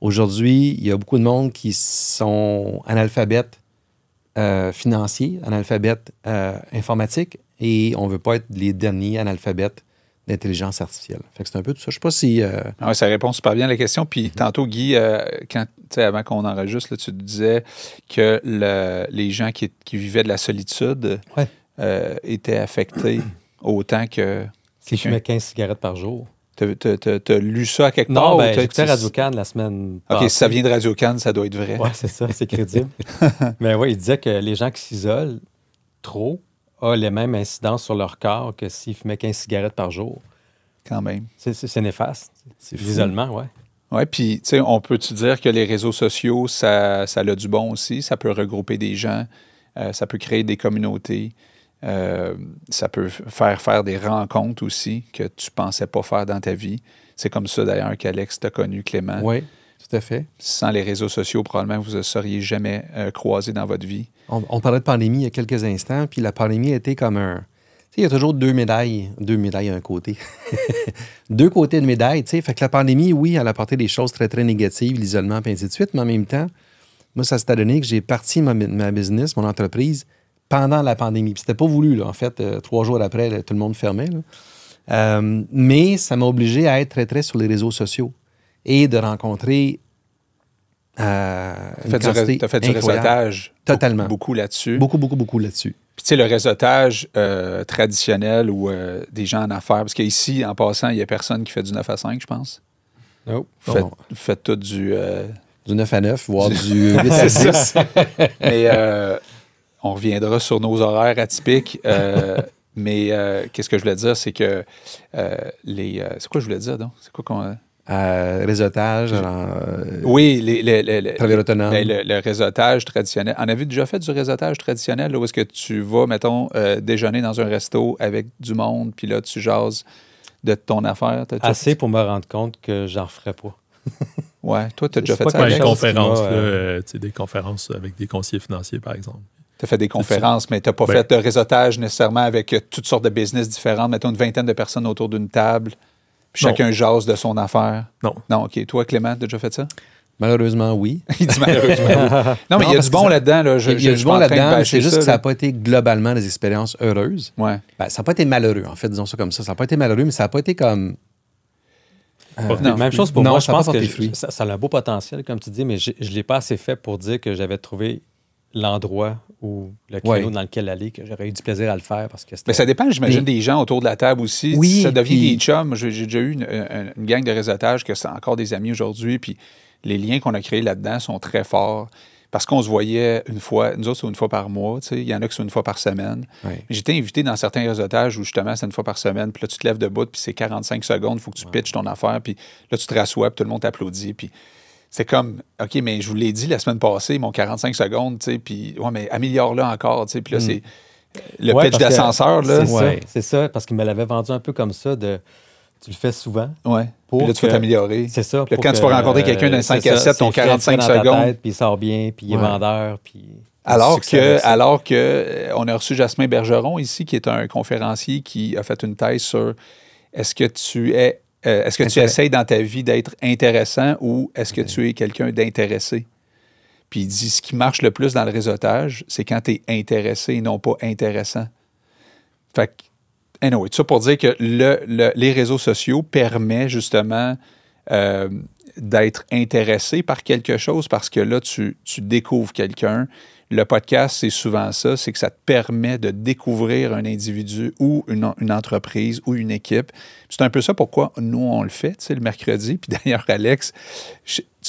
Aujourd'hui, il y a beaucoup de monde qui sont analphabètes euh, financiers, analphabètes euh, informatiques, et on ne veut pas être les derniers analphabètes d'intelligence artificielle. Fait que c'est un peu tout ça. Je sais pas si. euh, Ah ouais, ça répond super bien à la question. Puis tantôt, Guy, euh, quand, avant qu'on enregistre, là, tu disais que le- les gens qui, qui vivaient de la solitude Ouais. étaient affectés autant que. Si je fumais 15 cigarettes par jour. T'as- lu ça à quelque part? Non, ben, j'écoutais Radio-Can la semaine OK, passée. si ça vient de Radio-Can, ça doit être vrai. Ouais, c'est ça, c'est crédible. Mais oui, il disait que les gens qui s'isolent trop ont les mêmes incidences sur leur corps que s'ils fumaient 15 cigarettes par jour. Quand même. C'est- C'est c'est néfaste. C'est. L'isolement, ouais. Oui, puis, tu sais, on peut-tu dire que les réseaux sociaux, ça, ça a du bon aussi? Ça peut regrouper des gens, euh, ça peut créer des communautés, euh, ça peut faire faire des rencontres aussi que tu pensais pas faire dans ta vie. C'est comme ça, d'ailleurs, qu'Alex t'a connu, Clément. Oui, tout à fait. Sans les réseaux sociaux, probablement, vous ne seriez jamais euh, croisés dans votre vie. On, on parlait de pandémie il y a quelques instants, puis la pandémie a été comme un. Tu sais, il y a toujours deux médailles, deux médailles à un côté. deux côtés de médaille, tu sais. Fait que la pandémie, oui, elle a apporté des choses très, très négatives, l'isolement, puis ainsi de suite, mais en même temps, moi, ça s'est donné que j'ai parti ma, ma business, mon entreprise, pendant la pandémie. Puis c'était pas voulu, là. En fait, euh, trois jours après, là, tout le monde fermait, là. Euh, mais ça m'a obligé à être très, très sur les réseaux sociaux et de rencontrer. Euh, Tu une fait, du, incroyable. réseautage. Totalement. Beaucoup, beaucoup là-dessus. Beaucoup, beaucoup, beaucoup là-dessus. Puis, tu sais, le réseautage euh, traditionnel ou euh, des gens en affaires, parce qu'ici, en passant, il n'y a personne qui fait du 9 à 5, je pense. Vous faites, bon. vous faites tout du. euh, Du 9 à 9, voire Du- du 8 à 10. mais euh, on reviendra sur nos horaires atypiques. euh, mais euh, qu'est-ce que je voulais dire, c'est que euh, les. euh, c'est quoi je voulais dire, donc? C'est quoi qu'on. Euh, réseautage, euh, Oui, les, les- les- les- travailleur autonome. ben, le, le réseautage traditionnel. En avez déjà fait du réseautage traditionnel, là, où est-ce que tu vas, mettons, euh, déjeuner dans un resto avec du monde, puis là, tu jases de ton affaire? Assez pour me rendre compte que j'en referais pas. Ouais, toi, tu as déjà fait pas ça, chose qui conférences, là, tu sais, des conférences avec des conseillers financiers, par exemple. Tu as fait des conférences, mais tu n'as pas Ben- fait de réseautage nécessairement avec euh, toutes sortes de business différentes. Mettons une vingtaine de personnes autour d'une table, puis Non. chacun jase de son affaire. Non. Non, OK. Toi, Clément, tu as déjà fait ça? Malheureusement, oui. Il dit malheureusement. non, mais il y a du bon ça- là-dedans. Là. Il y a du bon là-dedans, c'est juste que ça n'a pas été globalement des expériences heureuses. Ouais. Ben, ça n'a pas été malheureux, en fait, disons ça comme ça. Ça n'a pas été malheureux, mais ça n'a pas été comme. Pas- non. Même chose pour Non, moi, ça je a pense que je- ça, ça a un beau potentiel, comme tu dis, mais je ne l'ai pas assez fait pour dire que j'avais trouvé l'endroit ou le créneau Ouais. dans lequel aller, que j'aurais eu du plaisir à le faire parce que c'était... Mais ça dépend, j'imagine, des gens autour de la table aussi. Oui, ça devient puis- des chums. J'ai j'ai déjà eu une, une- une gang de réseautage que c'est encore des amis aujourd'hui. Puis les liens qu'on a créés là-dedans sont très forts. Parce qu'on se voyait une fois, nous autres, c'est une fois par mois. tu sais. Il y en a qui sont une fois par semaine. J'étais invité dans certains réseautages où justement c'est une fois par semaine. Puis là, tu te lèves debout, puis c'est 45 secondes. Il faut que tu pitches ton affaire. Puis là, tu te rassois, puis tout le monde t'applaudit. Puis c'est comme, OK, mais je vous l'ai dit la semaine passée, mon 45 secondes, tu sais. Puis ouais, mais améliore-le encore, tu sais. Puis là, c'est le Ouais, pitch d'ascenseur, là. C'est Ouais. ça, c'est ça, parce qu'il me l'avait vendu un peu comme ça, de tu le fais souvent. Ouais. Pour Puis là, tu vas t'améliorer. C'est ça. Puis là, quand tu vas rencontrer quelqu'un d'un euh, 5 c'est à ça, 7, ton c'est frais, 45 frais dans ta secondes. tête, puis il sort bien, puis il est Ouais. vendeur, puis... Alors que, alors que euh, on a reçu Jasmin Bergeron ici, qui est un conférencier qui a fait une thèse sur est-ce que tu es euh, est-ce que tu essayes dans ta vie d'être intéressant ou est-ce que tu es quelqu'un d'intéressé? Puis il dit ce qui marche le plus dans le réseautage, c'est quand tu es intéressé et non pas intéressant. Fait que, anyway, tout ça pour dire que le, le- les réseaux sociaux permettent justement euh, d'être intéressé par quelque chose parce que là, tu, tu découvres quelqu'un. Le podcast, c'est souvent ça, c'est que ça te permet de découvrir un individu ou une, entreprise ou une équipe. C'est un peu ça pourquoi nous, on le fait, tu sais, le mercredi. Puis d'ailleurs, Alex,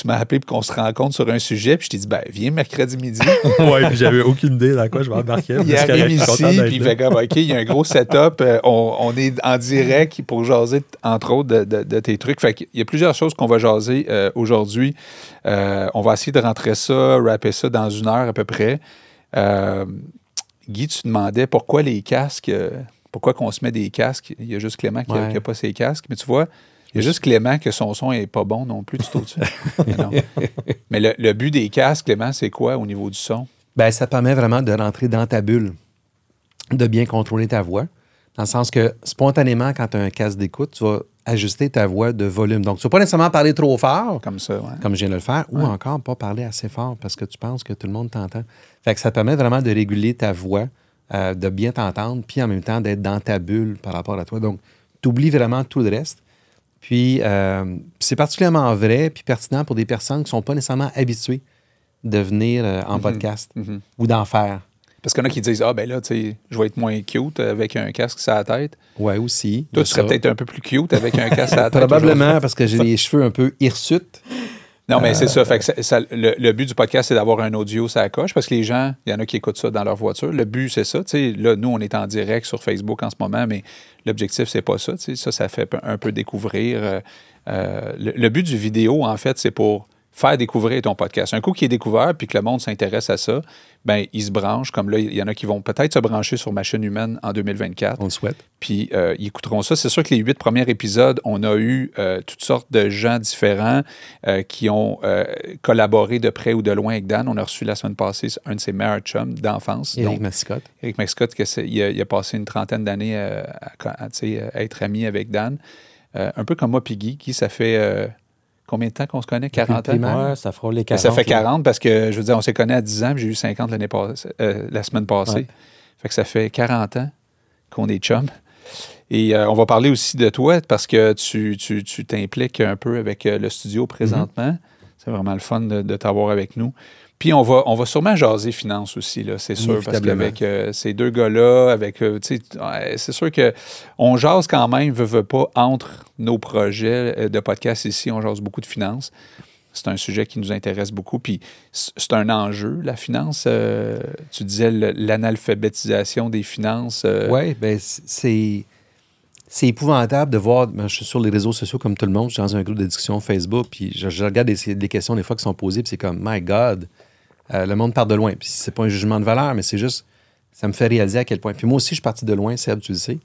tu m'as appelé pour qu'on se rencontre sur un sujet, puis je t'ai dit, ben, viens mercredi midi. ouais, puis j'avais aucune idée dans quoi je m'embarquais. Il arrive ici, puis il fait comme, OK, il y a un gros setup. euh, on, on est en direct pour jaser, entre autres, de, de- de tes trucs. Fait qu'il y a plusieurs choses qu'on va jaser euh, aujourd'hui. Euh, on va essayer de rentrer ça, rapper ça dans une heure à peu près. Euh, Guy, tu demandais pourquoi les casques, euh, pourquoi qu'on se met des casques? Il y a juste Clément qui n'a Ouais. pas ses casques. Mais tu vois, il y a juste Clément que son son n'est pas bon non plus, tu trouves-tu? Mais non. Mais le, le but des casques, Clément, c'est quoi au niveau du son? Ben, ça permet vraiment de rentrer dans ta bulle, de bien contrôler ta voix. Dans le sens que spontanément, quand tu as un casque d'écoute, tu vas ajuster ta voix de volume. Donc, tu ne vas pas nécessairement parler trop fort, Comme ça, ouais. comme je viens de le faire, ou encore pas parler assez fort parce que tu penses que tout le monde t'entend. Fait que ça te permet vraiment de réguler ta voix, euh, de bien t'entendre, puis en même temps d'être dans ta bulle par rapport à toi. Donc, tu oublies vraiment tout le reste. Puis, euh, c'est particulièrement vrai puis pertinent pour des personnes qui ne sont pas nécessairement habituées de venir euh, en podcast Mhm. ou d'en faire. Parce qu'il y en a qui disent Ah, ben là, tu sais, je vais être moins cute avec un casque sur la tête. Ouais, aussi. Toi, tu serais peut-être un peu plus cute avec un casque sur la tête. Probablement parce que j'ai les cheveux un peu hirsutes. Non, mais Euh, c'est ça. Fait que ça- ça- le, le but du podcast, c'est d'avoir un audio ça coche parce que les gens, il y en a qui écoutent ça dans leur voiture. Le but, c'est ça. Là, nous, on est en direct sur Facebook en ce moment, mais l'objectif, c'est pas ça. Ça, ça fait un peu découvrir. euh, euh, le, le but du vidéo, en fait, c'est pour faire découvrir ton podcast. Un coup qui est découvert puis que le monde s'intéresse à ça, ben il se branche. Comme là, il y en a qui vont peut-être se brancher sur Machine Humaine en 2024 On le souhaite. puis euh, ils écouteront ça. C'est sûr que les huit premiers épisodes, on a eu euh, toutes sortes de gens différents euh, qui ont collaboré de près ou de loin avec Dan. On a reçu la semaine passée un de ses meilleurs chums d'enfance. Éric donc Mascotte. Eric Mascotte, il, a, il a passé une trentaine d'années à, être ami avec Dan. Un peu comme moi, Piggy, qui ça fait combien de temps qu'on se connaît? 40 ans? Ouais, ça frôle les Mais 40. ça fait là. 40 parce que, je veux dire, on s'est connus à 10 ans, j'ai eu 50 l'année passée, euh, la semaine passée. Ouais. Fait que ça fait 40 ans qu'on est chum. Et euh, on va parler aussi de toi parce que tu tu- tu t'impliques un peu avec euh, le studio présentement. C'est vraiment le fun de, de t'avoir avec nous. Puis on va, on va sûrement jaser finance aussi, là, c'est sûr, parce qu'avec euh, ces deux gars-là, avec, euh, tu sais, ouais, c'est sûr que on jase quand même, veut, veut pas, entre nos projets euh, de podcast ici, on jase beaucoup de finances. C'est un sujet qui nous intéresse beaucoup. Puis c'est un enjeu, la finance. euh, tu disais l'analphabétisation des finances. Oui, ben c'est. C'est épouvantable de voir. ben, je suis sur les réseaux sociaux comme tout le monde. Je suis dans un groupe de discussion Facebook. Puis je, je regarde des, des questions des fois qui sont posées. Puis c'est comme, My God, euh, le monde part de loin. Puis c'est pas un jugement de valeur, mais c'est juste. Ça me fait réaliser à quel point. Puis moi aussi, je suis parti de loin, Seb, tu le sais.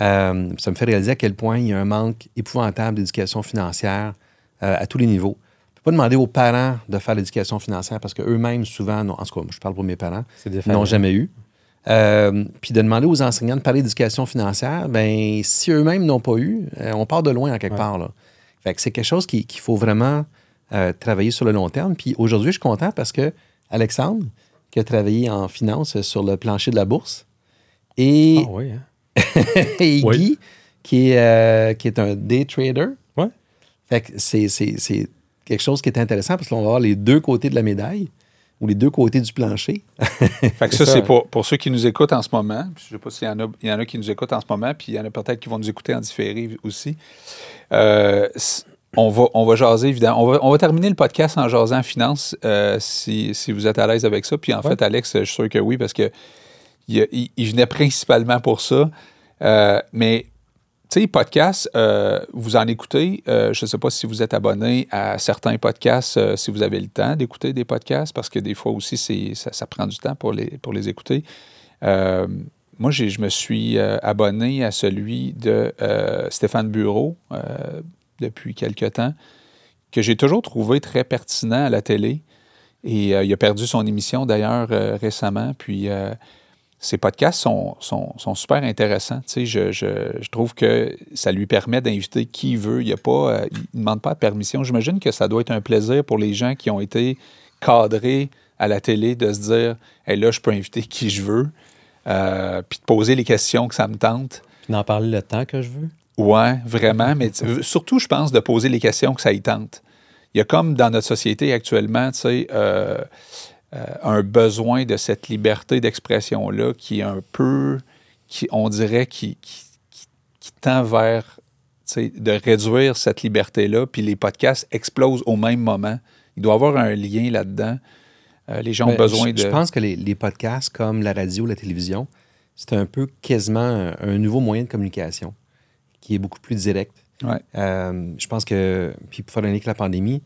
Euh, ça me fait réaliser à quel point il y a un manque épouvantable d'éducation financière euh, à tous les niveaux. Je peux pas demander aux parents de faire l'éducation financière parce qu'eux-mêmes, souvent, non, en tout cas, moi, je parle pour mes parents, n'ont jamais eu. Euh, puis de demander aux enseignants de parler d'éducation financière, ben si eux-mêmes n'ont pas eu, on part de loin en quelque Ouais. part. Là. Fait que c'est quelque chose qui- qu'il faut vraiment travailler sur le long terme. Puis aujourd'hui, je suis content parce que Alexandre, qui a travaillé en finance sur le plancher de la bourse, et, Ah oui, hein? et Oui. Guy, qui est, euh, qui est un day trader. Ouais. Fait que c'est, c'est- c'est quelque chose qui est intéressant parce qu'on va avoir les deux côtés de la médaille ou les deux côtés du plancher. Fait que C'est ça, ça. c'est pour, pour ceux qui nous écoutent en ce moment. Je sais pas s'il y en a, il y en a qui nous écoutent en ce moment, puis il y en a peut-être qui vont nous écouter en différé aussi. Euh, on, va, on va jaser, évidemment. On va, on va terminer le podcast en jasant finance, euh, si, si vous êtes à l'aise avec ça. Puis en Ouais. fait, Alex, je suis sûr que oui, parce que il, il- il venait principalement pour ça. Euh, mais tu sais, podcasts, euh, vous en écoutez. Euh, je ne sais pas si vous êtes abonné à certains podcasts, si vous avez le temps d'écouter des podcasts, parce que des fois aussi, ça, ça prend du temps pour les, pour les écouter. Moi, je me suis abonné à celui de Stéphane Bureau depuis quelque temps, que j'ai toujours trouvé très pertinent à la télé. Et euh, il a perdu son émission d'ailleurs euh, récemment. Puis euh, ces podcasts sont, sont, super intéressants. Je, je, trouve que ça lui permet d'inviter qui veut. Il ne demande pas de permission. J'imagine que ça doit être un plaisir pour les gens qui ont été cadrés à la télé de se dire hey, là, je peux inviter qui je veux. Puis de poser les questions que ça me tente. Puis d'en parler le temps que je veux. Ouais, vraiment. Mais surtout, je pense, de poser les questions que ça y tente. Il y a comme dans notre société actuellement, tu sais, euh, euh, un besoin de cette liberté d'expression-là qui est un peu, qui, on dirait, qui, qui, qui- qui tend vers de réduire cette liberté-là. Puis les podcasts explosent au même moment. Il doit y avoir un lien là-dedans. Euh, les gens ont Ben, besoin je, de. je pense que les, les podcasts comme la radio, la télévision, c'est un peu quasiment un, un nouveau moyen de communication qui est beaucoup plus direct. Ouais. Euh, je pense que, puis pour faire un lien avec la pandémie,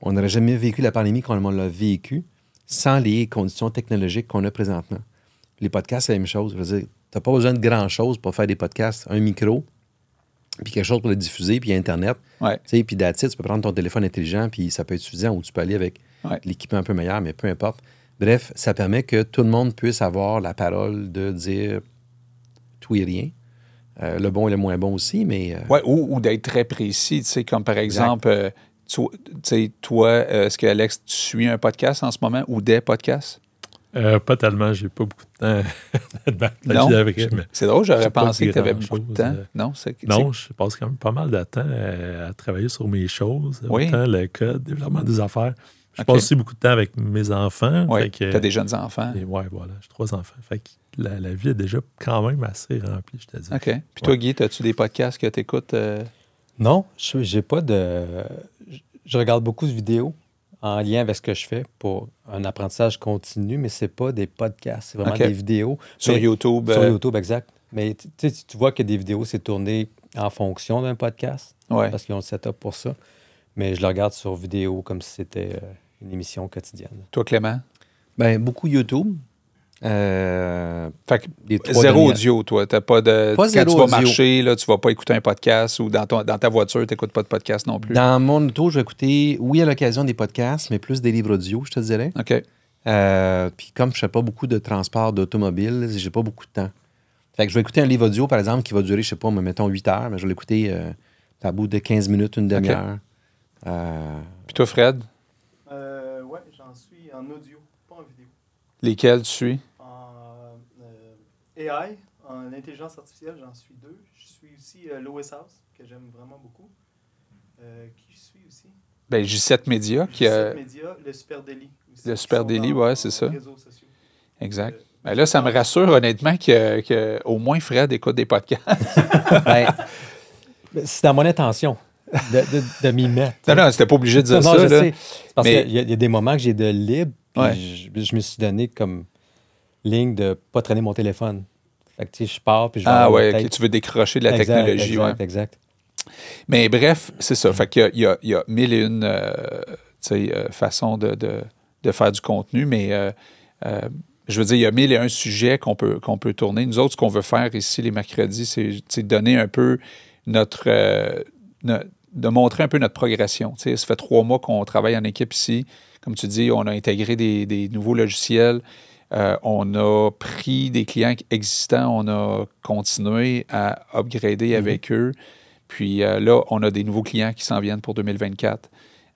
on n'aurait jamais vécu la pandémie comme on l'a vécu sans les conditions technologiques qu'on a présentement. Les podcasts, c'est la même chose. Je veux dire, tu n'as pas besoin de grand-chose pour faire des podcasts. Un micro, puis quelque chose pour le diffuser, puis Internet. Ouais. Puis it, tu peux prendre ton téléphone intelligent, puis ça peut être suffisant, ou tu peux aller avec Ouais. l'équipement un peu meilleur, mais peu importe. Bref, ça permet que tout le monde puisse avoir la parole de dire tout et rien. Euh, le bon et le moins bon aussi, mais... euh, Ouais, ou, ou d'être très précis, tu sais, comme par exemple, euh, tu toi, euh, est-ce que Alex, tu suis un podcast en ce moment ou des podcasts? Euh, pas tellement, j'ai pas beaucoup de temps Non. partager avec mais C'est drôle, j'aurais pensé que tu avais beaucoup de temps. Non, Non, je passe quand même pas mal de temps à travailler sur mes choses, Oui. autant le code, développement des affaires. Je passe aussi beaucoup de temps avec mes enfants. Oui, tu as des jeunes enfants. ouais, voilà, j'ai trois enfants. Fait que la, la vie est déjà quand même assez remplie, je te dis. OK. Puis toi, Guy, as-tu des podcasts que tu écoutes? Non, je j'ai pas de. je- regarde beaucoup de vidéos en lien avec ce que je fais pour un apprentissage continu, mais c'est pas des podcasts, c'est vraiment des vidéos. sur Mais- YouTube? Sur euh, YouTube, exact. Mais tu vois que des vidéos, c'est tourné en fonction d'un podcast, ouais. parce qu'ils ont le setup pour ça. Mais je le regarde sur vidéo comme si c'était euh, une émission quotidienne. Toi, Clément? Ben, beaucoup YouTube. Euh, Fait que zéro audio, toi. T'as pas de. Pas quand zéro tu vas audio. marcher, là, tu vas pas écouter un podcast ou dans, ton, dans ta voiture, tu n'écoutes pas de podcast non plus. Dans mon auto, je vais écouter, oui, à l'occasion des podcasts, mais plus des livres audio, je te dirais. OK. Euh, puis comme je fais pas beaucoup de transport d'automobile, j'ai pas beaucoup de temps. Fait que je vais écouter un livre audio, par exemple, qui va durer, je sais pas, me mettons 8 heures, mais je vais l'écouter euh, à bout de 15 minutes, une demi-heure. Euh, Puis toi, Fred, Euh, ouais, j'en suis en audio, pas en vidéo. lesquels tu suis? AI, en intelligence artificielle, j'en suis deux. Je suis aussi euh, Lois House, que j'aime vraiment beaucoup. Euh, qui je suis aussi? Ben, J7 Media, qui a. J7 Media, le Super Daily. aussi, Le Super Daily, ouais, c'est ça. les réseaux sociaux. Exact. Euh, Ben là, ça me rassure honnêtement que, que au moins Fred écoute des podcasts. Ben, c'est dans mon intention de, de, de m'y mettre. non, non, c'était pas obligé de dire Non, ça. je là. sais. Parce Mais- qu'il y, a- il y a des moments que j'ai de libre, puis Ouais. je, je me suis donné comme ligne de pas traîner mon téléphone. Fait que, je pars, puis je vais Ah ouais, la ok, tête. tu veux décrocher de la Exact, technologie. Exact, ouais. exact. Mais bref, c'est ça. Fait qu'il y y y a mille et une euh, euh, façons de, de- de faire du contenu, mais euh, je veux dire, il y a mille et un sujets qu'on peut, qu'on peut tourner. Nous autres, ce qu'on veut faire ici les mercredis, c'est donner un peu notre. no- de montrer un peu notre progression. Tu sais, ça fait trois mois qu'on travaille en équipe ici. Comme tu dis, on a intégré des, des nouveaux logiciels. Euh, on a pris des clients existants, on a continué à upgrader avec eux. Puis euh, là, on a des nouveaux clients qui s'en viennent pour 2024.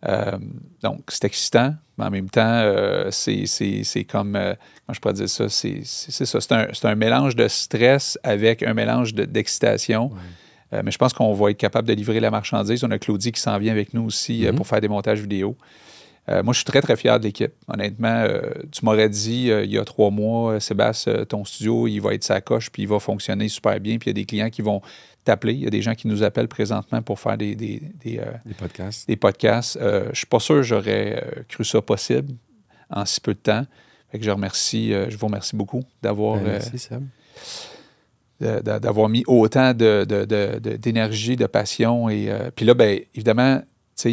Euh, donc, c'est excitant, mais en même temps, c'est comme, comment je pourrais dire ça, c'est ça, c'est un, mélange de stress avec un mélange de- d'excitation. Euh, mais je pense qu'on va être capable de livrer la marchandise. On a Claudie qui s'en vient avec nous aussi euh, Mhm. pour faire des montages vidéo. Euh, moi, je suis très, très fier de l'équipe. Honnêtement, euh, tu m'aurais dit euh, il y a trois mois, Sébastien, ton studio, il va être sa coche, puis il va fonctionner super bien. Puis il y a des clients qui vont t'appeler. Il y a des gens qui nous appellent présentement pour faire des, des, des, les podcasts. des podcasts. Je ne suis pas sûr que j'aurais cru ça possible en si peu de temps. Fait que je remercie, je vous remercie beaucoup d'avoir Ben, merci, de- d'avoir mis autant de- de- de- de- d'énergie, de, passion. Et euh, puis là, ben, évidemment, tu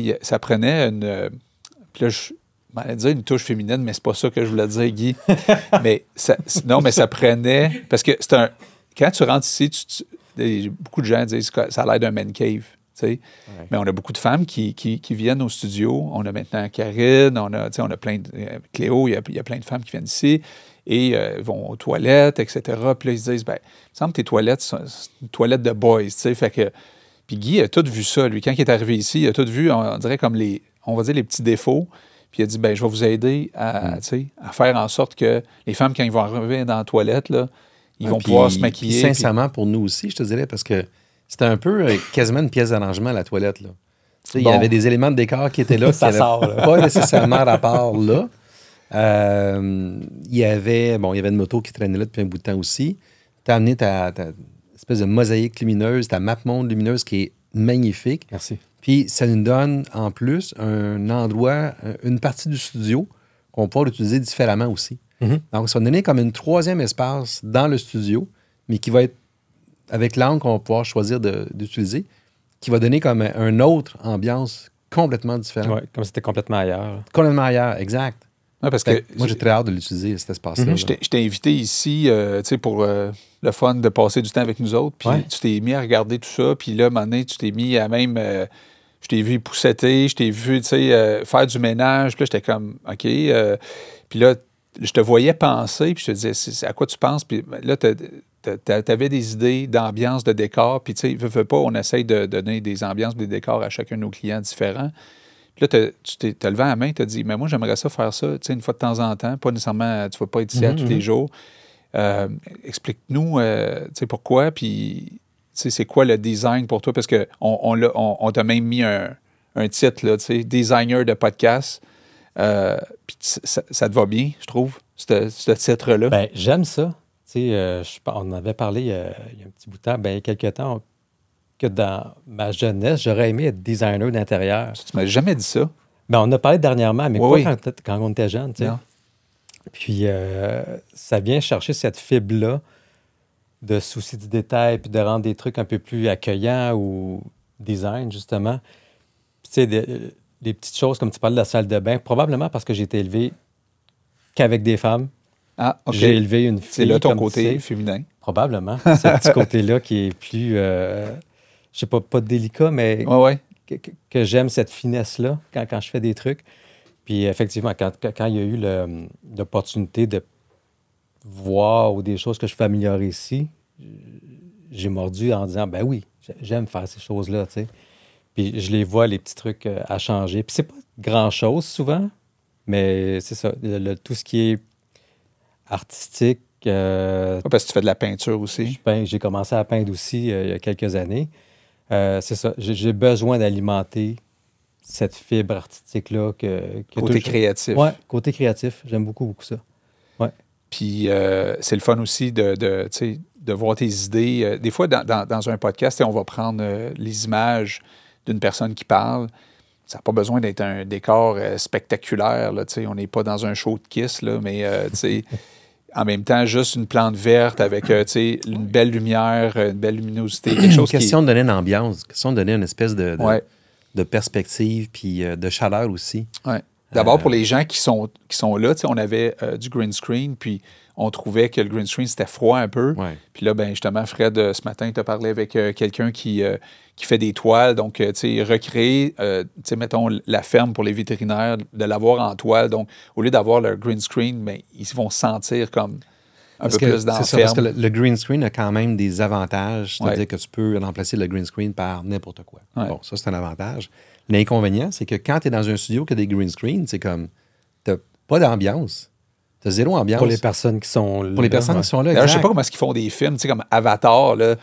sais, ça prenait une. Puis là, je m'allais dire une touche féminine, mais c'est pas ça que je voulais dire, Guy. mais ça, non, mais ça prenait. Parce que c'est un. Quand tu rentres ici, tu- beaucoup de gens disent que ça a l'air d'un man cave. tu sais. Mais on a beaucoup de femmes qui, qui- qui viennent au studio. On a maintenant Karine, on a, on a plein de. euh, Cléo, il y, a, il y a plein de femmes qui viennent ici et euh, vont aux toilettes, etc. Puis là, ils se disent, ben, il me semble que tes toilettes sont c'est une toilette de boys, tu sais. Fait que. Puis Guy a tout vu ça, lui. Quand il est arrivé ici, il a tout vu, on, on dirait comme les, on va dire les petits défauts. Puis il a dit, ben, je vais vous aider à, à faire en sorte que les femmes, quand ils vont arriver dans la toilette, là, ils vont puis- pouvoir se maquiller. puis- sincèrement, pour nous aussi, je te dirais, parce que c'était un peu euh, quasiment une pièce d'arrangement, la toilette. Là. Il y avait des éléments de décor qui étaient là, Ça qui sort, n'avaient là. pas nécessairement rapport là. Euh, il y avait bon, il y avait une moto qui traînait là depuis un bout de temps aussi. Tu as amené ta, ta espèce de mosaïque lumineuse, ta map monde lumineuse qui est magnifique. Merci. Puis ça nous donne en plus un endroit, un- une partie du studio qu'on pourra utiliser différemment aussi. Mhm. Donc ça va donner comme une troisième espace dans le studio, mais qui va être avec l'angle qu'on va pouvoir choisir d'utiliser, qui va donner comme une autre ambiance complètement différente. Ouais, comme c'était complètement ailleurs. Complètement ailleurs, exact. Ouais, parce Fait que que moi, j'ai très hâte de l'utiliser, cet espace-là. là. Je t'ai- je t'ai invité ici, euh, tu sais, pour euh, le fun de passer du temps avec nous autres. Puis Ouais. tu t'es mis à regarder tout ça. Puis là, à un moment donné, tu t'es mis à même. euh, je t'ai vu poussetter, je t'ai vu, tu sais, euh, faire du ménage. Puis là, j'étais comme, OK. euh, puis là, je te voyais penser, puis je te disais, c'est à quoi tu penses? Puis là, tu avais des idées d'ambiance, de décor, puis tu sais, veux, veux pas, on essaye de donner des ambiances, des décors à chacun de nos clients différents. Puis là, tu t'es levé la main, tu as dit, mais moi, j'aimerais ça faire ça, tu sais, une fois de temps en temps, pas nécessairement, tu vas pas être ici à Mhm, tous les mhm. jours. Euh, Explique-nous, tu sais, pourquoi, puis c'est quoi le design pour toi, parce qu'on on, l'a- on, on t'a même mis un, un titre, là, designer de podcast. Euh, puis ça, ça te va bien, je trouve, ce titre-là? Ben, j'aime ça. Euh, je on en avait parlé euh, il y a un petit bout de temps, ben, il y a quelques temps, que dans ma jeunesse, j'aurais aimé être designer d'intérieur. tu m'as jamais dit ça. Ben, on en a parlé dernièrement, mais Oui, pas oui. Quand, quand on était jeune. Puis euh, ça vient chercher cette fibre-là de souci du détail, puis de rendre des trucs un peu plus accueillants ou design, justement. Tu sais, des, des petites choses comme tu parlais de la salle de bain, probablement parce que j'ai été élevé qu'avec des femmes. Ah, OK. J'ai élevé une fille. C'est là ton tu côté sais. féminin. Probablement. Ce petit côté-là qui est plus, euh, je sais pas, pas délicat, mais que, que- que j'aime cette finesse-là quand, quand je fais des trucs. Puis effectivement, quand, quand- il y a eu l'opportunité de voir ou des choses que je peux améliorer ici, j'ai mordu en disant, ben oui, j'ai- j'aime faire ces choses-là, tu sais. Puis je les vois, les petits trucs euh, à changer. Puis c'est pas grand-chose souvent, mais c'est ça, le- le- tout ce qui est artistique, euh, Parce que tu fais de la peinture aussi. J'ai commencé à peindre aussi euh, il y a quelques années. Euh, c'est ça. J'ai besoin d'alimenter cette fibre artistique-là. Que, que Côté toujours- créatif. Ouais, côté créatif. J'aime beaucoup, beaucoup ça. Puis euh, c'est le fun aussi de, de, de voir tes idées. Euh, Des fois, dans, dans- dans un podcast, on va prendre euh, les images d'une personne qui parle. Ça n'a pas besoin d'être un décor euh, spectaculaire. Là, on n'est pas dans un show de kiss, là, mais en même temps, juste une plante verte avec une belle lumière, une belle luminosité, quelque chose question de donner une ambiance, question de donner une espèce de, de, qui... Ouais. de perspective puis de chaleur aussi. Ouais. D'abord, Euh, pour les gens qui sont, qui sont là, on avait euh, du green screen, puis on trouvait que le green screen, c'était froid un peu. Ouais. Puis là, ben, justement, Fred, euh, ce matin, tu as parlé avec euh, quelqu'un qui, qui fait des toiles. Donc, tu sais, recréer, tu sais, mettons, la ferme pour les vétérinaires, de l'avoir en toile. Donc, au lieu d'avoir le green screen, ben, ils vont se sentir comme un Parce peu que plus dans la c'est ça, parce que le, le green screen a quand même des avantages. C'est-à-dire Ouais. que tu peux remplacer le green screen par n'importe quoi. Ouais. Bon, ça, c'est un avantage. L'inconvénient, c'est que quand tu es dans un studio qui a des green screens, c'est comme, t'as pas d'ambiance. T'as zéro ambiance. Pour les personnes qui sont là. Pour les personnes ouais. qui sont là, D'ailleurs, je sais exact. pas comment est-ce qu'ils font des films, tu sais, comme Avatar, là.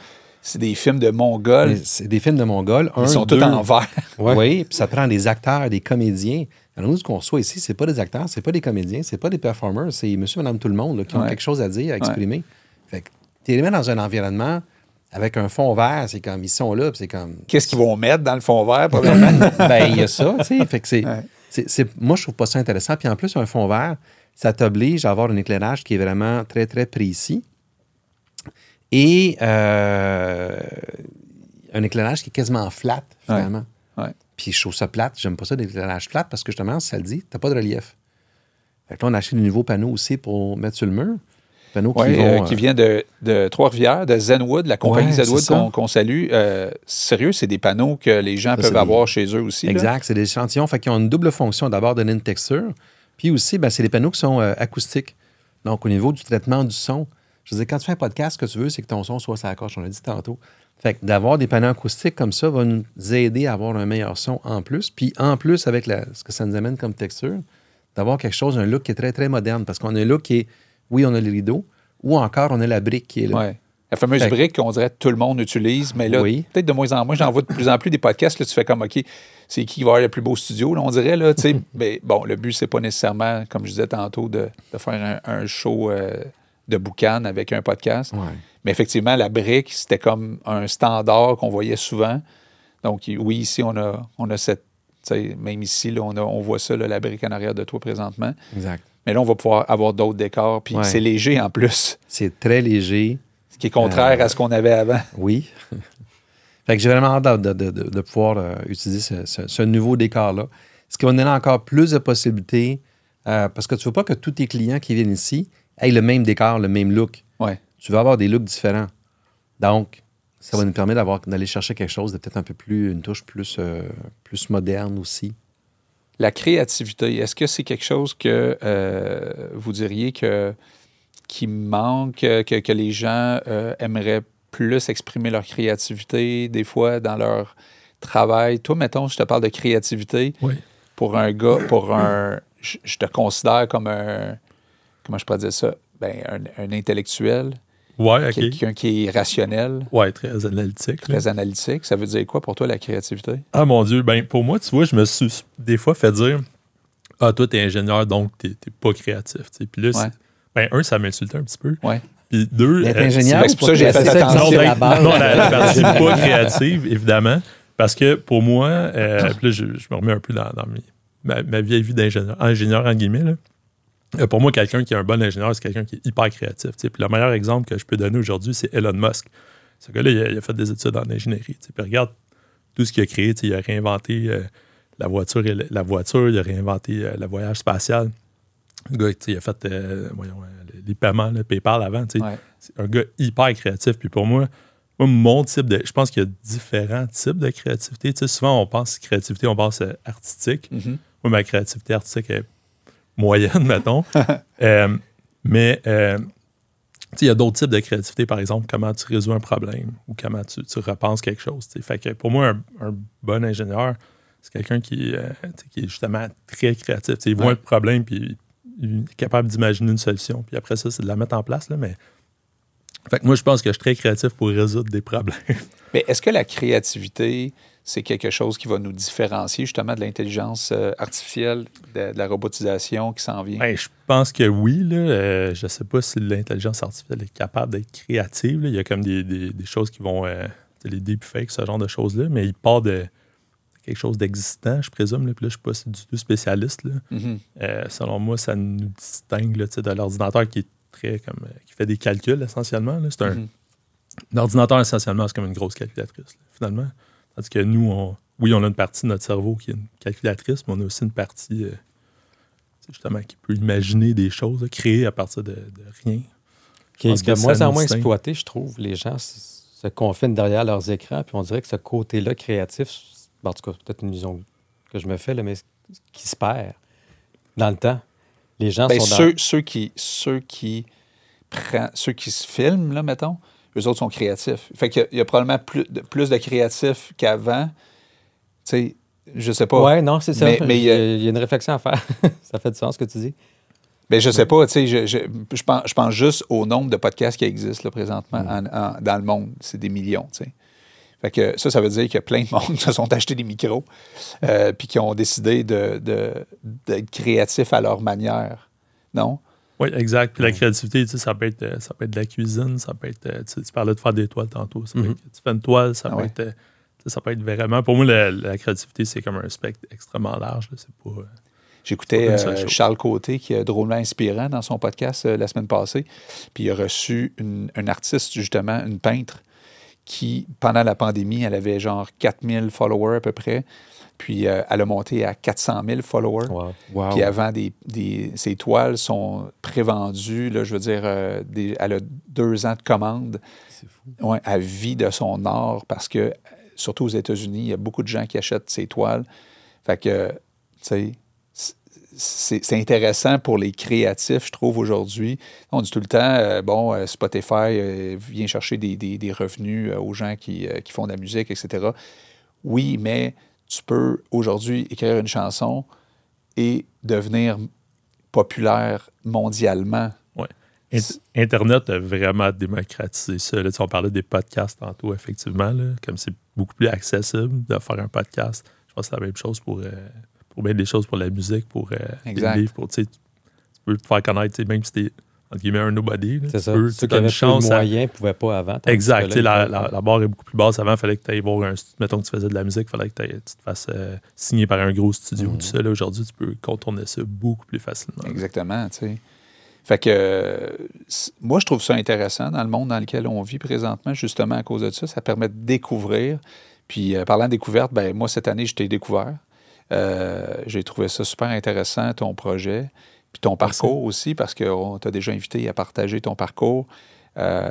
C'est des films de Mongols. C'est des films de Mongols. Un, Ils sont deux, tous en vert. Ouais. Oui, puis ça prend des acteurs, des comédiens. Alors, nous, ce qu'on reçoit ici, c'est pas des acteurs, c'est pas des comédiens, c'est pas des performers, c'est monsieur, madame, tout le monde là, qui ont quelque chose à dire, à exprimer. Fait que tu les mets dans un environnement avec un fond vert, c'est comme, ils sont là, c'est comme... Qu'est-ce qu'ils vont mettre dans le fond vert, probablement? ben, il y a ça, tu sais. Fait que c'est, Ouais. c'est, c'est- moi, je trouve pas ça intéressant. Puis en plus, un fond vert, ça t'oblige à avoir un éclairage qui est vraiment très, très précis. Et euh, un éclairage qui est quasiment flat, finalement. Ouais. Puis je trouve ça plate. J'aime pas ça, l'éclairage flat, parce que justement, ça le dit, t'as pas de relief. Fait que là, on a acheté des nouveaux panneaux aussi pour mettre sur le mur. Panneaux Oui, qui vont... qui euh, vient de, de Trois-Rivières, de Zenwood, la compagnie Ouais, Zenwood qu'on salue. Euh, sérieux, c'est des panneaux que les gens Ça, peuvent des- avoir chez eux aussi. Exact, c'est des échantillons. Fait qu'ils ont une double fonction. D'abord, donner une texture. Puis aussi, ben, c'est des panneaux qui sont euh, acoustiques. Donc, au niveau du traitement du son. Je veux dire, quand tu fais un podcast, ce que tu veux, c'est que ton son soit sa coche. On l'a dit tantôt. Fait que d'avoir des panneaux acoustiques comme ça va nous aider à avoir un meilleur son en plus. Puis en plus, avec la- ce que ça nous amène comme texture, d'avoir quelque chose, un look qui est très, très moderne. Parce qu'on a un look qui est, oui, on a les rideaux, ou encore on a la brique qui est là. Ouais. La fameuse Fait brique qu'on dirait que tout le monde utilise, mais là, Oui. peut-être de moins en moins, j'en vois de plus en plus des podcasts, là, tu fais comme, OK, c'est qui va avoir le plus beau studio, là, on dirait, là, tu sais. mais bon, le but, c'est pas nécessairement, comme je disais tantôt, de, de faire un, un show euh, de boucan avec un podcast. Ouais. Mais effectivement, la brique, c'était comme un standard qu'on voyait souvent. Donc, oui, ici, on a, on a cette. Même ici, là, on, a- on voit ça, là, la brique en arrière de toi présentement. Exact. Mais là, on va pouvoir avoir d'autres décors. Puis Ouais. c'est léger en plus, C'est très léger. ce qui est contraire Euh, à ce qu'on avait avant. Oui. fait que j'ai vraiment hâte de, de- de- de pouvoir euh, utiliser ce, ce- ce nouveau décor-là. Ce qui va nous donner encore plus de possibilités, euh, parce que tu ne veux pas que tous tes clients qui viennent ici aient le même décor, le même look. Ouais. Tu veux avoir des looks différents. Donc, ça va nous permettre d'avoir, d'aller chercher quelque chose de peut-être un peu plus, une touche plus, plus moderne aussi. La créativité, est-ce que c'est quelque chose que euh, vous diriez que qui manque, que, que les gens euh, aimeraient plus exprimer leur créativité, des fois, dans leur travail? Toi, mettons, je te parle de créativité. Oui. Pour un gars, pour un. Je, je te considère comme un. Comment je pourrais dire ça? Ben, un, un intellectuel, Ouais, OK. quelqu'un qui est rationnel, Ouais, très analytique. là. très analytique. Ça veut dire quoi pour toi, la créativité? Ah mon Dieu, ben pour moi, tu vois, je me suis des fois fait dire Ah, toi, t'es ingénieur, donc t'es pas créatif. tu sais. Puis là, Ouais. ben, un, ça m'insultait un petit peu. Ouais. Puis deux, euh, ingénieur, c'est pour ça que j'ai fait attention. non, ben, la base. non, la, la partie pas créative, évidemment. Parce que pour moi, euh, puis là, je, je me remets un peu dans, dans mes- ma, ma vieille vie d'ingénieur, ingénieur en guillemets. là. Euh, pour moi, quelqu'un qui est un bon ingénieur, c'est quelqu'un qui est hyper créatif. Puis le meilleur exemple que je peux donner aujourd'hui, c'est Elon Musk. Ce gars-là, il, a- il a fait des études en ingénierie. Puis regarde tout ce qu'il a créé. Il a réinventé euh, la, voiture, la voiture, il a réinventé euh, le voyage spatial. Le gars, il a fait euh, voyons, les paiements, le PayPal avant. Ouais. C'est un gars hyper créatif. Puis pour moi, moi, mon type de. Je pense qu'il y a différents types de créativité. Souvent, on pense créativité, on pense artistique. Mhm. Moi, ma créativité artistique est moyenne, mettons. Euh, mais euh, il y a d'autres types de créativité, par exemple, comment tu résous un problème ou comment tu, tu repenses quelque chose. Fait que pour moi, un, un bon ingénieur, c'est quelqu'un qui, euh, qui est justement très créatif. Il voit Ouais. un problème puis il est capable d'imaginer une solution. Puis après ça, c'est de la mettre en place. Là, mais... Fait que moi, je pense que je suis très créatif pour résoudre des problèmes. Mais est-ce que la créativité, c'est quelque chose qui va nous différencier justement de l'intelligence euh, artificielle, de, de la robotisation qui s'en vient? Ben, je pense que oui. Là. Euh, je ne sais pas si l'intelligence artificielle est capable d'être créative. là. Il y a comme des, des- des choses qui vont. euh, les deepfakes, ce genre de choses-là, mais il part de quelque chose d'existant, je présume. Là. Puis là, je ne suis pas du tout spécialiste. Là. Mhm. Euh, selon moi, ça nous distingue là, de l'ordinateur qui est très comme. qui fait des calculs essentiellement. C'est un, Mhm. L'ordinateur, essentiellement, c'est comme une grosse calculatrice, là, finalement. Tandis que nous, on, oui, on a une partie de notre cerveau qui est une calculatrice, mais on a aussi une partie, euh, justement, qui peut imaginer des choses, là, créer à partir de, de rien. qui est que de moins en moins exploité, je trouve. Les gens se confinent derrière leurs écrans, puis on dirait que ce côté-là créatif, en tout cas, peut-être une vision que je me fais, là, mais qui se perd dans le temps. Les gens Ben, sont dans... ceux, ceux qui, ceux, qui ceux qui se filment, là, mettons, eux autres sont créatifs. Fait qu'il y a- il y, a probablement plus de, plus de créatifs qu'avant. Tu sais, je sais pas. Ouais, non, c'est ça. Mais- mais il, y y a, a- il y a une réflexion à faire. ça fait du sens ce que tu dis. Ben, je sais pas, tu sais, je, je, je pense, je pense juste au nombre de podcasts qui existent là, présentement Mm. en- en- dans le monde. C'est des millions, tu sais. Fait que ça, ça veut dire que plein de monde se sont achetés des micros euh, puis qui ont décidé de, de- d'être créatifs à leur manière. Non? Oui, exact. Puis la créativité, tu sais, ça peut, être, euh, ça peut être de la cuisine, ça peut être. euh, Tu, sais, tu parlais de faire des toiles tantôt. Ça peut Mhm. être- tu fais une toile, ça Ah peut ouais. être. euh, tu sais, ça peut être vraiment. Pour moi, la, la créativité, c'est comme un spectre extrêmement large. C'est pas. J'écoutais euh. Charles Côté, qui est drôlement inspirant dans son podcast euh, la semaine passée. Puis il a reçu une, une artiste, justement, une peintre, qui, pendant la pandémie, elle avait genre 4000 followers à peu près. Puis euh, elle a monté à 400 000 followers. Wow. Wow. Puis avant, des, des- ses toiles sont prévendues. Là, je veux dire, euh, des- elle a deux ans de commande. C'est fou. Ouais, à vie de son art parce que, surtout aux États-Unis, il y a beaucoup de gens qui achètent ses toiles. Fait que, tu sais, c'est intéressant pour les créatifs, je trouve, aujourd'hui. On dit tout le temps, euh, bon, Spotify vient chercher des, des- des revenus aux gens qui, qui font de la musique, etc. Oui, mais tu peux aujourd'hui écrire une chanson et devenir populaire mondialement. Int- Internet a vraiment démocratisé ça. Là, on parlait des podcasts tantôt, effectivement. là, comme c'est beaucoup plus accessible de faire un podcast. Je pense que c'est la même chose pour, euh, pour bien des choses pour la musique, pour euh, les livres. Pour, tu peux te faire connaître, même si t'es entre guillemets un nobody. C'est tu ça. peux- tu Ceux qui as avaient une plus chance à- moyens ne pouvaient pas avant. Exact. La, la, la barre est beaucoup plus basse. Avant, il fallait que tu ailles voir un. Mettons que tu faisais de la musique, il fallait que t'ailles- tu te fasses euh, signer par un gros studio. Tout ça, là, aujourd'hui, tu peux contourner ça beaucoup plus facilement. Exactement, tu sais. Fait que euh, moi, je trouve ça intéressant dans le monde dans lequel on vit présentement, justement à cause de ça. Ça permet de découvrir. Puis, euh, parlant de découverte, ben, moi, cette année, je t'ai découvert. Euh, J'ai trouvé ça super intéressant, ton projet. Puis ton parcours aussi, parce qu'on t'a déjà invité à partager ton parcours. Euh,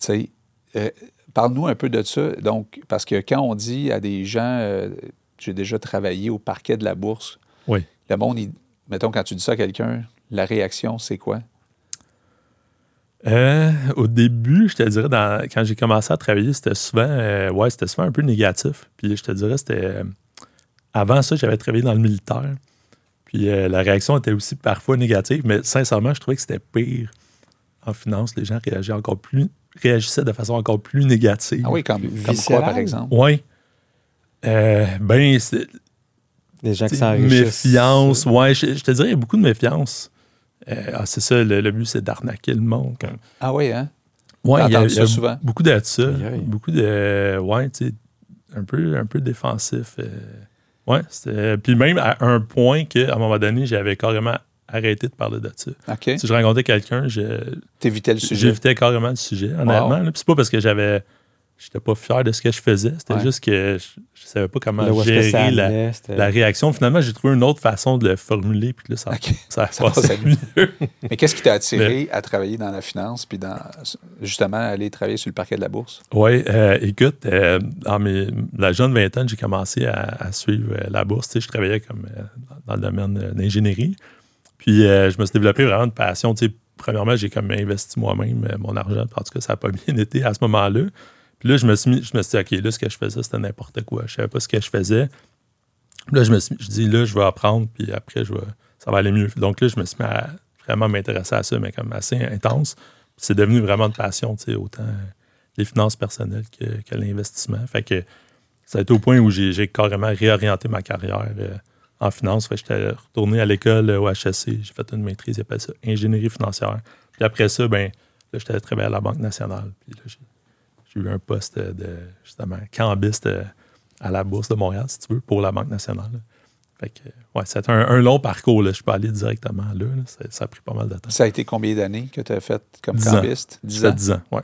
tu sais, euh, parle-nous un peu de ça. Donc, parce que quand on dit à des gens, euh, j'ai déjà travaillé au parquet de la bourse, Oui. le monde, il- mettons, quand tu dis ça à quelqu'un, la réaction, c'est quoi? Euh, au début, je te dirais, dans- quand j'ai commencé à travailler, c'était souvent, euh, ouais, c'était souvent un peu négatif. Puis je te dirais, c'était. euh, avant ça, j'avais travaillé dans le militaire. Puis euh, la réaction était aussi parfois négative, mais sincèrement, je trouvais que c'était pire en finance. Les gens réagissaient encore plus, réagissaient de façon encore plus négative. Ah oui, comme, comme quoi, par exemple? Ouais. Euh, ben, c'est. Les gens qui s'enrichissent. Méfiance, ouais, je, je te dirais, il y a beaucoup de méfiance. Euh, ah, c'est ça, le, le but, c'est d'arnaquer le monde. Ah oui, hein? T'as il y a, y souvent? beaucoup de ça. Beaucoup de. Ouais, tu sais, un peu, un peu défensif. euh. C'était. Puis même à un point qu'à un moment donné, j'avais carrément arrêté de parler de ça. OK. Si je rencontrais quelqu'un, je- T'évitais le sujet. j'évitais carrément le sujet, honnêtement. Puis c'est pas parce que j'avais. J'étais pas fier de ce que je faisais. C'était Ouais. juste que je, je savais pas comment Là gérer la, la réaction. Finalement, j'ai trouvé une autre façon de le formuler, puis là, ça, OK. ça, Ça passait passait mieux. Mais qu'est-ce qui t'a attiré à travailler dans la finance puis dans justement aller travailler sur le parquet de la bourse? Oui, euh, écoute, euh, dans mes, la jeune vingtaine, j'ai commencé à, à suivre euh, la bourse. Tu sais, je travaillais comme euh, dans le domaine d'ingénierie. Puis je me suis développé vraiment une passion. Tu sais, premièrement, j'ai comme investi moi-même mon argent. En tout cas, ça n'a pas bien été à ce moment-là. Là, je me suis mis, je me suis dit, OK, là, ce que je faisais, c'était n'importe quoi. Je savais pas ce que je faisais. Puis là, je me suis je dis, là, je vais apprendre, puis après, je vais, ça va aller mieux. Donc là, je me suis mis à vraiment m'intéresser à ça, mais comme assez intense. C'est devenu vraiment une passion, tu sais, autant les finances personnelles que, l'investissement. Fait que ça a été au point où j'ai carrément réorienté ma carrière euh, en finance. J'étais retourné à l'école euh, au HSC. J'ai fait une maîtrise, ils appellent ça ingénierie financière. Puis après ça, ben, là, j'étais travaillé à la Banque nationale. Puis là, j'ai eu un poste de, justement, cambiste euh, à la Bourse de Montréal, si tu veux, pour la Banque nationale. là. Fait que, ouais, c'était un, un long parcours. Là. Je suis pas allé directement là. là. Ça, ça a pris pas mal de temps. Ça a été combien d'années que tu as fait comme Dix ans. cambiste? 10 Ça ans. fait 10 ans, ouais.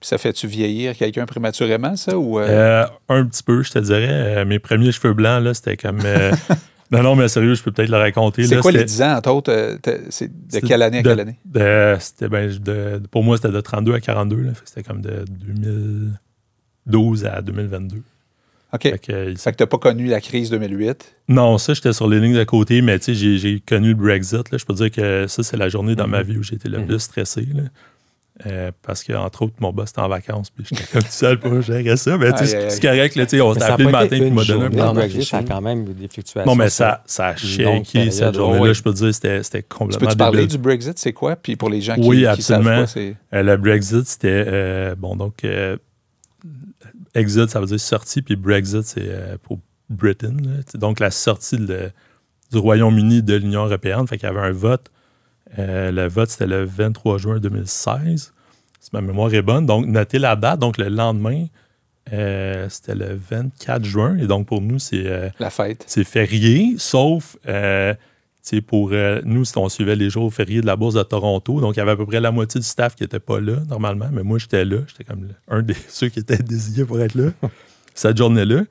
Puis ça fait-tu vieillir quelqu'un prématurément, ça? Ou, euh, Euh, un petit peu, je te dirais. Euh, mes premiers cheveux blancs, là, c'était comme. euh, non, non, mais sérieux, je peux peut-être le raconter. c'est quoi les C'était- 10 ans, entre autres? euh, c'est de quelle année à de- quelle année? de- ben, de- pour moi, c'était de 32 à 42. là. Fait que C'était comme de 2012 à 2022. OK. Fait que, il- Fait que tu n'as pas connu la crise 2008. non, ça, j'étais sur les lignes de côté, mais tu sais, j'ai- connu le Brexit. Là. Je peux dire que ça, c'est la journée dans ma vie où j'ai été le Mhm. plus stressé. là. Euh, parce que, entre autres, mon boss était en vacances, puis j'étais comme tout seul pour gérer ça. Mais tu sais, c'est c'est correct, là, tu sais, on s'est appelé le matin, puis il m'a donné un Brexit, ça a quand même eu des fluctuations. Non, mais ça, ça a shaké cette période. journée-là. Ouais. Je peux te dire, c'était c'était Tu complètement peux-tu parler du Brexit, c'est quoi? Puis pour les gens qui, Oui, qui savent absolument. pas, c'est... Euh, le Brexit, c'était. euh, bon, donc, euh, exit, ça veut dire sortie, puis Brexit, c'est euh, pour Britain. là. Donc la sortie de- du Royaume-Uni de l'Union européenne. Fait qu'il y avait un vote. Euh, le vote, c'était le 23 juin 2016. Si ma mémoire est bonne. Donc, notez la date. Donc, le lendemain, euh, c'était le 24 juin. Et donc, pour nous, c'est. euh, La fête. c'est férié, sauf tu sais, pour nous, on suivait les jours fériés de la Bourse de Toronto. Donc, il y avait à peu près la moitié du staff qui n'était pas là, normalement. Mais moi, j'étais là. J'étais comme un des ceux qui étaient désignés pour être là, cette journée-là.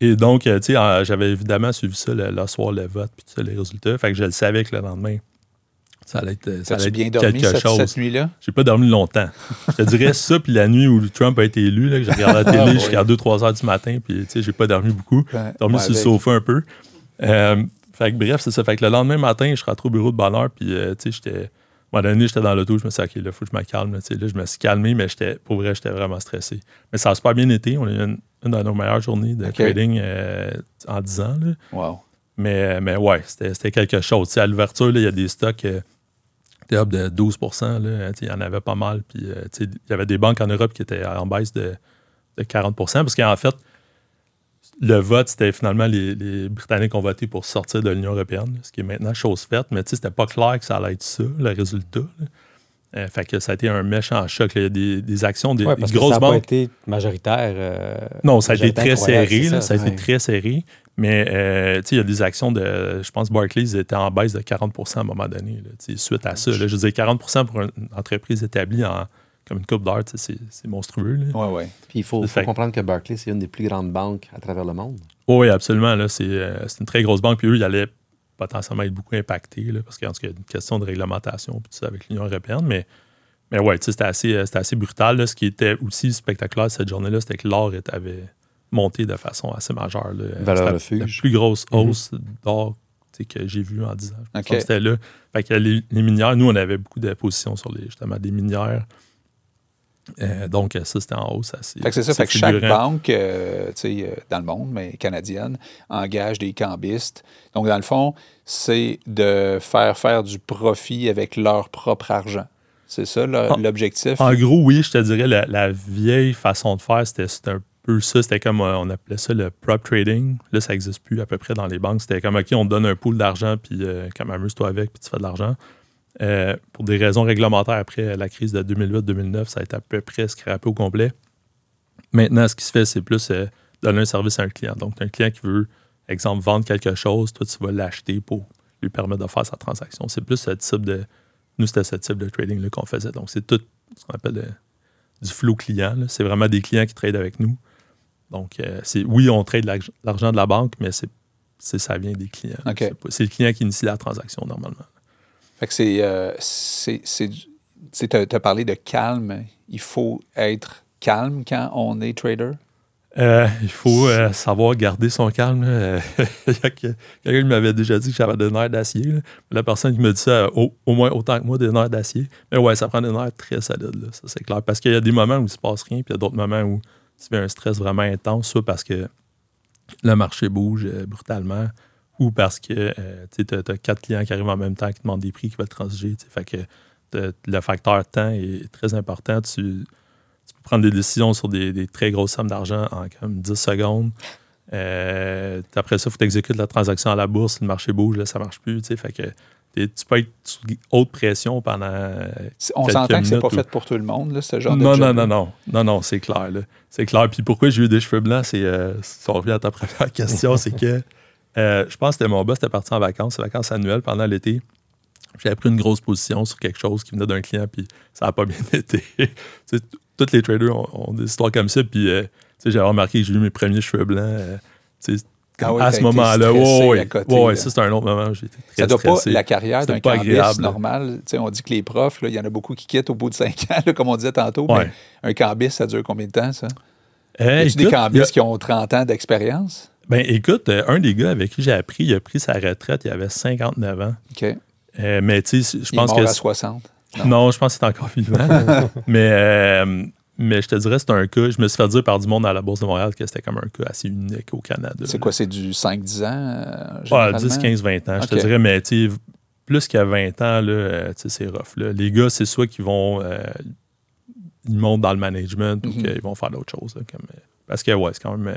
Et donc, tu sais, j'avais évidemment suivi ça le, le soir, le vote, puis tout ça, les résultats. Fait que je le savais que le lendemain, ça allait être, ça allait être bien dormi quelque cette, chose. cette nuit-là? J'ai pas dormi longtemps. Je te dirais ça, puis la nuit où Trump a été élu, là, que j'ai regardé la Ah, télé jusqu'à 2-3 heures du matin, puis tu sais, j'ai pas dormi beaucoup Ouais. dormi sur le avec- sofa un peu. Euh, fait que bref, c'est ça. Fait que le lendemain matin, je rentre au bureau de bonne heure, puis euh, tu sais, j'étais. À un moment donné, j'étais dans l'auto, je me suis dit, OK, là, faut que je me calme. Là, je me suis calmé, mais j'étais, pour vrai, j'étais vraiment stressé. Mais ça a super bien été. On a eu une, une de nos meilleures journées de trading euh, en 10 ans. là. Wow. Mais, mais ouais, c'était, quelque chose. Tu sais, à l'ouverture, il y a des stocks euh, étaient up de 12 là, Il y en avait pas mal. Puis, euh, il y avait des banques en Europe qui étaient en baisse de, de 40% Parce qu'en fait, le vote, c'était finalement les, les Britanniques ont voté pour sortir de l'Union européenne, ce qui est maintenant chose faite. Mais c'était pas clair que ça allait être ça, le résultat. Euh, fait que ça a été un méchant choc. Il y a des, des actions, des, Ouais, des parce que grosses ça n'a pas banques. été majoritaire. euh, Non, ça a été très serré. ça a ouais. été très serré. Mais euh, tu sais, il y a des actions de. Je pense Barclays était en baisse de 40% à un moment donné. là, suite à ça. là. je veux dire, 40% pour une entreprise établie en, comme une coupe sais, c'est monstrueux. là. Ouais, ouais. Puis il faut, comprendre que Barclays, c'est une des plus grandes banques à travers le monde. Oui, absolument. C'est euh, c'est une très grosse banque. Puis eux, ils allaient potentiellement être beaucoup impactés là, parce qu'il y a une question de réglementation puis tout ça avec l'Union européenne. Mais, mais ouais, tu sais, c'était assez, euh, assez brutal. là. Ce qui était aussi spectaculaire cette journée-là, c'était que l'or avait monté de façon assez majeure. là. Valeur C'était refuge. La plus grosse hausse d'or que j'ai vu en 10 ans. C'était là. Fait que les, les minières, nous, on avait beaucoup de positions sur les, justement des minières. Euh, donc, ça, c'était en hausse assez. Fait que c'est ça, fait que chaque banque, euh, tu sais, euh, dans le monde, mais canadienne, engage des cambistes. Donc, dans le fond, c'est de faire faire du profit avec leur propre argent. C'est ça En- l'objectif? En gros, oui, je te dirais, la, la vieille façon de faire, c'était c'était un ça. C'était comme, euh, on appelait ça le prop trading. Là, ça n'existe plus à peu près dans les banques. C'était comme, OK, on te donne un pool d'argent, puis euh, comme amuse-toi avec, puis tu fais de l'argent. Euh, pour des raisons réglementaires, après la crise de 2008-2009, ça a été à peu près scrappé au complet. Maintenant, ce qui se fait, c'est plus euh, donner un service à un client. Donc, un client qui veut, exemple, vendre quelque chose, toi, tu vas l'acheter pour lui permettre de faire sa transaction. C'est plus ce type de. Nous, c'était ce type de trading qu'on faisait. Donc, c'est tout ce qu'on appelle du flow client. C'est vraiment des clients qui tradent avec nous. Donc, euh, c'est oui, on trade l'arg- l'argent de la banque, mais c'est ça vient des clients. C'est le client qui initie la transaction normalement. Fait que c'est. euh, tu as, parlé de calme. Il faut être calme quand on est trader? Euh, il faut euh, savoir garder son calme. Quelqu'un m'avait déjà dit que j'avais des nerfs d'acier. La personne qui me dit ça, au, au moins autant que moi, des nerfs d'acier. Mais ouais, ça prend des nerfs très solides, là, ça c'est clair. Parce qu'il y a des moments où il ne se passe rien, puis il y a d'autres moments où tu fais un stress vraiment intense, soit parce que le marché bouge euh, brutalement, ou parce que euh, tu as, quatre clients qui arrivent en même temps qui demandent des prix, qui veulent transiger. que le facteur temps est très important. Tu, peux prendre des décisions sur des, très grosses sommes d'argent en comme 10 secondes. Euh, après ça, il faut que tu exécutes la transaction à la bourse. Le marché bouge, là, ça marche plus. que tu peux être sous haute pression pendant. euh, On s'entend que c'est pas ou- fait pour tout le monde, là, ce genre de non, non, non, non, non, non, c'est clair. C'est clair. Puis pourquoi j'ai eu des cheveux blancs, c'est. euh, si on revient à ta première question, c'est que euh, je pense que mon boss, était parti en vacances, vacances annuelles pendant l'été. J'avais pris une grosse position sur quelque chose qui venait d'un client, puis ça n'a pas bien été. Tous les traders ont, ont des histoires comme ça, puis euh, j'avais remarqué que j'ai eu mes premiers cheveux blancs. Ah oui, à ce moment-là, ouais, ouais, là. ça c'est un autre moment. été très Ça doit pas, la carrière d'un cambiste normal. On dit que les profs, il y en a beaucoup qui quittent au bout de cinq ans, là, comme on disait tantôt. Ouais. Mais un cambiste, ça dure combien de temps, ça? Euh, y a des a- cambistes qui ont 30 ans d'expérience? Ben écoute, euh, un des gars avec qui j'ai appris, il a pris sa retraite, il avait 59 ans. OK. Euh, mais tu sais, je Il est pense mort que. à 60. Non. je pense qu'il est encore vivant. mais, euh, mais je te dirais, c'est un cas. Je me suis fait dire par du monde à la Bourse de Montréal que c'était comme un cas assez unique au Canada. C'est quoi, c'est du 5-10 ans? euh, généralement? 10, 15, 20 ans, je te dirais. Mais tu plus qu'à 20 ans, là, euh, c'est rough. là. Les gars, c'est soit qu'ils vont. euh, ils montent dans le management ou Mhm. qu'ils vont faire d'autres choses. là, comme, euh, parce que, ouais, c'est quand même.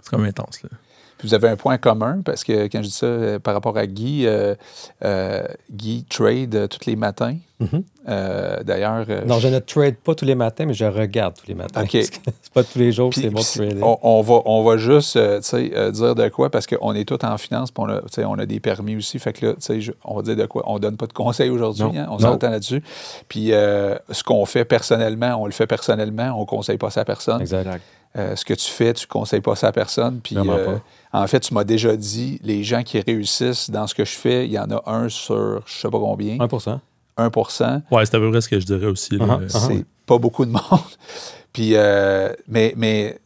c'est quand même intense. Là. Puis vous avez un point commun, parce que quand je dis ça par rapport à Guy, euh, euh, Guy trade tous les matins? Mhm. Euh, D'ailleurs, euh, Non, je ne trade pas tous les matins, mais je regarde tous les matins. OK. c'est pas tous les jours que c'est bon de trader. on, on va, on va juste euh, tu sais, euh, dire de quoi, parce qu'on est tous en finance, puis on a, on a des permis aussi. Fait que là, tu sais, je- on va dire de quoi? On donne pas de conseils aujourd'hui, Non. hein, on s'entend là-dessus. Puis euh, ce qu'on fait personnellement, on le fait personnellement, on conseille pas ça à personne. Exact. Euh, ce que tu fais, tu conseilles pas ça à personne. Puis euh, en fait, tu m'as déjà dit, les gens qui réussissent dans ce que je fais, il y en a un sur je sais pas combien, 1 1 Ouais, c'est à peu près ce que je dirais aussi. Uh-huh, uh-huh. c'est pas beaucoup de monde. Puis, euh, mais, mais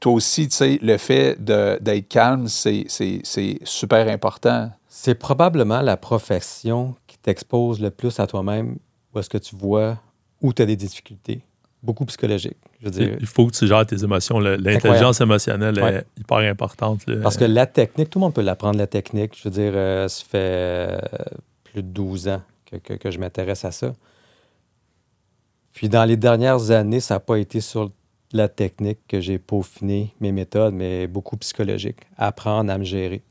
toi aussi, tu sais, le fait d'être calme, c'est c'est- c'est super important. C'est probablement la profession qui t'expose le plus à toi-même où est-ce que tu vois où tu as des difficultés. Beaucoup psychologiques. Je veux dire, Il faut que tu gères tes émotions. L'intelligence émotionnelle Ouais. est hyper importante. là. Parce que la technique, tout le monde peut l'apprendre, la technique. Je veux dire, euh, ça fait euh, plus de 12 ans que, que- que je m'intéresse à ça. Puis dans les dernières années, ça n'a pas été sur la technique que j'ai peaufiné mes méthodes, mais beaucoup psychologique. Apprendre à me gérer.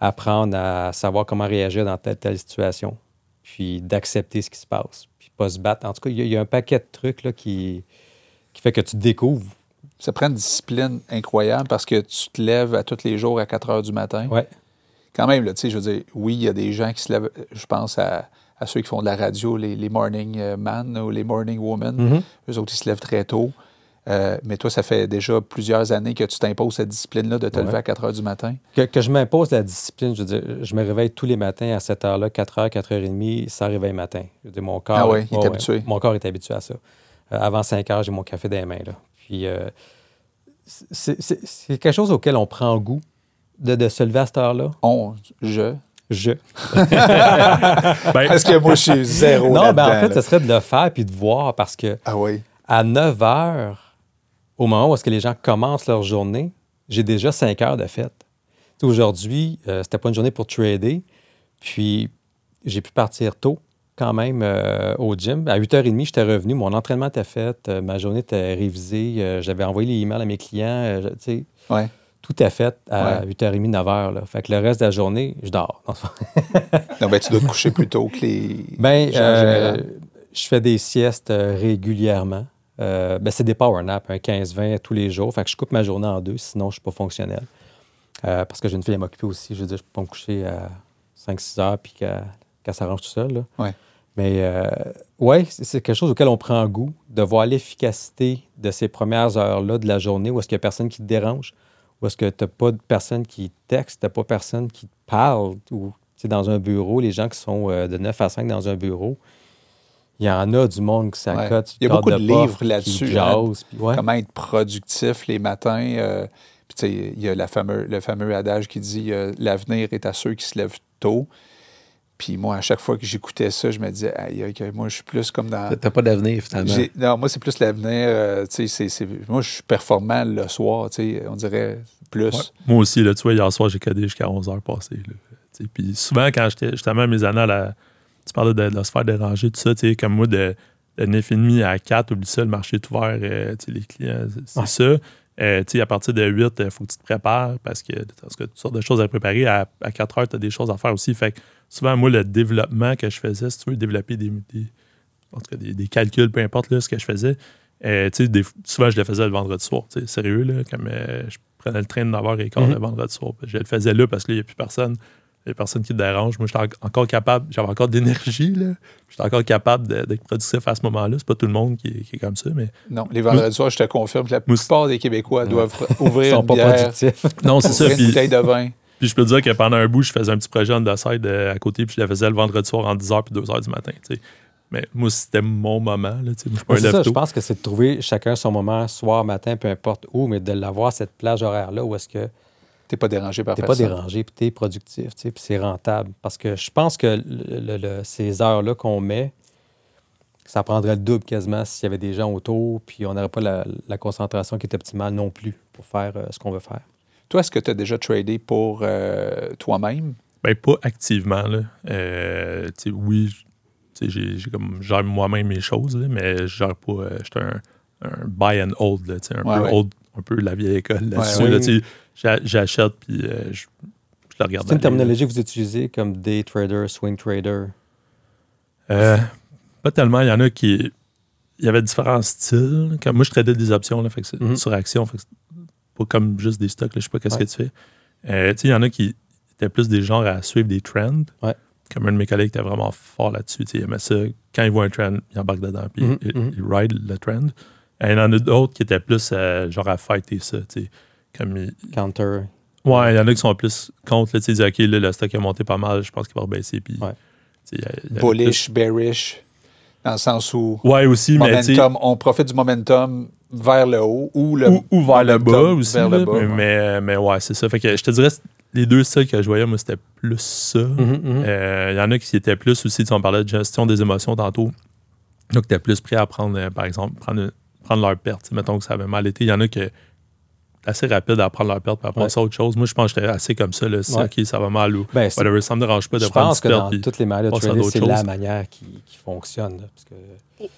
Apprendre à savoir comment réagir dans telle, telle situation. Puis d'accepter ce qui se passe. Puis pas se battre. En tout cas, il y, a- il y a un paquet de trucs là, qui, qui fait que tu découvres. Ça prend une discipline incroyable parce que tu te lèves à tous les jours à 4 heures du matin. Ouais. Quand même, là, tu sais, je veux dire, oui, il y a des gens qui se lèvent, je pense à, à ceux qui font de la radio, les, les morning euh, man ou les morning women. Mhm. Eux autres, ils se lèvent très tôt. Euh, mais toi, ça fait déjà plusieurs années que tu t'imposes cette discipline-là de te Ouais. lever à 4 heures du matin? Que, que je m'impose la discipline, je veux dire, je me réveille tous les matins à cette heure-là, 4h, 4h30, sans réveil matin. Je veux dire, mon corps, Ah ouais, il est habitué. Mon corps est habitué à ça. Euh, avant 5 h j'ai mon café dans les mains. Là. Puis, euh, c'est quelque chose auquel on prend goût de, de se lever à cette heure-là? On, je. Je. Ben, Parce que moi, je suis zéro non, ben en fait, là. ce serait de le faire puis de voir parce que Ah oui. à 9 heures, au moment où est-ce que les gens commencent leur journée, j'ai déjà 5 heures de fête. Aujourd'hui, euh, c'était pas une journée pour trader, puis j'ai pu partir tôt quand même euh, au gym. À 8h30, j'étais revenu, mon entraînement était fait, euh, ma journée était révisée, euh, j'avais envoyé les emails à mes clients, euh, sais, Ouais. Tout est fait à Ouais. 8h30, 9h. Là. Fait que le reste de la journée, je dors. Non, ben, tu dois te coucher plus tôt que les. Ben, euh, je fais des siestes euh, régulièrement. Euh, ben, c'est des power naps, un 15-20 tous les jours. Fait que je coupe ma journée en deux, sinon je ne suis pas fonctionnel. Euh, parce que j'ai une fille à m'occuper aussi. Je veux dire, je peux pas me coucher à 5-6 heures puis qu'elle s'arrange tout seul. là. Ouais. Mais euh, ouais, c'est quelque chose auquel on prend goût, de voir l'efficacité de ces premières heures-là de la journée où est-ce qu'il n'y a personne qui te dérange, où est-ce que tu n'as pas de personne qui texte, tu n'as pas personne qui te parle, ou tu sais, dans un bureau, les gens qui sont euh, de 9 à 5 dans un bureau, il y en a du monde qui s'accote. Il y a beaucoup de livres là-dessus, ouais. Comment être productif les matins. euh, puis, il y a la fameux, le fameux adage qui dit euh, L'avenir est à ceux qui se lèvent tôt. Puis moi, à chaque fois que j'écoutais ça, je me disais, aïe, aïe, aïe, moi, je suis plus comme dans. T'as pas d'avenir, finalement. Non, moi, c'est plus l'avenir. euh, tu sais, c'est- c'est- moi, je suis performant le soir, tu sais, on dirait plus. Ouais. Moi aussi, là, tu vois, hier soir, j'ai codé jusqu'à 11h passées. là. Tu sais, Puis souvent, quand j'étais justement à mes années, à la- tu parlais de, de se faire déranger, tout ça, tu sais, comme moi, de, de 9h30 à 4, oublie ça, le marché est ouvert, euh, tu sais, les clients, c'est- c'est Ouais. ça. Euh, tu sais, à partir de 8, il faut que tu te prépares parce que tu as toutes sortes de choses à préparer. À, à 4 heures, tu as des choses à faire aussi. Fait que souvent, moi, le développement que je faisais, si tu veux développer des, des- en tout cas, des, des calculs, peu importe là, ce que je faisais, euh, tu sais, des- souvent, je le faisais le vendredi soir. tu sais, Sérieux, là, comme euh, je prenais le train de 9h15 Mhm. le vendredi soir. Je le faisais là parce qu'il n'y a plus personne. Il n'y a personne qui te dérange. Moi, j'étais en- encore capable, j'avais encore d'énergie. là. J'étais encore capable de- d'être productif à ce moment-là. C'est pas tout le monde qui est, qui est comme ça, mais Non, les vendredis soirs, je te confirme que la plupart des Québécois doivent Ils ouvrir sont une pas bière, productifs. non, c'est ça. une Puis, bouteille de vin. Puis je peux te dire que pendant un bout, je faisais un petit projet on the side euh, à côté, puis je le faisais le vendredi soir en 10h puis 2h du matin. tu sais. Mais moi, c'était mon moment. Là, moi, je ça, je pense que c'est de trouver chacun son moment, soir, matin, peu importe où, mais de l'avoir, cette plage horaire-là, où est-ce que T'es pas dérangé par tu n'es pas dérangé, puis tu es productif, puis c'est rentable. Parce que je pense que le- le- le- ces heures-là qu'on met, ça prendrait le double quasiment s'il y avait des gens autour, puis on n'aurait pas la, la concentration qui est optimale non plus pour faire euh, ce qu'on veut faire. Toi, est-ce que tu as déjà tradé pour euh, toi-même? Ben, pas activement. Là. Euh, tu sais, oui, j'ai, j'ai comme, gère moi-même mes choses, là, mais je gère pas. euh, J'étais un, un buy and hold, là, tu sais, un, Ouais, peu ouais. old, un peu la vieille école là-dessus. Ouais, là, j'achète, puis euh, je, je le regarde. C'est une terminologie que vous utilisez comme day trader, swing trader? Euh, pas tellement. Il y en a qui. Il y avait différents styles. Comme moi, je traitais des options, là, fait que c'est Mhm. sur action. Fait que c'est pas comme juste des stocks. Là, je sais pas qu'est-ce Ouais. que tu fais. Euh, tu sais, il y en a qui étaient plus des genres à suivre des trends. Ouais. Comme un de mes collègues était vraiment fort là-dessus. Tu sais, Il aimait ça. Quand il voit un trend, il embarque dedans. Puis Mhm, il, mhm. il ride le trend. Et il y en a d'autres qui étaient plus euh, genre à fighter ça. tu sais. Comme il- Counter. Ouais, il y en a qui sont plus contre. Là, tu sais, ils disent, OK, là, le stock a monté pas mal. Je pense qu'il va rebaisser. Puis, Ouais. tu sais, il y a- il y a Bullish, bearish, dans le sens où Ouais, aussi, mais on profite du momentum vers le haut ou le ou, ou vers le bas aussi. vers là, le bas, mais, ouais. mais, mais ouais, c'est ça. Fait que je te dirais, les deux styles que je voyais, moi, c'était plus ça. Mhm, mhm. Euh, Il y en a qui étaient plus aussi, tu sais, on parlait de gestion des émotions tantôt. Donc, tu plus prêt à prendre, euh, par exemple, prendre, prendre leur perte. Mettons que ça avait mal été. Il y en a qui assez rapide à prendre leur perte puis à passer à autre chose. Moi, je pense que j'étais assez comme ça. Là, si, Ouais. Ça va mal ou Ben, whatever. Ça me dérange pas de je prendre pense une que perte. dans puis- toutes les manières de passer à trader, d'autres c'est la manière qui, qui fonctionne. là, parce que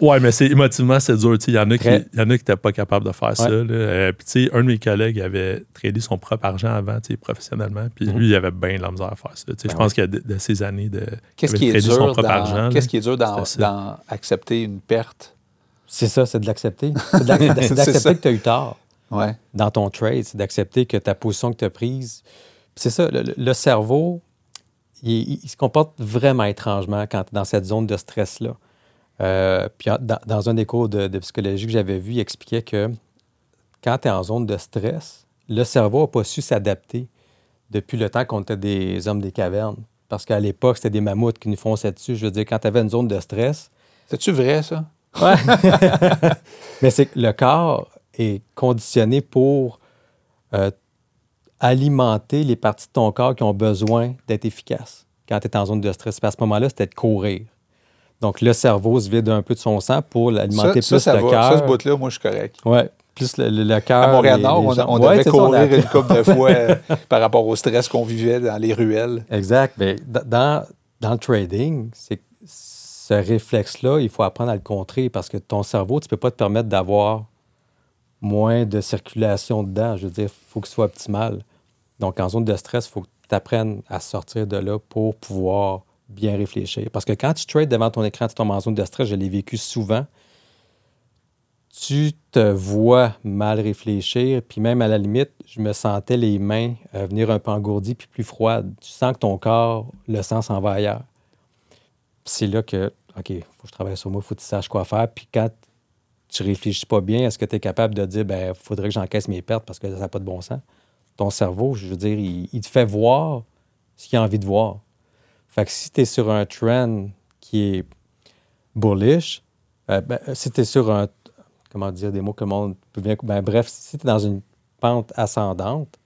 Ouais, mais c'est émotivement, c'est dur. Il y en a qui Très. il y en a qui n'étaient pas capables de faire ça. Euh, puis, tu sais, un de mes collègues avait tradé son propre argent avant, tu sais, professionnellement. Puis, Mhm. lui, il avait bien de la misère à faire ça. Tu sais, Ben je pense qu'il y a de, de ces années de. Qu'est-ce qui est dur dans, qu'est-ce qui est dur dans, accepter une perte? c'est ça, c'est de l'accepter. C'est d'accepter que tu as eu tort. Ouais. dans ton trade, c'est d'accepter que ta position que tu as prise. C'est ça, le, cerveau, il, se comporte vraiment étrangement quand tu es dans cette zone de stress-là. Euh, puis dans, dans un des cours de, de psychologie que j'avais vu, il expliquait que quand tu es en zone de stress, le cerveau n'a pas su s'adapter depuis le temps qu'on était des hommes des cavernes. Parce qu'à l'époque, c'était des mammouths qui nous fonçaient dessus. Je veux dire, quand tu avais une zone de stress, C'est-tu vrai, ça? Ouais. Mais c'est que le corps est conditionné pour euh, alimenter les parties de ton corps qui ont besoin d'être efficaces quand tu es en zone de stress. À ce moment-là, c'était de courir. Donc, le cerveau se vide un peu de son sang pour alimenter Ça, plus ça, ça le va. Ça, ce cœur. bout-là, moi, je suis correct. Oui, plus le, le- le cœur. À Montréal-Nord, les- on, on. Ouais, devait ça, on courir a- une couple de fois euh, par rapport au stress qu'on vivait dans les ruelles. Exact. Mais d- dans, dans le trading, c'est ce réflexe-là, il faut apprendre à le contrer parce que ton cerveau, tu ne peux pas te permettre d'avoir moins de circulation dedans. Je veux dire, il faut qu'il soit optimal. Donc, en zone de stress, il faut que tu apprennes à sortir de là pour pouvoir bien réfléchir. Parce que quand tu trades devant ton écran, tu tombes en zone de stress, je l'ai vécu souvent. Tu te vois mal réfléchir, puis même à la limite, je me sentais les mains euh, venir un peu engourdies puis plus froides. Tu sens que ton corps, le sang s'en va ailleurs. C'est là que, OK, il faut que je travaille sur moi, il faut que tu saches quoi faire. Puis quand tu réfléchis pas bien, est-ce que tu es capable de dire, ben, faudrait que j'encaisse mes pertes parce que ça n'a pas de bon sens? Ton cerveau, je veux dire, il, te fait voir ce qu'il a envie de voir. Fait que si tu es sur un trend qui est bullish, euh, ben, si tu es sur un, comment dire des mots que le monde peut bien. Ben, bref, si tu es dans une pente ascendante,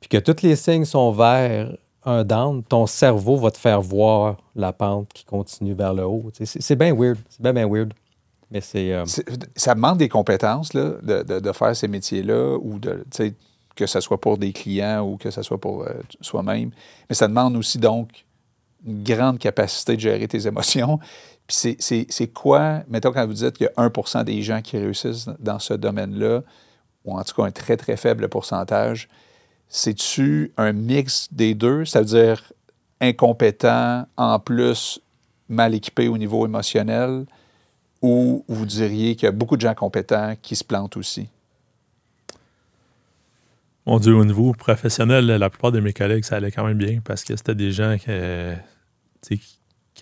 puis que tous les signes sont vers un down, ton cerveau va te faire voir la pente qui continue vers le haut. C'est bien weird. C'est bien, bien weird. Euh, Ça demande des compétences là, de, de- faire ces métiers-là, ou de, que ce soit pour des clients ou que ce soit pour euh, soi-même. Mais ça demande aussi donc une grande capacité de gérer tes émotions. Puis c'est quoi, mettons, quand vous dites qu'il y a 1% des gens qui réussissent dans ce domaine-là, ou en tout cas un très, très faible pourcentage, c'est-tu un mix des deux? C'est-à-dire incompétent, en plus mal équipé au niveau émotionnel, ou vous diriez qu'il y a beaucoup de gens compétents qui se plantent aussi? Mon Dieu, au niveau professionnel, la plupart de mes collègues, ça allait quand même bien parce que c'était des gens qui,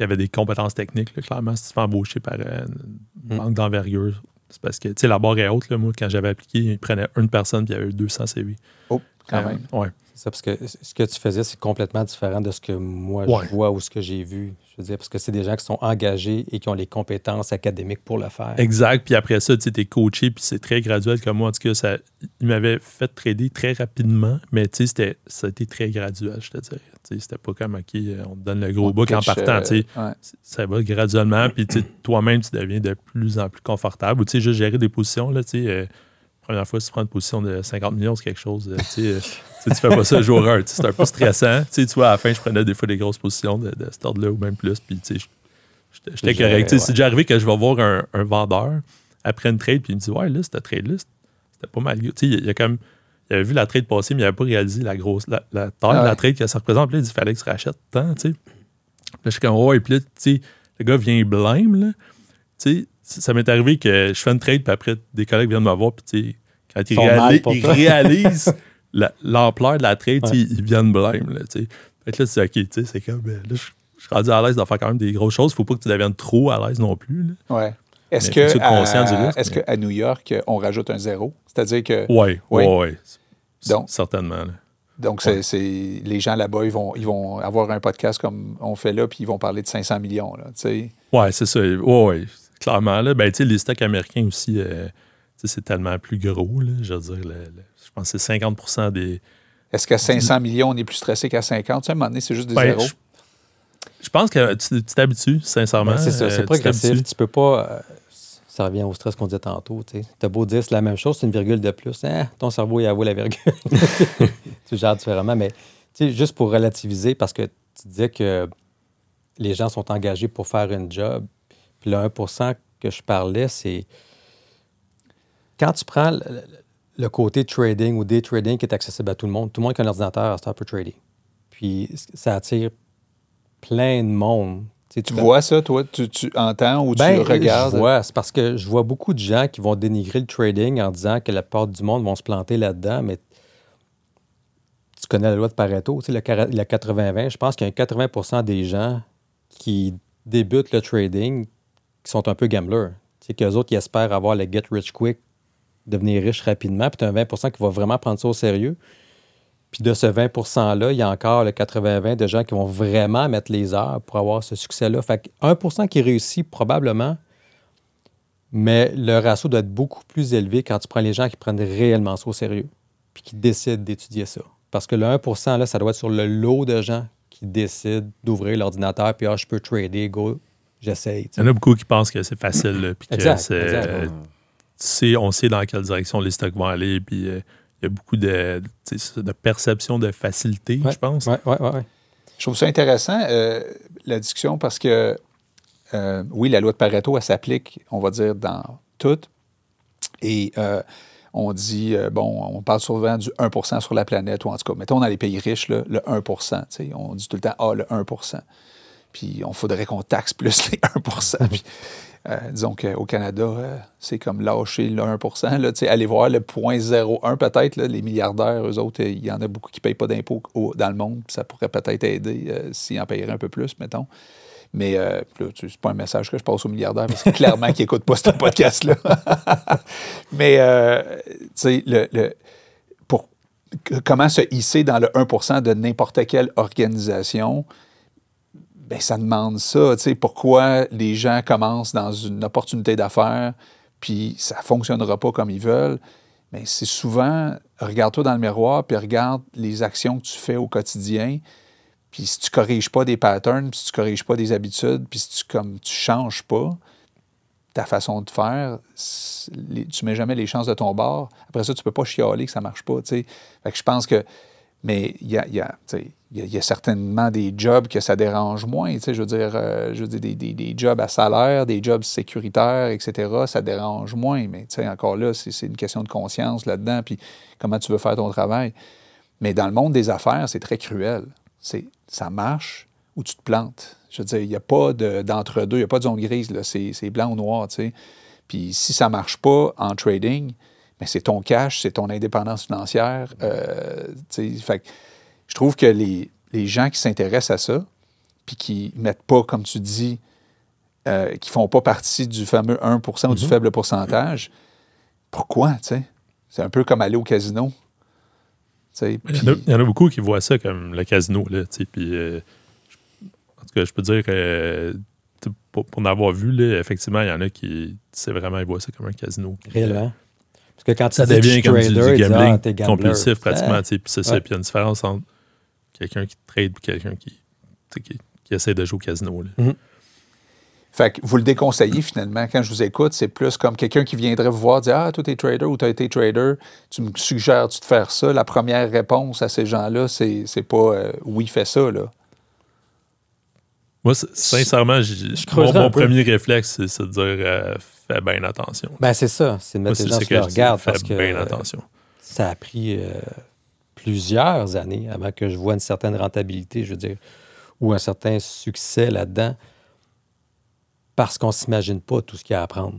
avaient des compétences techniques. là. Clairement, si tu te fais embaucher par euh, un Mm. manque d'envergure, c'est parce que tu sais, la barre est haute. Là, moi, quand j'avais appliqué, ils prenaient une personne puis il y avait eu 200 CV. Oh, quand Euh, même. ouais. C'est ça, parce que ce que tu faisais, c'est complètement différent de ce que moi Ouais. je vois ou ce que j'ai vu. Je veux dire, parce que c'est des gens qui sont engagés et qui ont les compétences académiques pour le faire. Exact. Puis après ça, tu es coaché, puis c'est très graduel comme moi. En tout cas, ça, il m'avait fait trader très rapidement, mais tu sais, c'était- ça a été très graduel, je te dirais. Tu sais, C'était pas comme, OK, euh, on te donne le gros book en pitch, partant. euh, tu sais. ouais. ça va graduellement, puis tu sais, toi-même, tu deviens de plus en plus confortable. Ou tu sais, juste gérer des positions, là, tu sais, euh, première fois, si tu prends une position de 50 millions, c'est quelque chose, euh, tu sais, euh, tu fais pas ça jour 1, tu sais, c'est un peu stressant. Tu vois, à la fin, je prenais des fois des grosses positions de, de cet ordre-là ou même plus, puis tu sais, j'étais- correct. C'est déjà arrivé que je vais voir un, un vendeur après une trade, puis il me dit, ouais, là, cette trade-là, c'était pas mal. Tu sais, il y a comme... Il avait vu la trade passer, mais il n'avait pas réalisé la grosse la, la taille Ah de la ouais. trade que ça représente. Puis là, il dit fallait que tu rachètes tant, tu sais. Puis là, je suis comme, ouais, puis là, tu sais, le gars vient blême, là. Tu sais, ça m'est arrivé que je fais une trade, puis après, des collègues viennent me voir, puis tu sais, quand ils, ils réalisent la- l'ampleur de la trade, ils viennent blême, là, tu sais. Fait que là, c'est OK, tu sais, c'est comme, euh, là, je je suis rendu à l'aise de faire quand même des grosses choses. Faut pas que tu deviennes trop à l'aise non plus, là. Ouais. Est-ce que est-ce mais- qu'à New York, on rajoute un zéro? C'est-à-dire que Ouais, Oui. ouais, ouais. Donc- Certainement, là. donc c'est, c'est- les gens là-bas, ils vont, ils vont avoir un podcast comme on fait là, puis ils vont parler de 500 millions. Là, tu sais. Ouais, c'est ça. Ouais, ouais. Clairement, là, ben, tu sais, les stocks américains aussi, euh, c'est tellement plus gros, là. Je veux dire, le- le- je pense que c'est 50% des. Est-ce qu'à 500 millions, on est plus stressé qu'à 50? Tu sais, à un moment donné, c'est juste des Ben, zéros. je, je pense que tu tu t'habitues, sincèrement. Ben, c'est ça, Euh, c'est progressif. Tu peux pas. euh, ça revient au stress qu'on disait tantôt. Tu as beau dire c'est la même chose, c'est une virgule de plus. Hein, ton cerveau, il avoue la virgule. tu gères différemment. Mais tu sais, juste pour relativiser, parce que tu disais que les gens sont engagés pour faire une job. Puis le 1 que je parlais, c'est quand tu prends le, côté trading ou day trading qui est accessible à tout le monde, tout le monde qui a un ordinateur, c'est un peu trading. Puis ça attire plein de monde. Tu sais, Tu peux- vois ça, toi? Tu, tu entends ou ben, tu regardes? Je vois, c'est parce que je vois beaucoup de gens qui vont dénigrer le trading en disant que la part du monde vont se planter là-dedans, mais tu connais la loi de Pareto, tu sais, le 80-20, je pense qu'il y a 80 des gens qui débutent le trading qui sont un peu gamblers. Sais, qu'eux autres, ils espèrent avoir le get rich quick, devenir riche rapidement, puis tu as un 20% qui va vraiment prendre ça au sérieux. Puis de ce 20 %-là, il y a encore le 80-20 de gens qui vont vraiment mettre les heures pour avoir ce succès-là. Fait que 1% qui réussit probablement, mais le ratio doit être beaucoup plus élevé quand tu prends les gens qui prennent réellement ça au sérieux. puis qui décident d'étudier ça. Parce que le 1 là, ça doit être sur le lot de gens qui décident d'ouvrir l'ordinateur, puis ah, je peux trader, go, j'essaye. Il y en a beaucoup qui pensent que c'est facile, là, puis que Exact, c'est- exact. euh, tu sais- on sait dans quelle direction les stocks vont aller, puis euh, il y a beaucoup de, de perception de facilité, Ouais, je pense. Ouais, ouais, ouais. Je trouve ça intéressant, euh, la discussion, parce que, euh, oui, la loi de Pareto, elle s'applique, on va dire, dans tout. Et euh, on dit, euh, bon, on parle souvent du 1% sur la planète, ou en tout cas, mettons dans les pays riches, là, le 1 tu sais, On dit tout le temps, ah, le 1 Puis on faudrait qu'on taxe plus les 1% Puis, euh, disons qu'au Canada, euh, c'est comme lâcher le 1 là, Allez voir le 0.01 peut-être, les milliardaires, eux autres, il y en a beaucoup qui ne payent pas d'impôts dans le monde. Ça pourrait peut-être aider euh, s'ils en payeraient un peu plus, mettons. Mais euh, c'est pas un message que je passe aux milliardaires, parce que clairement qu'ils n'écoutent pas ce podcast-là. Mais, tu sais, le, le- pour, comment se hisser dans le 1% de n'importe quelle organisation, ben, ça demande ça. tu sais, Pourquoi les gens commencent dans une opportunité d'affaires, puis ça ne fonctionnera pas comme ils veulent? Mais c'est souvent, regarde-toi dans le miroir, puis regarde les actions que tu fais au quotidien. Puis si tu ne corriges pas des patterns, puis si tu ne corriges pas des habitudes, puis si tu comme tu changes pas ta façon de faire, les- tu mets jamais les chances de ton bord. Après ça, tu peux pas chialer que ça marche pas. Fait que je pense que. Mais il y a, certainement des jobs que ça dérange moins. Je veux dire, euh, je veux dire des, jobs à salaire, des jobs sécuritaires, etc. Ça dérange moins. Mais encore là, c'est une question de conscience là-dedans, puis comment tu veux faire ton travail. Mais dans le monde des affaires, c'est très cruel. C'est ça marche ou tu te plantes. Je veux dire, il n'y a pas de- d'entre-deux, il n'y a pas de zone grise. C'est blanc ou noir, tu sais. Puis si ça ne marche pas en trading, mais c'est ton cash, c'est ton indépendance financière. euh, fait je trouve que les, les gens qui s'intéressent à ça, puis qui ne mettent pas, comme tu dis, euh, qui ne font pas partie du fameux 1% ou du faible pourcentage, pourquoi, tu sais? C'est un peu comme aller au casino. Tu sais, Il y, en a, puis- il y en a beaucoup qui voient ça comme le casino, là, tu sais, puis euh, je- en tout cas, je peux dire que pour, pour en avoir vu, là, effectivement, il y en a qui, c'est vraiment, ils voient ça comme un casino. Euh, Réellement. Parce que quand tu ça je devient comme du, du trader, disent, gambling ah, gambler. compulsif pratiquement, tu puis c'est ça, puis il y a une différence entre quelqu'un qui trade et quelqu'un qui, tu sais, qui, qui essaie de jouer au casino. là. Fait que vous le déconseillez finalement. Quand je vous écoute, c'est plus comme quelqu'un qui viendrait vous voir dire Ah, toi, t'es trader ou t'as été trader, tu me suggères-tu de faire ça? La première réponse à ces gens-là, c'est, c'est pas euh, oui, fais ça, là. Moi, sincèrement, j'ai- je mon, mon premier réflexe, c'est c'est de dire euh, fais bien attention. Ben, c'est ça. C'est de Moi, mettre c'est les gens ce sur que le je dis, regard fais parce que bien attention. ça a pris euh, plusieurs années avant que je vois une certaine rentabilité, je veux dire, ou un certain succès là-dedans parce qu'on ne s'imagine pas tout ce qu'il y a à apprendre.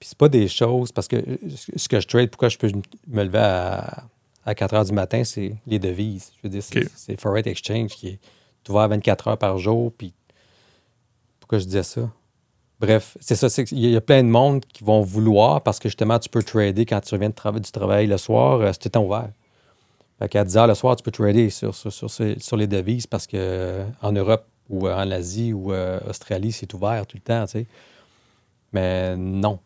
Puis c'est pas des choses, parce que euh, ce que je trade, pourquoi je peux me lever à, à 4 heures du matin, c'est les devises. Je veux dire, c'est OK. c'est Forex Exchange qui est ouvert à 24 heures par jour, puis pourquoi je disais ça? Bref, c'est ça. Il y a plein de monde qui vont vouloir parce que justement, tu peux trader quand tu reviens du travail le soir, euh, c'est temps ouvert. Fait qu'à 10 heures le soir, tu peux trader sur, les devises parce que euh, en Europe ou euh, en Asie ou euh, Australie, c'est ouvert tout le temps, tu. Mais non,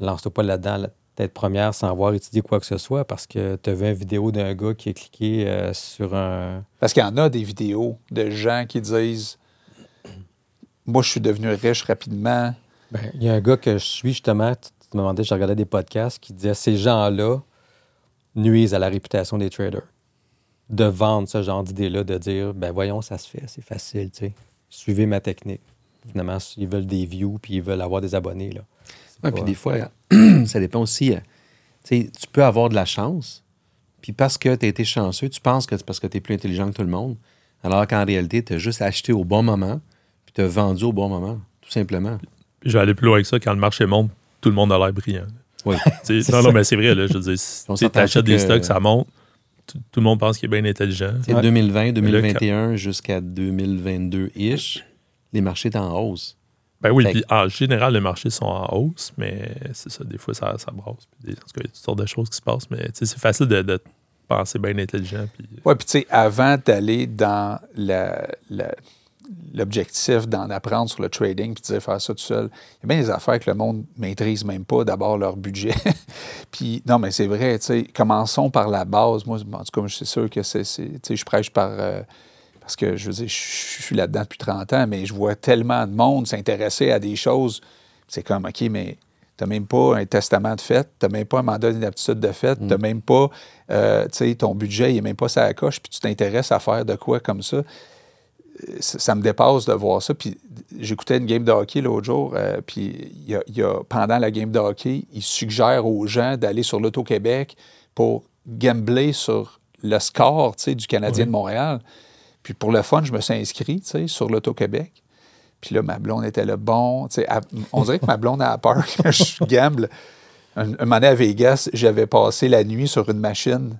lance-toi pas là-dedans la tête première sans avoir étudié quoi que ce soit parce que tu as vu une vidéo d'un gars qui a cliqué sur un. Parce qu'il y en a des vidéos de gens qui disent Moi, je suis devenu riche rapidement. Ben, Il y a un gars que je suis justement, tu tu me demandais, je regardais des podcasts qui disaient ces gens-là nuisent à la réputation des traders. De vendre ce genre d'idée-là, de dire ben voyons, ça se fait, c'est facile, tu sais. Suivez ma technique. Finalement, ils veulent des views puis ils veulent avoir des abonnés. Là. C'est Ouais, pas- puis des fois, ça dépend aussi. euh, tu peux avoir de la chance, puis parce que tu as été chanceux, tu penses que c'est parce que tu es plus intelligent que tout le monde, alors qu'en réalité, tu as juste acheté au bon moment, tu as vendu au bon moment, tout simplement. Puis je vais aller plus loin avec ça. Quand le marché monte, tout le monde a l'air brillant. Oui. Non, ça. non, mais c'est vrai, là, je veux dire, tu achètes que- des stocks, ça monte, tout, tout le monde pense qu'il est bien intelligent. C'est Ouais. 2020, 2021 jusqu'à 2022-ish, les marchés étaient en hausse. Ben oui, puis en général, les marchés sont en hausse, mais c'est ça, des fois, ça, ça brasse. Puis en tout cas, il y a toutes sortes de choses qui se passent, mais tu sais, c'est facile de, de penser bien intelligent. Puis, Ouais, puis tu sais, avant d'aller dans la, la- l'objectif d'en apprendre sur le trading puis de dire faire ça tout seul. Il y a bien des affaires que le monde maîtrise même pas d'abord leur budget. puis non, mais c'est vrai, tu sais, commençons par la base. Moi, en tout cas, je suis sûr que c'est, tu sais, je prêche par... euh, parce que, je veux dire, je suis là-dedans depuis 30 ans, mais je vois tellement de monde s'intéresser à des choses. C'est comme, OK, mais tu n'as même pas un testament de fait, tu n'as même pas un mandat d'inaptitude de fait, tu n'as même pas, euh, tu sais, ton budget, il n'est même pas ça à la coche, puis tu t'intéresses à faire de quoi comme ça. Ça, ça me dépasse de voir ça. Puis j'écoutais une game de hockey l'autre jour, euh, puis y a, il y a- pendant la game de hockey, il suggère aux gens d'aller sur l'Auto-Québec pour gambler sur le score, du Canadien de Montréal. Puis pour le fun, je me suis inscrit, sur l'Auto-Québec. Puis là, ma blonde était là, bon. elle- on dirait que ma blonde a peur que je gamble. Un, un moment donné à Vegas, j'avais passé la nuit sur une machine.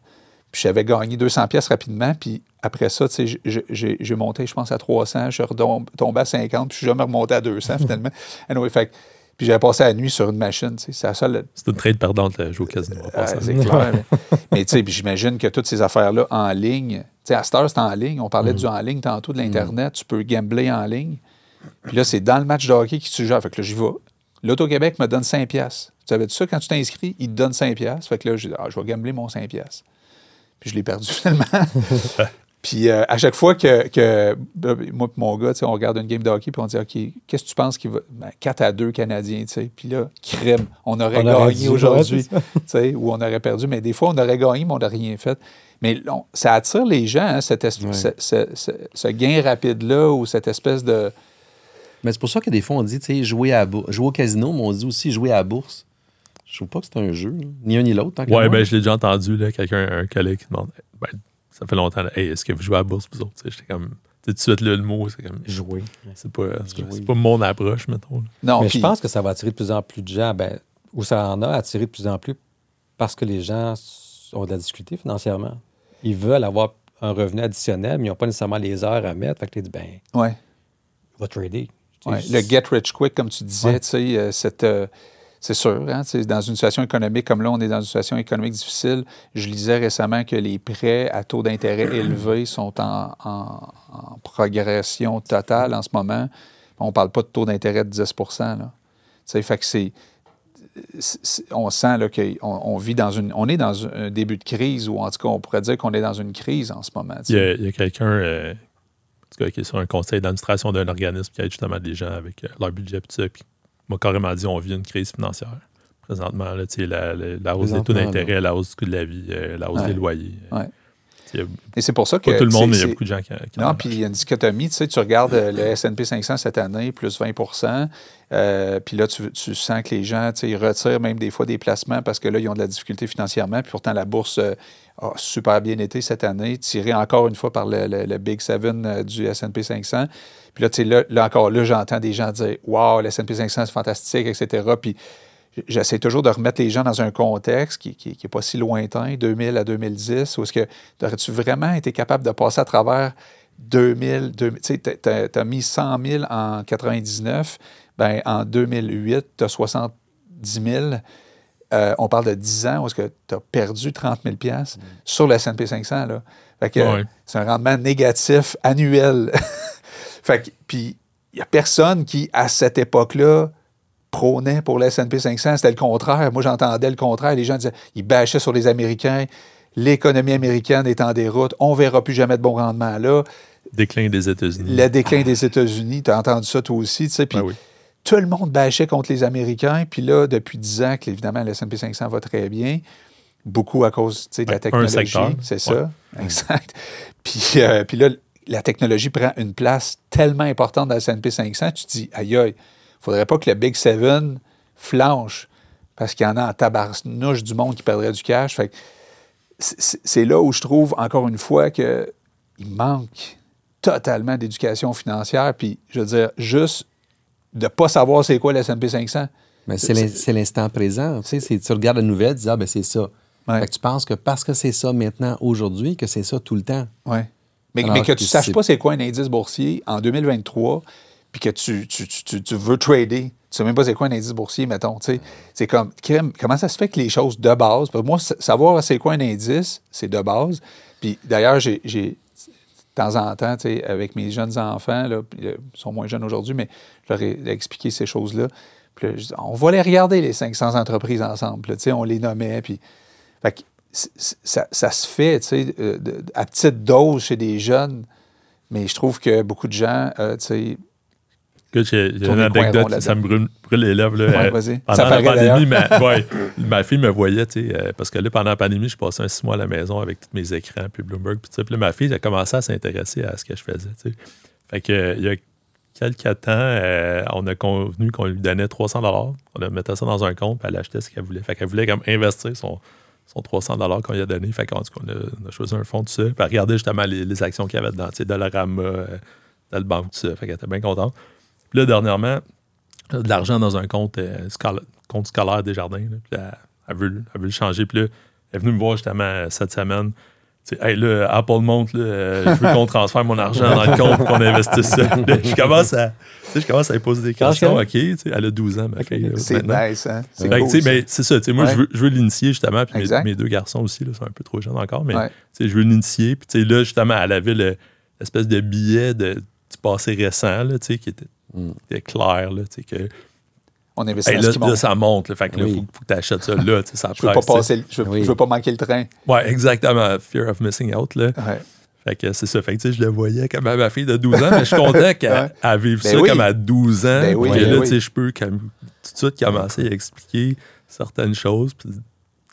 Puis j'avais gagné 200 pièces rapidement. Puis après ça, tu sais, j'ai- monté, je pense, à 300. Je suis tombé à 50. Puis je suis jamais remonté à 200 finalement. Anyway, fait puis j'avais passé la nuit sur une machine. tu C'est la seule, C'est une trade perdante, le jouer au casino. passant. c'est clair. mais mais tu sais, puis j'imagine que toutes ces affaires-là en ligne, tu sais, à cette heure, c'est en ligne. On parlait du en ligne tantôt, de l'Internet. Tu peux gambler en ligne. Puis là, c'est dans le match de hockey qui suggère. Fait que là, j'y vais. L'Auto-Québec me donne 5 piastres. Tu savais ça? Quand tu t'inscris, il te donne 5 piastres. Fait que là, dit, ah, je vais gambler mon 5 piastres. Puis je l'ai perdu finalement. puis euh, à chaque fois que, que moi et mon gars, on regarde une game de hockey, puis on dit, OK, qu'est-ce que tu penses qu'il va. Ben, 4 à 2 Canadiens, tu sais. Puis là, crème, on aurait On gagné aujourd'hui. ou on aurait perdu. Mais des fois, on aurait gagné, mais on n'a rien fait. Mais on- ça attire les gens, hein, cette ce, ce- ce- ce gain rapide-là ou cette espèce de. Mais c'est pour ça que des fois, on dit, tu sais, jouer, à jouer au casino, mais on dit aussi jouer à la bourse. Je trouve pas que c'est un jeu, là. ni un ni l'autre. Ouais, moi. ben je l'ai déjà entendu, là, quelqu'un, un collègue qui demande ben, ça fait longtemps, là, hey, est-ce que vous jouez à la bourse, vous autres? Tu sais, J'étais comme, tu sais, tout de suite, là, le mot, c'est comme, Jouer. c'est pas, c'est pas- Jouer. c'est pas mon approche, mettons. là. Non, Mais puis- je pense que ça va attirer de plus en plus de gens, ben, ou ça en a attiré de plus en plus parce que les gens ont de la difficulté financièrement. Ils veulent avoir un revenu additionnel, mais ils n'ont pas nécessairement les heures à mettre. Fait que tu dis, ben, ouais. va trader. Ouais, le get rich quick, comme tu disais, Ouais. tu sais, euh, cette, euh, c'est sûr, hein, dans une situation économique comme là, on est dans une situation économique difficile. Je lisais récemment que les prêts à taux d'intérêt élevés sont en, en- en progression totale en ce moment. On ne parle pas de taux d'intérêt de 10 là. Fait que c'est. On sent qu'on on vit dans une. On est dans un début de crise, ou en tout cas, on pourrait dire qu'on est dans une crise en ce moment. Il y a, quelqu'un euh, qui est sur un conseil d'administration d'un organisme qui aide justement des gens avec euh, leur budget. Puis m'a carrément dit on vit une crise financière. Présentement, là, la, la, la hausse des taux d'intérêt, la hausse du coût de la vie, euh, la hausse Ouais. des loyers. euh, Ouais. Et c'est pour ça que. Pas tout le monde, mais il y a beaucoup de gens qui, Non, puis il y a une dichotomie. Tu sais, tu regardes euh, le S&P 500 cette année, plus 20% euh, Puis là, tu, tu sens que les gens, tu sais, ils retirent même des fois des placements parce que là, ils ont de la difficulté financièrement. Puis pourtant, la bourse euh, a super bien été cette année, tirée encore une fois par le, le- le Big Seven euh, du S&P 500. Puis là, tu sais, là, là, encore là, j'entends des gens dire « Wow, le S&P 500, c'est fantastique, etc. » Puis j'essaie toujours de remettre les gens dans un contexte qui n'est pas si lointain, 2000 à 2010, où est-ce que aurais-tu vraiment été capable de passer à travers 2000, 2000 tu sais, tu as mis 100 000 en 99, ben en 2008, tu as 70 000. Euh, on parle de 10 ans où est-ce que tu as perdu 30 000 piastres sur le S&P 500. Là. Fait que, Ouais. c'est un rendement négatif annuel. fait que, puis, il n'y a personne qui, à cette époque-là, prônait pour le S&P 500. C'était le contraire. Moi, j'entendais le contraire. Les gens disaient, ils bâchaient sur les Américains. L'économie américaine est en déroute. On ne verra plus jamais de bon rendement là. Déclin des États-Unis. Le déclin des États-Unis, tu as entendu ça toi aussi. tu sais, Puis Ah oui. tout le monde bâchait contre les Américains. Puis là, depuis 10 ans, que, évidemment, le S&P 500 va très bien. Beaucoup à cause de la un technologie. C'est ça. Exact. Puis, euh, puis là, la technologie prend une place tellement importante dans le S&P 500. Tu te dis, aïe, aïe, faudrait pas que le Big Seven flanche parce qu'il y en a en tabarnouche du monde qui perdrait du cash. Fait que c'est là où je trouve, encore une fois, qu'il manque totalement d'éducation financière. Puis, je veux dire, juste de ne pas savoir c'est quoi le S&P 500. Mais c'est l'in- c'est l'instant présent. Tu, sais, c'est- tu regardes la nouvelle, tu dis, ah, ben c'est ça. Ouais. Que tu penses que parce que c'est ça maintenant, aujourd'hui, que c'est ça tout le temps. Ouais. Mais, mais que tu que ne saches pas c'est quoi un indice boursier en 2023, puis que tu, tu, tu- tu- veux trader, tu sais même pas c'est quoi un indice boursier, mettons. tu. C'est comme, comment ça se fait que les choses de base, moi, sa- savoir c'est quoi un indice, c'est de base. Puis d'ailleurs, j'ai. j'ai- temps en temps, avec mes jeunes enfants, là, euh, ils sont moins jeunes aujourd'hui, mais je leur ai expliqué ces choses-là. Puis là, on va les regarder, les 500 entreprises ensemble. tu sais, on les nommait. Puis, fait que ça, ça se fait tu sais, euh, de- à petite dose chez des jeunes, mais je trouve que beaucoup de gens, euh, tu sais, Écoute, j'ai une le anecdote, ça me brûle, brûle les lèvres. Là, Ouais, Euh, vas-y. Pendant Ça la pandémie, ma, ouais, ma fille me voyait, tu sais, euh, parce que là, pendant la pandémie, je passais un six mois à la maison avec tous mes écrans, puis Bloomberg, puis. Puis là, ma fille, a commencé à s'intéresser à ce que je faisais, tu sais. Fait que, euh, il y a quelques temps, on a convenu qu'on lui donnait 300 On la mettait ça dans un compte, puis elle achetait ce qu'elle voulait. Fait qu'elle voulait comme investir son, son 300 qu'on lui a donné. Fait qu'en tout cas, on a, on a choisi un fonds, tout ça. Puis elle regardait justement les, les actions qu'il y avait dedans, tu sais, Dollarama, euh, Dalbank, tout ça. Fait qu'elle était bien contente. Puis là, dernièrement, elle a de l'argent dans un compte, euh, scala- compte scolaire des jardins. Là, puis elle, elle veut, elle veut le changer. Puis là, elle est venue me voir justement euh, cette semaine. Tu sais, hey, là, Apple monte, là, euh, je veux qu'on transfère mon argent dans le compte, qu'on investisse ça. Je commence à, je commence à lui poser des questions. OK, elle a 12 ans, ma fille. là, c'est nice, hein? C'est cool, ça. mais c'est ça, moi, Ouais. je veux, je veux l'initier justement, puis mes, deux garçons aussi, là, sont un peu trop jeunes encore, mais Ouais. je veux l'initier, puis là, justement, elle avait le- l'espèce de billet de, du passé récent, là, tu sais, qui était, Mm. qui était clair, là, tu sais, que On investit Hey, dans là, ce qui là, ça monte. Là, fait que là, Oui. faut, faut que tu achètes ça là. tu sais, Ça Je veux pas passer, je veux, Oui. je veux pas manquer le train. Ouais, exactement. Fear of missing out. Là. Ouais. Fait que c'est ça. Fait que tu sais, je le voyais comme à ma fille de 12 ans, mais je suis content qu'elle Ouais. vive Ben ça oui. comme à 12 ans. Ben oui, que ben là, oui. tu sais, je peux comme, tout de suite commencer à expliquer certaines choses. Puis, tu sais,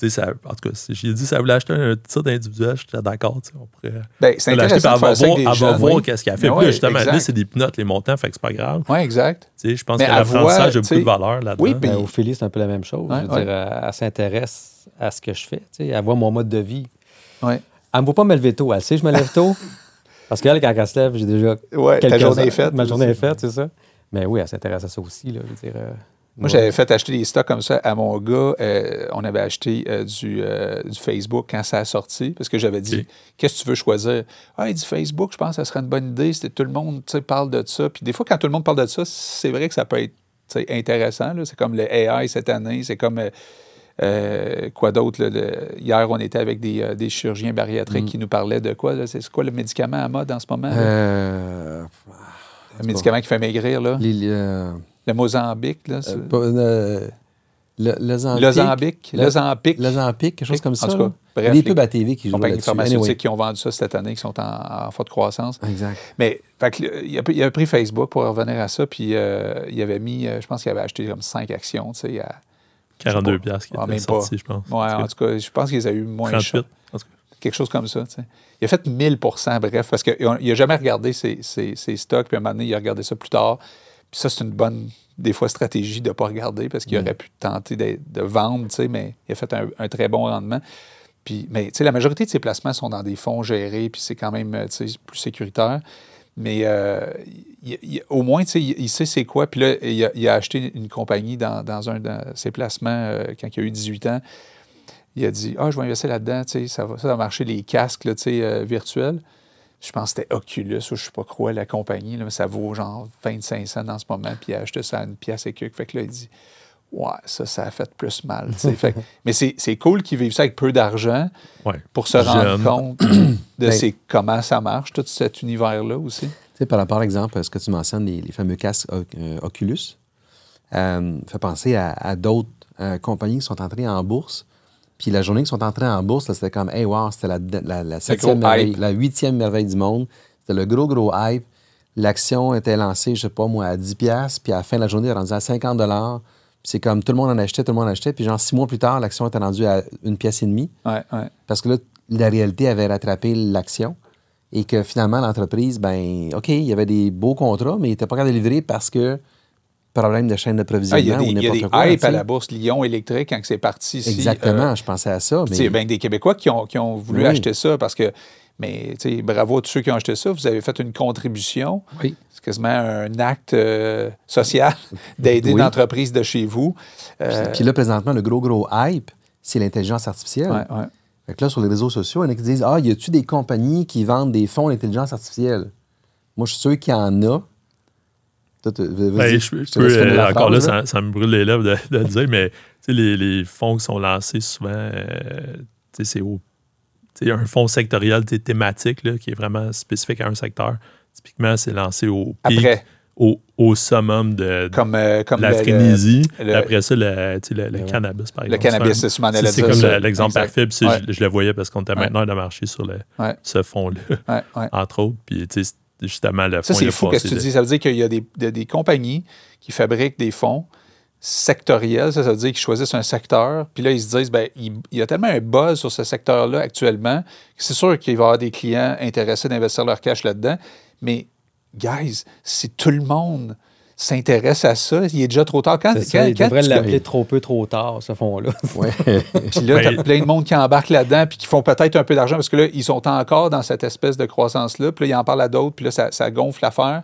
ça, en tout cas, si j'ai dit ça voulait acheter un titre individuel, j'étais d'accord. tu sais, On pourrait Ben, c'est l'acheter. Puis intéressant elle de va voir, elle va qu'est-ce qu'elle fait. Ben Puis là, justement, là, c'est des pinottes, les montants, fait que c'est pas grave. Oui, exact. Tu sais, je pense Mais que l'apprentissage a beaucoup de valeur là-dedans. Oui, puis- Ben, Ophélie, c'est un peu la même chose. Ouais, je veux ouais. dire, elle, elle s'intéresse à ce que je fais. tu sais, Elle voit mon mode de vie. Ouais. Elle me voit pas me lever tôt. Elle sait que je me lève tôt. parce qu'elle, quand elle se lève, j'ai déjà. Ouais, ta quelques journée heures- est faite. Ma journée est faite, c'est ça. Mais oui, elle s'intéresse à ça aussi. Là, je veux dire, euh, Moi, ouais. j'avais fait acheter des stocks comme ça à mon gars. Euh, on avait acheté euh, du, euh, du Facebook quand ça a sorti, parce que j'avais dit. Qu'est-ce que tu veux choisir? Ah, il dit Facebook, je pense que ça serait une bonne idée. C'était tout le monde parle de ça. Puis des fois, quand tout le monde parle de ça, c'est vrai que ça peut être intéressant. C'est comme le AI cette année. C'est comme. quoi d'autre? Hier, on était avec des, des chirurgiens bariatriques Mm. qui nous parlaient de quoi? C'est quoi le médicament à mode en ce moment? le médicament qui fait maigrir, là? les- Le Mozambique, là? c'est- euh, euh. Lozambique? Le- Lozampique? Lozampic, quelque chose comme ça. En tout cas, bref, des les pubs à TV qui jouent compagnies pharmaceutiques Anyway. qui ont vendu ça cette année, qui sont en, en forte croissance. Exact. Mais fait que, le- il, a, il a pris Facebook pour revenir à ça, puis euh, il avait mis, euh, je pense qu'il avait acheté comme cinq actions, tu sais, à- 42 je sais pas. piastres qui Ah, étaient même sortis, je pense. Ouais, en tout cas, je pense qu'ils a eu moins 38. cher. En tout cas. Quelque chose comme ça, tu sais. Il a fait 1000% bref, parce qu'il n'a jamais regardé ses, ses- ses stocks, puis à un moment donné, il a regardé ça plus tard. Ça, c'est une bonne, des fois, stratégie de ne pas regarder, parce qu'il aurait pu tenter de, de vendre, tu sais, mais il a fait un, un très bon rendement. Puis, mais tu sais, la majorité de ses placements sont dans des fonds gérés, puis c'est quand même euh, tu sais, plus sécuritaire. Mais euh, il- il- au moins, tu sais, il, il sait c'est quoi. Puis là, il a, il a acheté une compagnie dans, dans un de ses placements euh, quand il a eu 18 ans. Il a dit Ah, je vais investir là-dedans, tu sais, ça va, ça va marcher les casques là, tu sais, euh, virtuels. Je pense que c'était Oculus ou je ne sais pas quoi, la compagnie, là, mais ça vaut genre 25 cents en ce moment, puis il a acheté ça à une pièce et quelques. Fait que là, il dit Ouais, ça, ça a fait plus mal. Fait que- mais c'est cool qu'il vive ça avec peu d'argent Ouais. pour se rendre compte de Ben- comment ça marche, tout cet univers-là aussi. Par rapport, par exemple, à ce que tu mentionnes, les, les fameux casques euh, Oculus, euh, fait penser à, à d'autres euh, compagnies qui sont entrées en bourse. Puis la journée qu'ils sont entrés en bourse, c'était comme, hey, wow, c'était la, la, la septième merveille, hype. la huitième merveille du monde. C'était le gros, gros hype. L'action était lancée, je sais pas moi, à 10$, piastres, puis à la fin de la journée, elle est rendue à 50 Puis c'est comme tout le monde en achetait, tout le monde en achetait. Puis genre, six mois plus tard, l'action était rendue à une pièce et demie. Ouais, ouais. Parce que là, la réalité avait rattrapé l'action et que finalement, l'entreprise, ben, OK, il y avait des beaux contrats, mais il n'était pas capable de livrer parce que problème de chaîne Ah, d'approvisionnement il y a des, ou il y a n'importe des hype à la bourse Lyon électrique quand c'est parti ici. Exactement, Euh, je pensais à ça. Mais... ben, des Québécois qui ont, qui ont voulu Oui. acheter ça parce que, mais bravo à tous ceux qui ont acheté ça. Vous avez fait une contribution. Oui. C'est quasiment un acte euh, social d'aider Oui. une entreprise de chez vous. Euh, Puis là, présentement, le gros, gros hype, c'est l'intelligence artificielle. ouais, ouais. Fait que là, sur les réseaux sociaux, il y en a qui disent Ah, y a-tu des compagnies qui vendent des fonds d'intelligence artificielle? Moi, je suis sûr qu'il y en a. Ben, je, peux, euh, encore là, phrase, ça, ça me brûle les lèvres de, de le dire, mais les, les fonds qui sont lancés souvent, euh, c'est au un fonds sectoriel thématique là, qui est vraiment spécifique à un secteur. Typiquement, c'est lancé au pic, Après, au, au summum de, comme, euh, comme la le- le- frénésie. le- Après ça, le, le, le cannabis, par le, exemple. cannabis, C'est un- c'est comme le- l'exemple parfait. Puis ça, Ouais. je, je le voyais parce qu'on était Ouais. maintenant de marcher sur le, Ouais. ce fonds-là, entre autres. Puis, tu sais, c'est justement, le Ça, fonds, c'est il a fou qu'est-ce que tu dis. Ça veut dire qu'il y a des, des- des compagnies qui fabriquent des fonds sectoriels. Ça, ça veut dire qu'ils choisissent un secteur. Puis là, ils se disent, ben, il, il y a tellement un buzz sur ce secteur-là actuellement que c'est sûr qu'il va y avoir des clients intéressés d'investir leur cash là-dedans. Mais, guys, si tout le monde s'intéresse à ça, il est déjà trop tard. Quand, ça, quand- ils quand devraient tu- l'appeler trop peu, trop tard, ce fond-là. Ouais. Puis là, Ben- t'as plein de monde qui embarque là-dedans, puis qui font peut-être un peu d'argent, parce que là, ils sont encore dans cette espèce de croissance-là. Puis là, ils en parlent à d'autres, puis là, ça, ça gonfle l'affaire.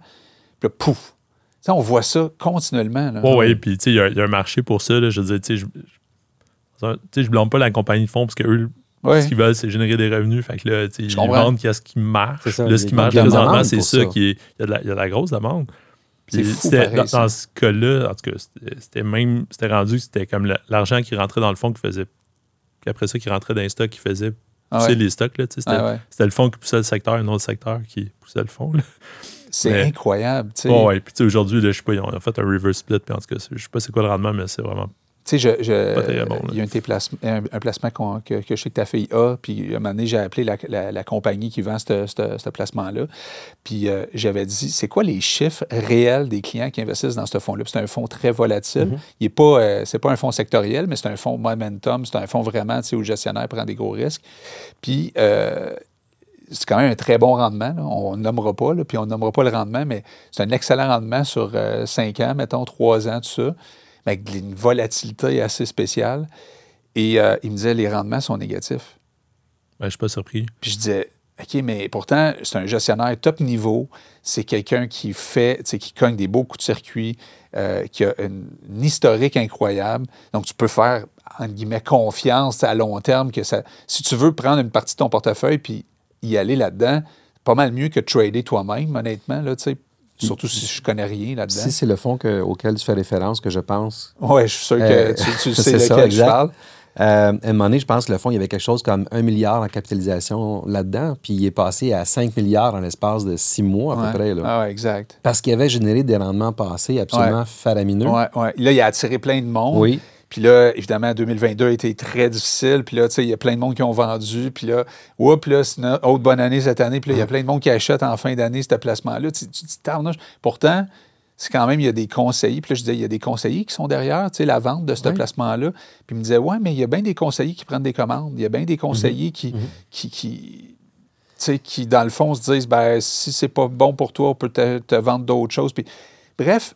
Puis là, pouf! Tu on voit ça continuellement. là. Ouais, puis tu sais, il y, a- il y a un marché pour ça. Là, je veux dire, tu sais, je, tu je blâme pas la compagnie de fonds parce qu'eux, Ouais. ce qu'ils veulent, c'est générer des revenus. Fait que là, tu ils vendent qu'est-ce qui marche. C'est ça, là, ce il qui a marche présentement, c'est ça, ça. qui est. Il y, a de la, il y a de la grosse demande. Puis C'est fou, c'était- dans, dans ce cas-là, en tout cas, c'était- même. C'était rendu que c'était comme l'argent qui rentrait dans le fonds qui faisait. Puis après ça, qui rentrait dans les stocks qui faisait Ah pousser ouais. les stocks. là, C'était Ah ouais. c'était le fonds qui poussait le secteur, un autre secteur qui poussait le fonds. C'est incroyable. sais. Ouais. Puis tu sais, aujourd'hui, je sais pas, ils ont fait un reverse split. Puis en tout cas, je sais pas c'est quoi le rendement, mais c'est vraiment. Tu sais, je, je- bon, il y a un, placement que, que je sais que ta fille a, puis à un moment donné, j'ai appelé la, la- la compagnie qui vend ce- ce ce placement-là. Puis euh, j'avais dit, c'est quoi les chiffres réels des clients qui investissent dans ce fonds-là? C'est un fonds très volatile. Mhm. Il est pas, euh, c'est pas un fonds sectoriel, mais c'est un fonds momentum. C'est un fonds vraiment, tu sais, où le gestionnaire prend des gros risques. Puis euh, c'est quand même un très bon rendement. là. On ne nommera pas, là, puis on ne nommera pas le rendement, mais c'est un excellent rendement sur 5 ans, mettons 3 ans, tout ça, mais avec une volatilité assez spéciale. Et euh, il me disait les rendements sont négatifs. Ben, je suis pas surpris. Puis je disais, OK, mais pourtant, c'est un gestionnaire top niveau. C'est quelqu'un qui fait, qui cogne des beaux coups de circuit, euh, qui a une, une historique incroyable. Donc, tu peux faire, entre guillemets, confiance à long terme que ça. Si tu veux prendre une partie de ton portefeuille puis y aller là-dedans, c'est pas mal mieux que de trader toi-même, honnêtement, là, tu sais. Surtout si je connais rien là-dedans. Si c'est le fonds que- auquel tu fais référence, que je pense. Oui, je suis sûr que Euh, tu, tu c'est sais ça, lequel je exact. parle. Euh, à un moment donné, je pense que le fonds, il y avait quelque chose comme 1 milliard en capitalisation là-dedans, puis il est passé à 5 milliards en l'espace de 6 mois à Ouais. peu près. Là. Ah ouais, exact. Parce qu'il avait généré des rendements passés absolument faramineux. Ouais, ouais. Là, il a attiré plein de monde. Oui. Puis là, évidemment, 2022 a été très difficile. Puis là, tu sais, il y a plein de monde qui ont vendu. Puis là, oups, là, c'est une autre bonne année cette année. Puis là, il y a plein de monde qui achète en fin d'année ce placement-là. Tu, dis. Pourtant, c'est quand même, il y a des conseillers. Puis là, je disais, il y a des conseillers qui sont derrière, tu sais, la vente de ce Oui. placement-là. Puis il me disait, ouais, mais il y a bien des conseillers qui prennent des commandes. Il y a bien des conseillers qui, qui, qui, tu sais, qui, dans le fond, se disent, ben, si c'est pas bon pour toi, on peut te, te vendre d'autres choses. Puis, bref,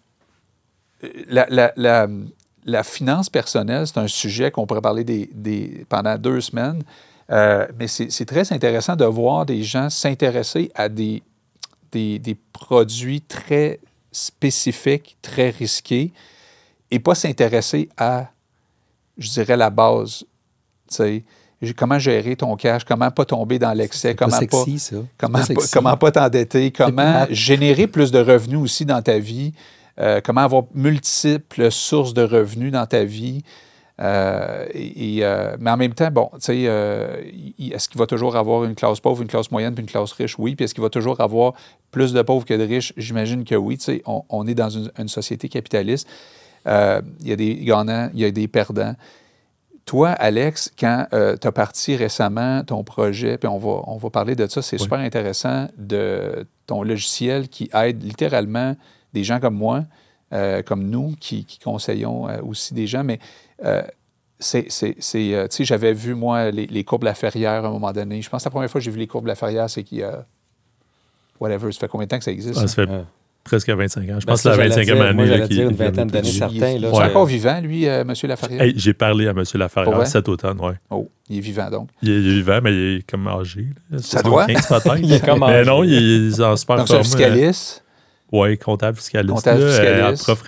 la, la- la- la finance personnelle, c'est un sujet qu'on pourrait parler des, des- pendant deux semaines. Euh, mais c'est très intéressant de voir des gens s'intéresser à des, des, des produits très spécifiques, très risqués, et pas s'intéresser à, je dirais, la base. Tu sais, comment gérer ton cash, comment pas tomber dans l'excès, comment pas sexy, Comment pas comment pas t'endetter, comment générer plus de revenus aussi dans ta vie, euh, comment avoir multiples sources de revenus dans ta vie. Euh, et, euh, mais en même temps, bon, tu sais, est-ce qu'il va toujours avoir une classe pauvre, une classe moyenne, puis une classe riche? Oui. Puis est-ce qu'il va toujours avoir plus de pauvres que de riches? J'imagine que oui. Tu sais, on, on est dans une, une société capitaliste. Il y a des gagnants, il y a des perdants. Toi, Alex, quand tu as parti récemment ton projet, puis on va, on va parler de ça, c'est Oui. super intéressant, de ton logiciel qui aide littéralement des gens comme moi, euh, comme nous, qui, qui conseillons euh, aussi des gens, mais euh, c'est, c'est, c'est, euh, tu sais, j'avais vu, moi, les, les courbes Laferrière à un moment donné. Je pense que la première fois que j'ai vu les courbes Laferrière, c'est qu'il y a... Whatever, ça fait combien de temps que ça existe? Ah, ça fait Ouais. presque 25 ans. Je Ben, pense que c'est la j'allais 25e dire, année. moi, là, dire une vingtaine d'années, Il- certains. il- est encore vivant, lui, euh, Monsieur Laferrière? Hey, J'ai parlé à M. Laferrière vrai? cet automne, ouais. Oh, il est vivant, donc. Il est, il est vivant, mais il est comme âgé. là. Ça doit? 75 peut-être. Il est comme Mais âgé. non, il est en super Donc, c'est un forme. fiscaliste. Oui, comptable fiscaliste. Comptable là, euh, fiscaliste. prof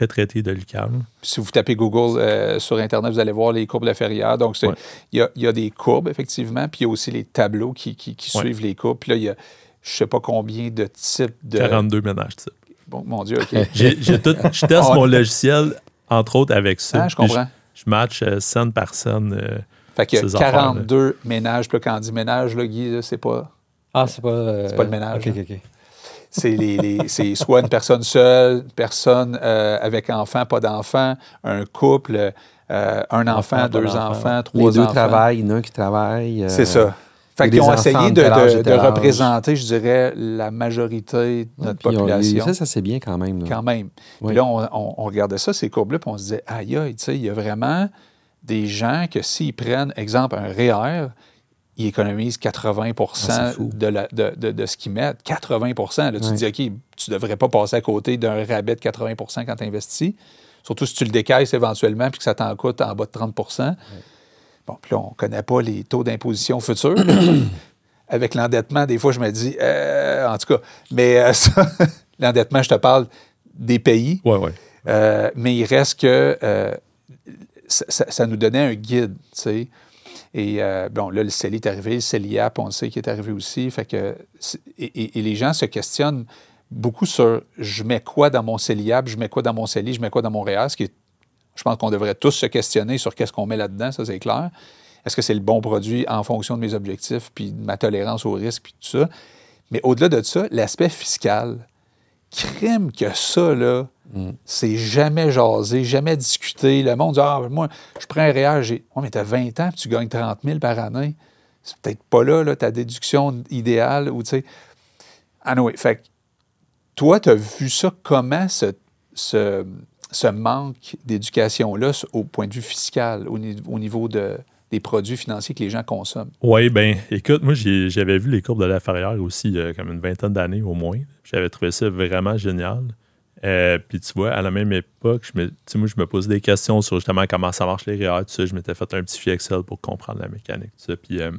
retraité, de l'UQAM. Si vous tapez Google euh, sur Internet, vous allez voir les courbes Laferrière. Donc, Ouais. il y, a, il y a des courbes, effectivement, puis il y a aussi les tableaux qui, qui- qui Ouais. suivent les courbes. Puis là, il y a je ne sais pas combien de types de. 42 ménages type. Bon, mon Dieu, OK. J'ai- j'ai tout- je teste Ah mon logiciel, entre autres, avec ça. Ah, je comprends. Je, match euh, scène par scène. euh, Fait qu'il y a Ces affaires-là. 42 ménages. Puis là, quand on dit ménage, là, Guy, là, c'est pas. Ah, c'est pas. euh, C'est pas le ménage, OK, OK, OK. C'est les, les- c'est soit une personne seule, une personne euh, avec enfant, pas d'enfant, un couple, euh, un enfant, deux enfants, trois Les deux enfants. travaillent, il y en a un qui travaille. euh, C'est ça. Fait qu'ils ont enfants essayé de de, représenter, je dirais, la majorité de notre on- population. Ça, ça c'est bien quand même. là. quand même. Oui. Puis là, on, on- on regardait ça, ces courbes-là, puis on se disait, aïe, aïe, tu sais, il y a vraiment des gens que s'ils prennent, exemple, un REER, ils économisent 80 Ah, de, la- de- de- de ce qu'ils mettent. 80% Là, tu te dis, OK, tu ne devrais pas passer à côté d'un rabais de 80% quand tu investis. Surtout si tu le décaisses éventuellement puis que ça t'en coûte en bas de 30% Bon, puis là, on ne connaît pas les taux d'imposition futurs. Avec l'endettement, des fois, je me dis, euh, en tout cas, mais euh, ça, l'endettement, je te parle des pays. Ouais, ouais. Euh, mais il reste que ça nous donnait un guide, tu sais. Et euh, bon, là, le CELI est arrivé, le CELIAP, on le sait qu'il est arrivé aussi. Fait que, et, les gens se questionnent beaucoup sur je mets quoi dans mon CELIAP, je mets quoi dans mon CELI, je mets quoi dans mon REER, ce qui est- je pense qu'on devrait tous se questionner sur qu'est-ce qu'on met là-dedans, ça c'est clair. Est-ce que c'est le bon produit en fonction de mes objectifs, puis de ma tolérance au risque, puis tout ça? Mais au-delà de ça, l'aspect fiscal, crime que ça, là, c'est jamais jasé, jamais discuté. Le monde dit Ah, moi, je prends un REER, j'ai. Ouais, mais tu as 20 ans, puis tu gagnes 30 000 par année. C'est peut-être pas là, là, ta déduction idéale, ou tu sais. Anyway, fait toi, tu as vu ça comment, ce, ce, ce manque d'éducation-là au point de vue fiscal, au, ni- au niveau de, des produits financiers que les gens consomment? Oui, ben, écoute, moi, j'ai- j'avais vu les courbes de la Ferrière aussi il y a comme une vingtaine d'années au moins. J'avais trouvé ça vraiment génial. Euh, puis tu vois, à la même époque, je me, moi, je me posais des questions sur justement comment ça marche les REER, tout ça. Je m'étais fait un petit fichier Excel pour comprendre la mécanique, tout ça. Puis, euh,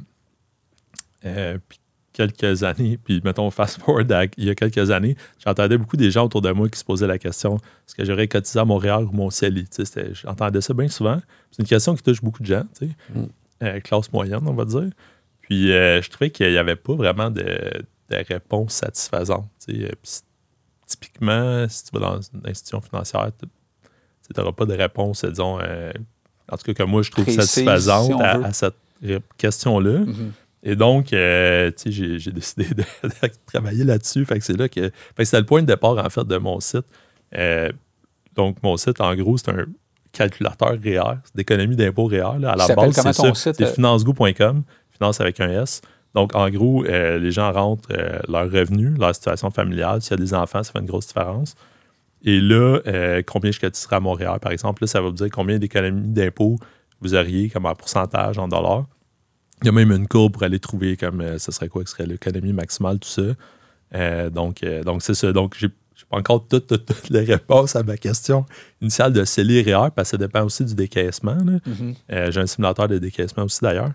euh, puis quelques années, puis mettons fast forward à- il y a quelques années, j'entendais beaucoup des gens autour de moi qui se posaient la question est-ce que j'aurais cotisé à mon REER ou mon CELI J'entendais ça bien souvent. C'est une question qui touche beaucoup de gens, tu sais. Mm. Classe moyenne, on va dire. Puis je trouvais qu'il n'y avait pas vraiment de, de réponse satisfaisante. tu sais. Typiquement, si tu vas dans une institution financière, tu n'auras pas de réponse, disons, euh, en tout cas que moi je trouve Précise, satisfaisante si à, cette question-là. Mhm. Et donc, euh, tu sais, j'ai, décidé de, de travailler là-dessus. Fait que c'est là que. C'était le point de départ, en fait, de mon site. Euh, donc, mon site, en gros, c'est un calculateur REER, c'est d'économie d'impôt REER. là. À la base, c'est ça. C'est financego.com, finance avec un S. Donc, en gros, euh, les gens rentrent euh, leurs revenus, leur situation familiale. S'il y a des enfants, ça fait une grosse différence. Et là, euh, combien je cotiserai à Montréal, par exemple, là, ça va vous dire combien d'économies d'impôt vous auriez comme en pourcentage en dollars. Il y a même une courbe pour aller trouver comme euh, ce serait quoi, ce serait l'économie maximale, tout ça. Donc, donc c'est ça. Donc, j'ai pas encore toutes, toutes, toutes les réponses à ma question initiale de CELI REER, parce que ça dépend aussi du décaissement. Mhm. Euh, j'ai un simulateur de décaissement aussi d'ailleurs.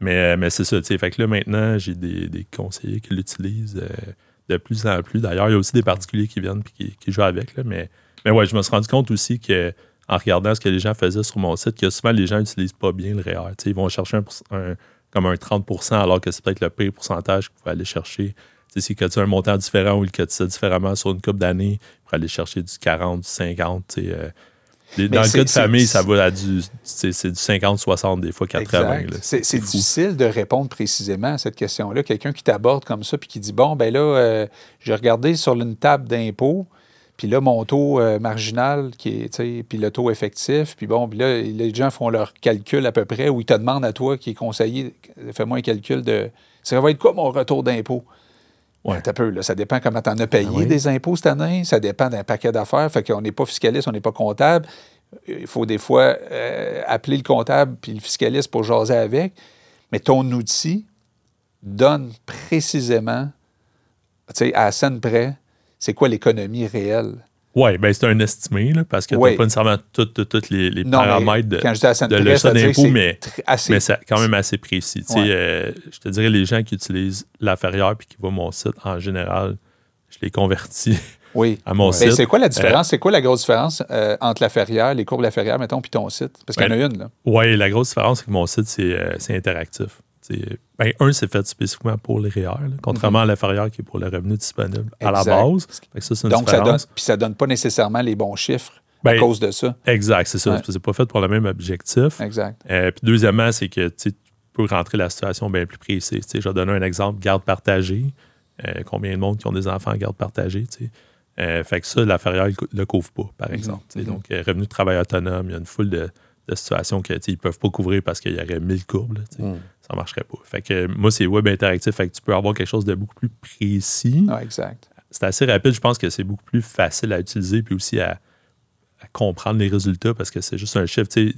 Mais, euh, mais c'est ça, tu sais. Fait que là, maintenant, j'ai des, des conseillers qui l'utilisent euh, de plus en plus. D'ailleurs, il y a aussi des particuliers qui viennent et qui, jouent avec. Là, mais, mais ouais, je me suis rendu compte aussi que en regardant ce que les gens faisaient sur mon site, que souvent les gens n'utilisent pas bien le REER. Tu sais, ils vont chercher un, un- comme un 30% alors que c'est peut-être le pire pourcentage qu'il faut aller chercher. Tu sais, S'ils cotisent un montant différent ou ils cotisent différemment sur une couple d'années, pour aller chercher du 40, du 50. tu sais, euh, Mais dans le cas de famille, ça va à du, c'est du 50, 60, des fois 80. Exact. là. C'est difficile de répondre précisément à cette question-là. Quelqu'un qui t'aborde comme ça puis qui dit Bon, ben là, euh, j'ai regardé sur une table d'impôt, puis là, mon taux euh, marginal, qui est, puis le taux effectif, puis bon, puis là, les gens font leur calcul à peu près, ou ils te demandent à toi, qui est conseiller, fais-moi un calcul de. Ça va être quoi mon retour d'impôt? Ouais. T'as peu, là, ça dépend comment tu en as payé Ah oui. des impôts cette année. Ça dépend d'un paquet d'affaires. Fait qu'on n'est pas fiscaliste, on n'est pas comptable. Il faut des fois euh, appeler le comptable puis le fiscaliste pour jaser avec. Mais ton outil donne précisément, tu sais, à la scène près, c'est quoi l'économie réelle? Oui, ben c'est un estimé, là, parce que tu n'as pas nécessairement tous les, les Non, paramètres de, quand je dis à de que d'impôt, mais, tr- assez. mais c'est quand même assez précis. Ouais. euh, je te dirais, les gens qui utilisent la Ferrière puis qui voient mon site, en général, je les convertis oui. à mon Mais site. c'est quoi la différence? C'est quoi la grosse différence euh, entre la ferrière, les courbes de la ferrière, mettons, puis ton site? Parce qu'il y en a une, là. Oui, la grosse différence, c'est que mon site, c'est euh, c'est interactif. C'est- Ben, un, c'est fait spécifiquement pour les REER, là, contrairement à la Ferrière qui est pour le revenu disponible à la Mhm. Base. Ça, une Donc, ça donne, puis ça donne pas nécessairement les bons chiffres à Ben, cause de ça. Exact, c'est ça. Ouais. C'est pas fait pour le même objectif. Exact. Euh, puis deuxièmement, c'est que tu peux rentrer la situation bien plus précise. Je vais donner un exemple, garde partagée. Euh, combien de monde qui ont des enfants en garde partagée. Euh, fait que ça, la Ferrière ne le couvre pas, par exemple. tu sais. mhm. Donc, revenu de travail autonome, il y a une foule de, de situations que, tu sais, ils ne peuvent pas couvrir parce qu'il y aurait 1000 courbes. là. Mm. Ça ne marcherait pas. Fait que moi, c'est web interactif. Fait que tu peux avoir quelque chose de beaucoup plus précis. Exact. C'est assez rapide. Je pense que c'est beaucoup plus facile à utiliser puis aussi à, à comprendre les résultats parce que c'est juste un chiffre. Tu sais,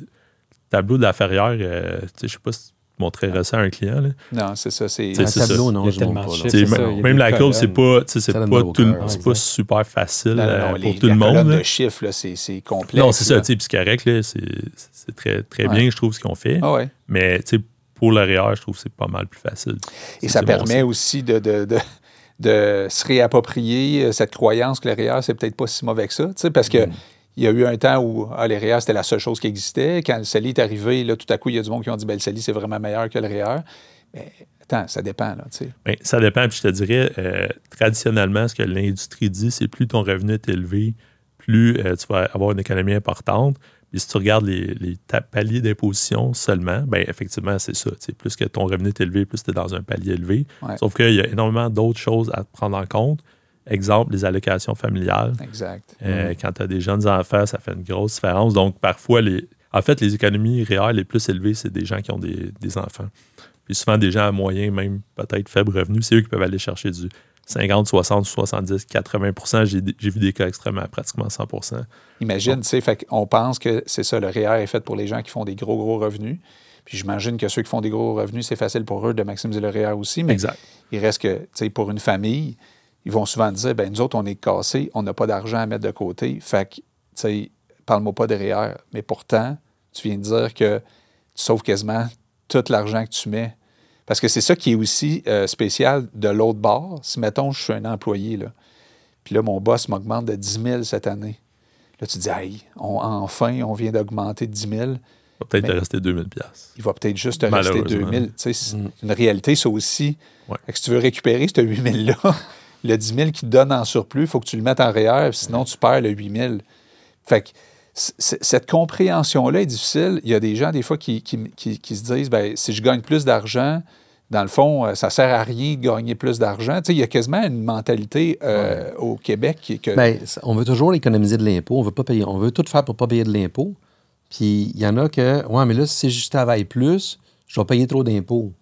tableau de la Ferrière, euh, tu sais, je ne sais pas si tu montrerais ça à un client. là. Non, c'est ça. C'est C'est Un ça. tableau, non, a je montre pas. chiffres. ça, même la courbe, c'est pas, tu sais, c'est pas, tout- cœur, pas super facile Non, non, euh, pour les- tout le monde. chiffres, là, c'est c'est complexe. Non, c'est ça, là. tu sais, puis c'est correct, là, c'est c'est très, très Ouais. bien, je trouve, ce qu'ils ont fait. Ah ouais. Mais tu sais, pour le REER, je trouve que c'est pas mal plus facile. Et ça permet bon, aussi de, de, de, de se réapproprier euh, cette croyance que le REER, c'est peut-être pas si mauvais que ça. tu sais, Parce que Mm. il y a eu un temps où ah, le REER, c'était la seule chose qui existait. Quand le CELI est arrivé, là, tout à coup, il y a du monde qui ont dit ben, le CELI, c'est vraiment meilleur que le REER. Mais attends, ça dépend. Là, tu sais. Ben, ça dépend, puis je te dirais, euh, traditionnellement, ce que l'industrie dit, c'est plus ton revenu est élevé, plus euh, tu vas avoir une économie importante. Puis si tu regardes les, paliers d'imposition seulement, ben effectivement, c'est ça. Plus que ton revenu est élevé, plus tu es dans un palier élevé. Ouais. Sauf qu'il y a énormément d'autres choses à prendre en compte. Exemple, les allocations familiales. Exact. Euh, Quand tu as des jeunes enfants, ça fait une grosse différence. Donc, parfois, les, en fait, les économies réelles les plus élevées, c'est des gens qui ont des, des enfants. Puis souvent, des gens à moyen, même peut-être faible revenu, c'est eux qui peuvent aller chercher du 50, 60, 70, 80 J'ai j'ai vu des cas extrêmes à pratiquement 100% Imagine, tu sais, fait qu'on pense que c'est ça, le REER est fait pour les gens qui font des gros, gros revenus. Puis j'imagine que ceux qui font des gros revenus, c'est facile pour eux de maximiser le REER aussi. Mais Exact. il reste que, tu sais, pour une famille, ils vont souvent dire, ben nous autres, on est cassés, on n'a pas d'argent à mettre de côté. Fait que, tu sais, parle-moi pas de REER. Mais pourtant, tu viens de dire que tu sauves quasiment tout l'argent que tu mets. Parce que c'est ça qui est aussi euh, spécial de l'autre bord. Si, mettons, je suis un employé, là, puis là, mon boss m'augmente de 10 000 cette année. Là, tu te dis, hey, on- enfin, on vient d'augmenter de 10 000. Ça va peut-être te rester 2000 pièces. Il va peut-être juste te rester Malheureusement. 2 000. Tu sais, C'est une réalité, ça aussi. Ouais. Si tu veux récupérer ce 8 000-là, le 10 000 qui te donne en surplus, il faut que tu le mettes en REER, sinon tu perds le 8 000. Fait que cette compréhension-là est difficile. Il y a des gens, des fois, qui, qui- qui- qui se disent ben, si je gagne plus d'argent, dans le fond, euh, ça sert à rien de gagner plus d'argent. Tu sais, il y a quasiment une mentalité euh, au Québec qui est que. Ça- on veut toujours économiser de l'impôt. On veut pas payer. On veut tout faire pour pas payer de l'impôt. Puis il y en a que, ouais, mais là, si je travaille plus, je vais payer trop d'impôts.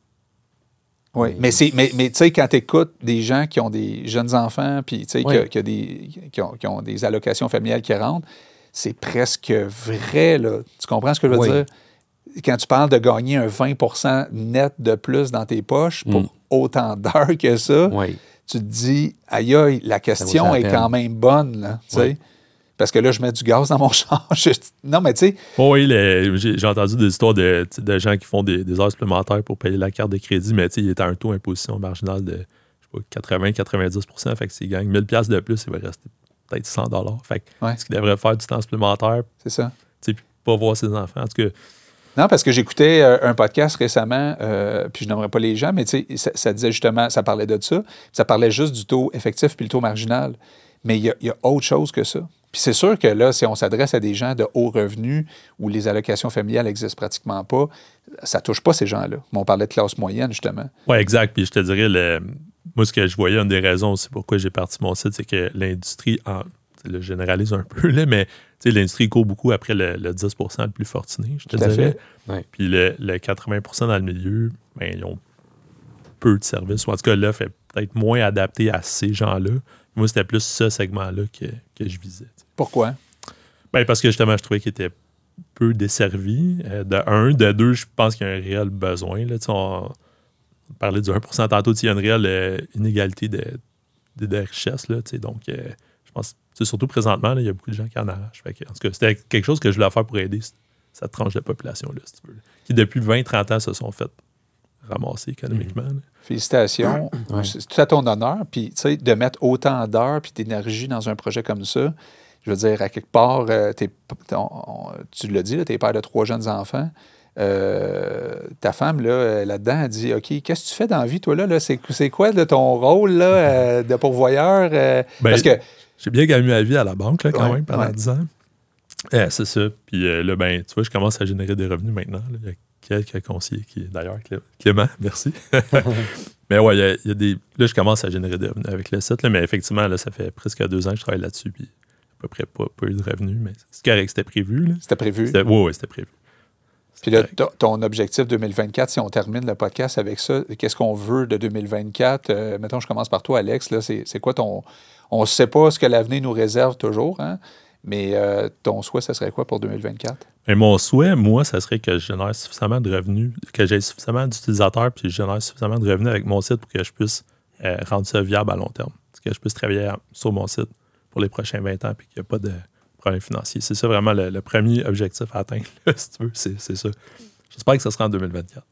Oui, mais, c'est, mais, mais tu sais, quand tu écoutes des gens qui ont des jeunes enfants, puis tu sais, Oui. qui, qui a des, qui, ont, qui ont des allocations familiales qui rentrent, c'est presque vrai, là. Tu comprends ce que je veux Oui. dire? Quand tu parles de gagner un 20% net de plus dans tes poches pour Mm. autant d'heures que ça, Oui. tu te dis, aïe, aïe, la question est quand même bonne, là, tu sais. Oui. Parce que là, je mets du gaz dans mon char. Je- non, mais tu sais, Oh oui, les- j'ai entendu des histoires de, de gens qui font des, des heures supplémentaires pour payer la carte de crédit, mais tu sais, il est à un taux d'imposition marginal de je sais pas, 80-90 Fait que s'il gagne 1000 pièces de plus, il va rester peut-être 100 Fait que Ouais. ce qu'il devrait faire du temps supplémentaire, c'est ça. puis pas voir ses enfants. En tout cas, Non, parce que j'écoutais euh, un podcast récemment, euh, puis je n'aimerais pas les gens, mais tu sais, ça, ça disait justement, ça parlait de ça. Ça parlait juste du taux effectif puis le taux marginal. Mais il y a, il y a autre chose que ça. Puis c'est sûr que là, si on s'adresse à des gens de haut revenu où les allocations familiales n'existent pratiquement pas, ça touche pas ces gens-là. Mais on parlait de classe moyenne, justement. Oui, exact. Puis je te dirais, le, moi, ce que je voyais, une des raisons aussi pourquoi j'ai parti mon site, c'est que l'industrie, en, je le généralise un peu, là, mais tu sais, l'industrie court beaucoup après le, le 10% le plus fortuné, je te Tout à dirais. fait. Ouais. Puis le, le 80% dans le milieu, ben, ils ont peu de services. Ou en tout cas, l'offre est peut-être moins adaptée à ces gens-là. Moi, c'était plus ce segment-là que, que je visais. Pourquoi? Ben, parce que justement, je trouvais qu'il était peu desservi. euh, de un. De deux, je pense qu'il y a un réel besoin. Là, on parlait du 1 tantôt. Il y a une réelle euh, inégalité de, de, de richesse. Là, donc, euh, je pense, surtout présentement, il y a beaucoup de gens qui en arrachent. Fait que, en tout cas, c'était quelque chose que je voulais faire pour aider cette tranche de population-là, si tu veux, là, qui depuis 20-30 ans se sont fait ramasser économiquement. là. Félicitations. Ouais. C'est tout à ton honneur. Puis, tu sais, de mettre autant d'heures puis d'énergie dans un projet comme ça, je veux dire, à quelque part, euh, t'es- ton- on- tu l'as dit, tu es père de trois jeunes enfants. Euh, ta femme, là, euh, là-dedans, elle dit OK, qu'est-ce que tu fais dans la vie, toi, là? là? C'est, quoi de ton rôle là, euh, de pourvoyeur? euh? Ben, parce que, J'ai bien gagné ma vie à la banque, là, quand Ouais, même, pendant ouais. 10 ans. Eh, c'est ça. Puis là, ben, tu vois, je commence à générer des revenus maintenant. là. Il y a quelques conseillers qui, d'ailleurs, Clé- Clément, merci. mais ouais, il y a- il y, a des. Là, je commence à générer des revenus avec le site. Là, mais effectivement, là, ça fait presque deux ans que je travaille là-dessus. Puis à peu près pas, pas eu de revenus. Mais c'est correct, c'était prévu. C'était prévu. C'était, ouais, ouais, c'était prévu. Puis là, ton- objectif 2024, si on termine le podcast avec ça, qu'est-ce qu'on veut de 2024? Euh, mettons, je commence par toi, Alex. Là, c'est, quoi ton. On ne sait pas ce que l'avenir nous réserve toujours, hein? mais euh, ton souhait, ça serait quoi pour 2024? Mais mon souhait, moi, ça serait que je génère suffisamment de revenus, que j'ai suffisamment d'utilisateurs, puis je génère suffisamment de revenus avec mon site pour que je puisse euh, rendre ça viable à long terme. Que je puisse travailler sur mon site pour les prochains 20 ans, puis qu'il n'y a pas de problème financier. C'est ça vraiment le, le premier objectif à atteindre, si tu veux. C'est, c'est ça. J'espère que ça sera en 2024.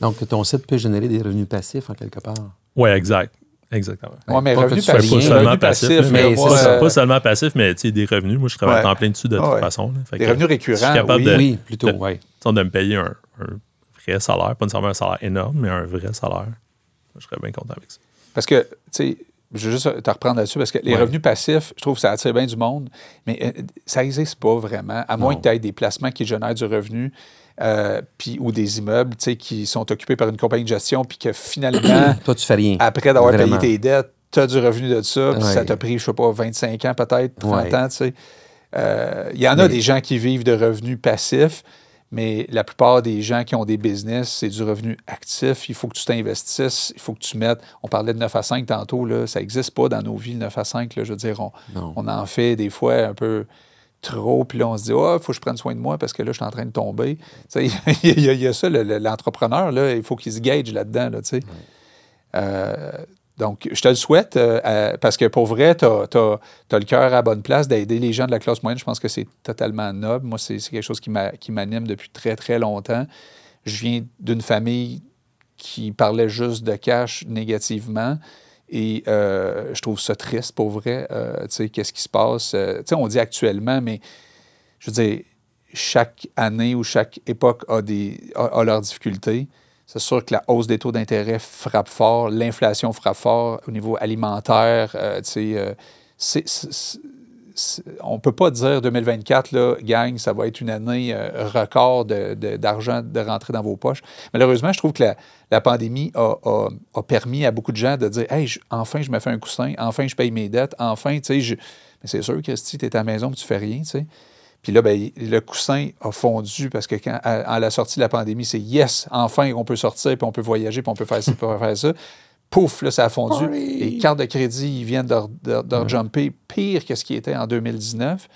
Donc, ton site peut générer des revenus passifs en quelque part. Oui, exact. Exactement. Oui, mais pas. Pas seulement passif, passif, mais mais c'est pas, Pas, ça. euh, pas seulement passif, mais tu sais, des revenus. Moi, je travaille Ouais. en plein dessus de toute Ouais. façon. là. Fait des que revenus je suis récurrents, capable oui. de- oui, plutôt, de me payer un, un vrai salaire, pas nécessairement un salaire énorme, mais un vrai salaire. Je serais bien content avec ça. Parce que, tu sais, je veux juste te reprendre là-dessus, parce que les Ouais. revenus passifs, je trouve que ça attire bien du monde, mais euh, ça n'existe pas vraiment, à moins Non. que tu aies des placements qui génèrent du revenu. euh, puis, ou des immeubles qui sont occupés par une compagnie de gestion, puis que finalement, Toi, tu fais rien. après d'avoir payé tes dettes, tu as du revenu de ça, puis Ouais. ça t'a pris, je sais pas, 25 ans peut-être, 30 Ouais. ans, tu sais. Euh, Il y en a des gens qui vivent de revenus passifs, mais la plupart des gens qui ont des business, c'est du revenu actif. Il faut que tu t'investisses, il faut que tu mettes. On parlait de 9 à 5 tantôt, là, ça n'existe pas dans nos vies, le 9 à 5. Là, je veux dire, on, on en fait des fois un peu trop, puis là, on se dit, oh, il faut que je prenne soin de moi parce que là, je suis en train de tomber. Il y, y a ça, le- le- l'entrepreneur, là, il faut qu'il se gage là-dedans. Là, tu sais. Euh, donc, je te le souhaite euh, parce que pour vrai, tu as, le cœur à la bonne place d'aider les gens de la classe moyenne. Je pense que c'est totalement noble. Moi, c'est quelque chose qui m'a- qui m'anime depuis très, très longtemps. Je viens d'une famille qui parlait juste de cash négativement. Et euh, je trouve ça triste pour vrai. Euh, tu sais, qu'est-ce qui se passe? Tu sais, on dit actuellement, mais je veux dire, chaque année ou chaque époque a, des, a leurs difficultés. C'est sûr que la hausse des taux d'intérêt frappe fort, l'inflation frappe fort au niveau alimentaire. euh, euh, on ne peut pas dire 2024, là, gang, ça va être une année euh, record de- d'argent de, rentrer dans vos poches. Malheureusement, je trouve que la, pandémie a, a- permis à beaucoup de gens de dire Hey, enfin, je me fais un coussin, enfin, je paye mes dettes, enfin, tu sais, je... Mais c'est sûr, Christy, tu es à la maison, mais tu fais rien, tu sais. Puis là, ben, le coussin a fondu parce que quand, à, à la sortie de la pandémie, c'est yes, enfin, on peut sortir, puis on peut voyager, puis on peut faire ci, puis on peut faire ça. Pouf, là, ça a fondu. Les cartes de crédit, ils viennent de, de, de jumper pire que ce qui était en 2019.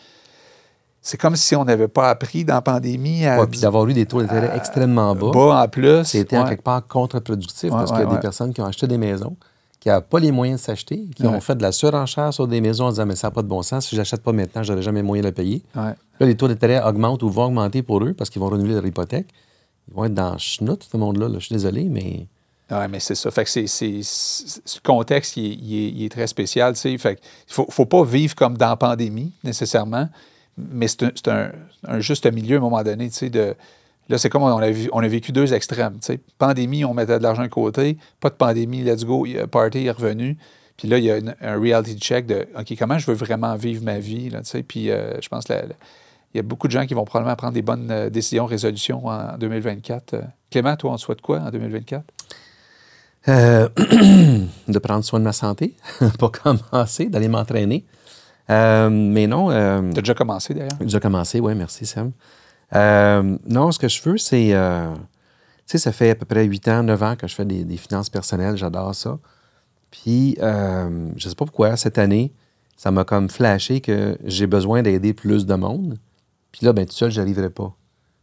C'est comme si on n'avait pas appris dans la pandémie à Ouais, puis d'avoir eu des taux d'intérêt extrêmement bas, bas en plus. c'était en quelque part contre-productif Ouais, parce qu'il y a ouais, des personnes qui ont acheté des maisons, qui n'avaient pas les moyens de s'acheter, qui Ouais. ont fait de la surenchère sur des maisons en disant Mais ça n'a pas de bon sens, si je n'achète pas maintenant, je n'aurai jamais moyen de le payer. Ouais. Là, les taux d'intérêt augmentent ou vont augmenter pour eux parce qu'ils vont renouveler leur hypothèque. Ils vont être dans le chenoute, tout le monde-là. là. Je suis désolé, mais. Oui, mais c'est ça. Fait que c'est, le contexte, il est, il est- il est très spécial, tu sais. Fait que il faut, faut pas vivre comme dans la pandémie, nécessairement, mais c'est un, c'est un- un juste milieu à un moment donné, tu sais, de... Là, c'est comme on a, vu- on a vécu deux extrêmes, tu sais. Pandémie, on mettait de l'argent de côté. Pas de pandémie, let's go, party est revenu. Puis là, il y a une- un reality check de, OK, comment je veux vraiment vivre ma vie, là. Puis euh, je pense que il y a beaucoup de gens qui vont probablement prendre des bonnes euh, décisions, résolutions en 2024. Euh, Clément, toi, on te souhaite quoi en 2024? Euh, de prendre soin de ma santé pour commencer, d'aller m'entraîner. Mais non, Tu as déjà commencé, d'ailleurs? j'ai déjà commencé, oui, merci Sam. Euh, non, ce que je veux, c'est. euh, tu sais, ça fait à peu près 8 ans, 9 ans que je fais des, des finances personnelles, j'adore ça. Puis, euh, je sais pas pourquoi, cette année, ça m'a comme flashé que j'ai besoin d'aider plus de monde. Puis là, ben, tout seul, je arriverai pas.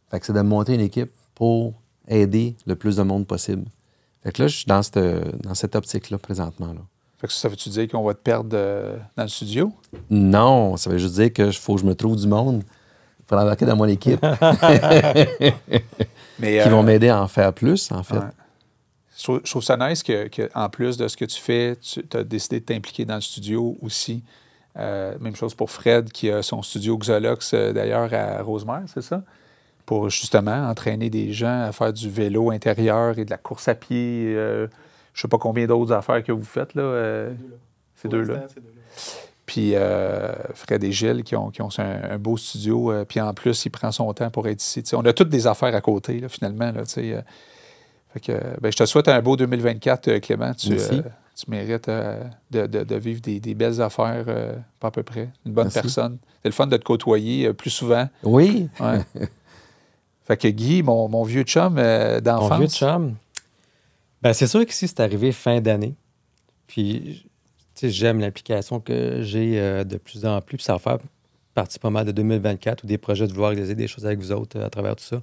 Fait que c'est de monter une équipe pour aider le plus de monde possible. Fait que là, je suis dans cette, dans cette optique-là présentement. Là. Fait que ça veut-tu dire qu'on va te perdre euh, dans le studio? Non, ça veut juste dire qu'il faut que je me trouve du monde pour embarquer dans mon équipe Mais, qui euh, vont m'aider à en faire plus, en fait. ouais. Je, trouve, je trouve ça nice que, que, en plus de ce que tu fais, tu as décidé de t'impliquer dans le studio aussi. Euh, même chose pour Fred, qui a son studio Xolox, euh, d'ailleurs, à Rosemère, c'est ça? Pour justement entraîner des gens à faire du vélo intérieur et de la course à pied. euh, je sais pas combien d'autres affaires que vous faites, là. euh, Deux, là. ces deux-là. ces deux-là. Puis euh, Fred et Gilles qui ont, qui ont un, un beau studio. euh, puis en plus, il prend son temps pour être ici. On a toutes des affaires à côté, là, finalement. Là, euh. fait que, ben, je te souhaite un beau 2024, euh, Clément. Tu, tu mérites de, de- de vivre des, des belles affaires, pas à peu près. Une bonne Merci. personne. C'est le fun de te côtoyer plus souvent. Oui. Ouais. fait que Guy, mon, mon vieux chum d'enfance. vieux chum. Ben, c'est sûr qu'ici, c'est arrivé fin d'année. Puis, j'aime l'implication que j'ai euh, de plus en plus. Ça va faire partie pas mal de 2024 ou des projets de vouloir réaliser des choses avec vous autres euh, à travers tout ça.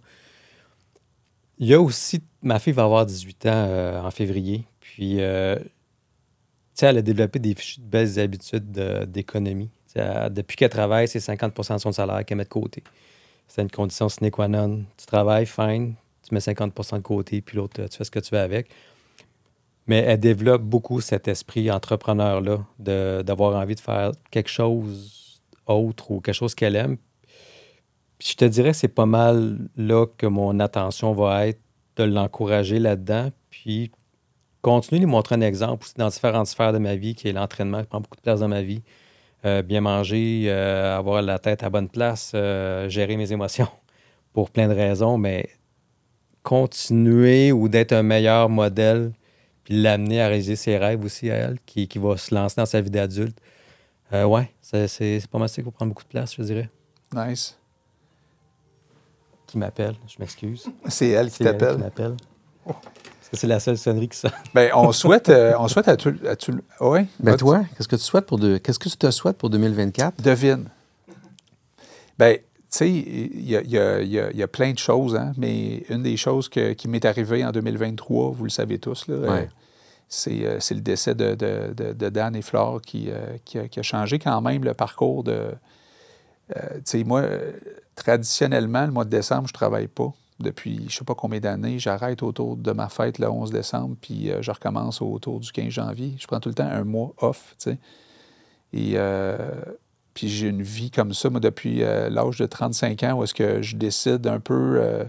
Il y a aussi, ma fille va avoir 18 ans euh, en février. Puis, elle a développé des de belles habitudes de- d'économie. Depuis qu'elle travaille, c'est 50% de son salaire qu'elle met de côté. C'est une condition sine qua non. Tu travailles, fine, tu mets 50% de côté, puis l'autre, tu fais ce que tu veux avec. Mais elle développe beaucoup cet esprit entrepreneur-là, d'avoir envie de faire quelque chose autre ou quelque chose qu'elle aime. Je te dirais que c'est pas mal là que mon attention va être de l'encourager là-dedans, puis continuer de lui montrer un exemple aussi dans différentes sphères de ma vie, qui est l'entraînement, qui prend beaucoup de place dans ma vie. Euh, bien manger, euh, avoir la tête à bonne place, euh, gérer mes émotions pour plein de raisons, mais continuer ou d'être un meilleur modèle, puis l'amener à réaliser ses rêves aussi à elle, qui, qui va se lancer dans sa vie d'adulte. Euh, ouais, c'est c'est- c'est pas mal ça qui va prendre beaucoup de place, je dirais. Nice. Qui m'appelle, je m'excuse. C'est elle qui C'est elle t'appelle. qui m'appelle. Parce que c'est la seule sonnerie qui sonne. Ben, on souhaite, euh, on souhaite à tout. À tout ouais, Ben toi, qu'est-ce que tu souhaites pour de... qu'est-ce que tu te souhaites pour 2024? Devine. Ben, tu sais, il y a, y y y plein de choses, hein, mais une des choses que- qui m'est arrivée en 2023, vous le savez tous, là, euh, c'est euh, c'est le décès de, de- de- de Dan et Flore qui, euh, qui a, qui a changé quand même le parcours de. tu sais, moi, traditionnellement, le mois de décembre, je ne travaille pas. Depuis je ne sais pas combien d'années, j'arrête autour de ma fête le 11 décembre, puis je recommence autour du 15 janvier. Je prends tout le temps un mois off, tu sais. Et euh, puis j'ai une vie comme ça, moi, depuis euh, l'âge de 35 ans, où est-ce que je décide un peu euh,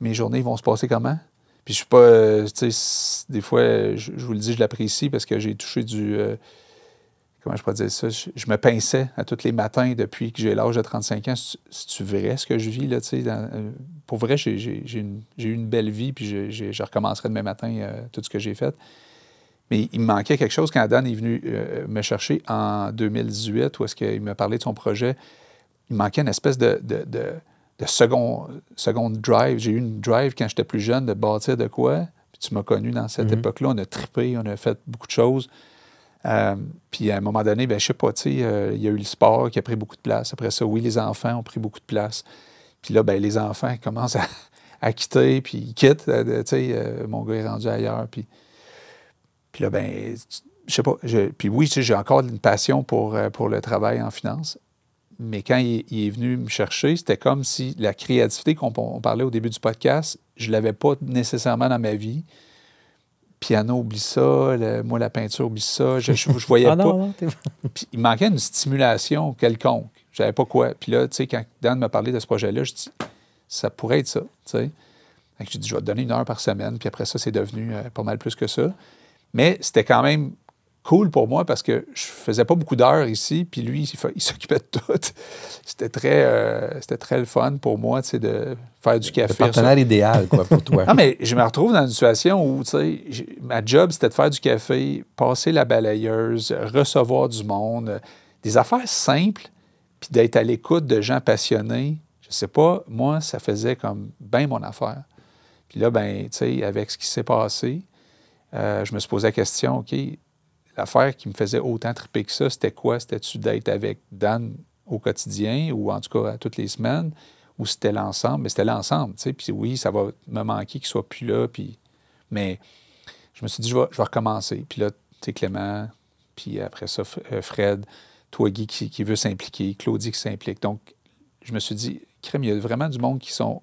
mes journées vont se passer comment. Puis je suis pas, euh, tu sais, des fois, je, vous le dis, je l'apprécie parce que j'ai touché du, comment je pourrais dire ça, je, me pinçais à tous les matins depuis que j'ai l'âge de 35 ans. C'est- C'est-tu vrai ce que je vis, là, tu sais? pour vrai, j'ai eu une belle vie, puis je, je recommencerai demain matin tout ce que j'ai fait. Mais il me manquait quelque chose quand Dan est venu euh, me chercher en 2018, où est-ce qu'il m'a parlé de son projet. Il me manquait une espèce de, de, de, de second, second drive. J'ai eu une drive quand j'étais plus jeune de bâtir de quoi. Puis tu m'as connu dans cette Mhm. époque-là. On a trippé, on a fait beaucoup de choses. Euh, puis à un moment donné, ben, je sais pas, tu sais, euh, il y a eu le sport qui a pris beaucoup de place. Après ça, oui, les enfants ont pris beaucoup de place. Puis là, ben, les enfants commencent à, à quitter, puis ils quittent. tu sais, euh, mon gars est rendu ailleurs. Puis, puis là, ben, je sais pas. je- puis oui, tu sais, j'ai encore une passion pour, euh, pour le travail en finance. Mais quand il, il est venu me chercher, c'était comme si la créativité qu'on on parlait au début du podcast, je ne l'avais pas nécessairement dans ma vie. Piano, oublie ça. le- moi, la peinture, oublie ça. Je ne voyais Ah pas. non, Puis il manquait une stimulation quelconque. Je savais pas quoi. Puis là, tu sais, quand Dan m'a parlé de ce projet-là, je dis, ça pourrait être ça, tu sais. J'ai dit, je vais te donner une heure par semaine. Puis après ça, c'est devenu euh, pas mal plus que ça. Mais c'était quand même cool pour moi parce que je faisais pas beaucoup d'heures ici. Puis lui, il, s'occupait de tout. C'était très, euh, c'était très le fun pour moi, tu sais, de faire du Le café. partenaire idéal, quoi, pour toi. Non, mais je me retrouve dans une situation où, tu sais, ma job, c'était de faire du café, passer la balayeuse, recevoir du monde, des affaires simples, puis d'être à l'écoute de gens passionnés. Je sais pas, moi, ça faisait comme bien mon affaire. Puis là, ben, tu sais, avec ce qui s'est passé, euh, je me suis posé la question, OK, l'affaire qui me faisait autant triper que ça, c'était quoi? C'était-tu d'être avec Dan au quotidien ou en tout cas à toutes les semaines? Ou c'était l'ensemble? Mais c'était l'ensemble, tu sais. Puis oui, ça va me manquer qu'il soit plus là, puis... Mais je me suis dit, je vais, je vais recommencer. Puis là, tu sais, Clément, puis après ça, euh, Fred, toi, Guy, qui, qui veut s'impliquer, Claudie qui s'implique. Donc, je me suis dit, crème, il y a vraiment du monde qui sont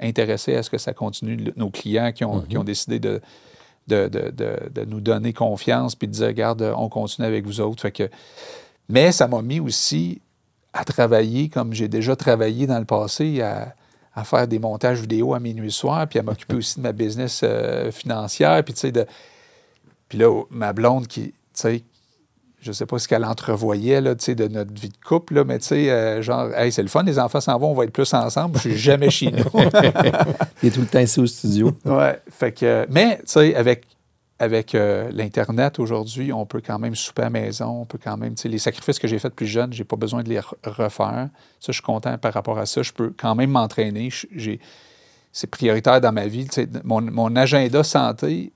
intéressés à ce que ça continue. Nos clients qui ont, qui ont décidé de, de, de- de- de nous donner confiance puis de dire, regarde, on continue avec vous autres. Fait que, mais ça m'a mis aussi à travailler comme j'ai déjà travaillé dans le passé, à, à faire des montages vidéo à minuit soir, puis à m'occuper aussi de ma business euh, financière, puis tu sais, de... Puis là, ma blonde qui, tu sais, je sais pas ce qu'elle entrevoyait là, de notre vie de couple, là, mais tu sais, euh, genre, hey, c'est le fun, les enfants s'en vont, on va être plus ensemble. Je suis jamais chez nous. Il est tout le temps ici au studio. ouais, fait que, mais tu sais, avec, avec euh, l'Internet aujourd'hui, on peut quand même souper à la maison, on peut quand même, tu sais, les sacrifices que j'ai faits plus jeune, j'ai pas besoin de les re- refaire. Ça, je suis content par rapport à ça. Je peux quand même m'entraîner. J'ai, c'est prioritaire dans ma vie. Mon, mon agenda santé,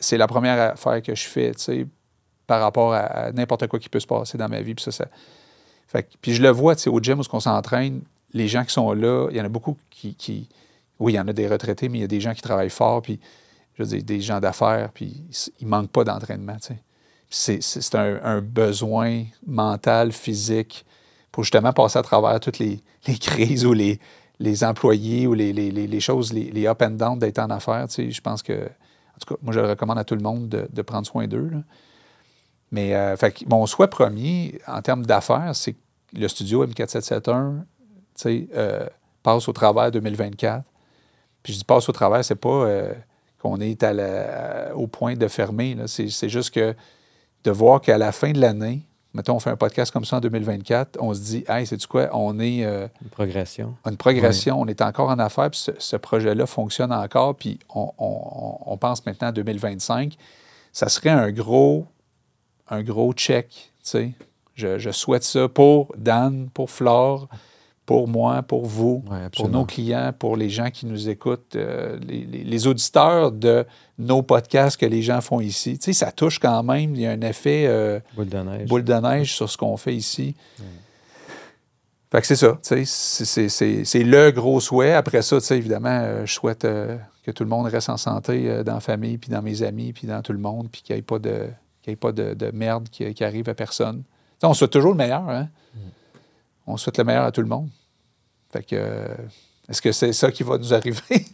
c'est la première affaire que je fais, tu sais, par rapport à, n'importe quoi qui peut se passer dans ma vie. Puis ça, ça- puis je le vois, au gym où on s'entraîne, les gens qui sont là, il y en a beaucoup qui, oui, il y en a des retraités, mais il y a des gens qui travaillent fort, puis je veux dire, des gens d'affaires, puis ils ne manquent pas d'entraînement, C'est, un, un besoin mental, physique, pour justement passer à travers toutes les, crises ou les, les employés ou les, les- les- choses, les, up and down d'être en affaires. Je pense que, en tout cas, moi, je le recommande à tout le monde de, de prendre soin d'eux. Mais, euh, fait mon souhait premier, en termes d'affaires, c'est que le studio M4771, tu sais, euh, passe au travers 2024. Puis je dis passe au travers, c'est pas euh, qu'on est à la- au point de fermer. C'est c'est juste que de voir qu'à la fin de l'année, mettons, on fait un podcast comme ça en 2024, on se dit, hey, c'est-tu quoi? On est euh, Une progression. une progression, on est encore en affaires, puis ce, ce projet-là fonctionne encore, puis on, on- on pense maintenant à 2025. Ça serait un gros, un gros check, tu sais. Je, je souhaite ça pour Dan, pour Flore, pour moi, pour vous, Ouais, pour nos clients, pour les gens qui nous écoutent, euh, les, les- les auditeurs de nos podcasts que les gens font ici. Tu sais, ça touche quand même, il y a un effet... euh, Boule de neige. boule de neige sur ce qu'on fait ici. Fait que c'est ça, tu sais, c'est- le gros souhait. Après ça, tu sais, évidemment, euh, je souhaite que tout le monde reste en santé dans la famille, puis dans mes amis, puis dans tout le monde, puis qu'il n'y ait pas de, qu'il y ait pas de, de merde qui, qui arrive à personne. On souhaite toujours le meilleur, hein? On souhaite le meilleur à tout le monde. Fait que, euh, est-ce que c'est ça qui va nous arriver? On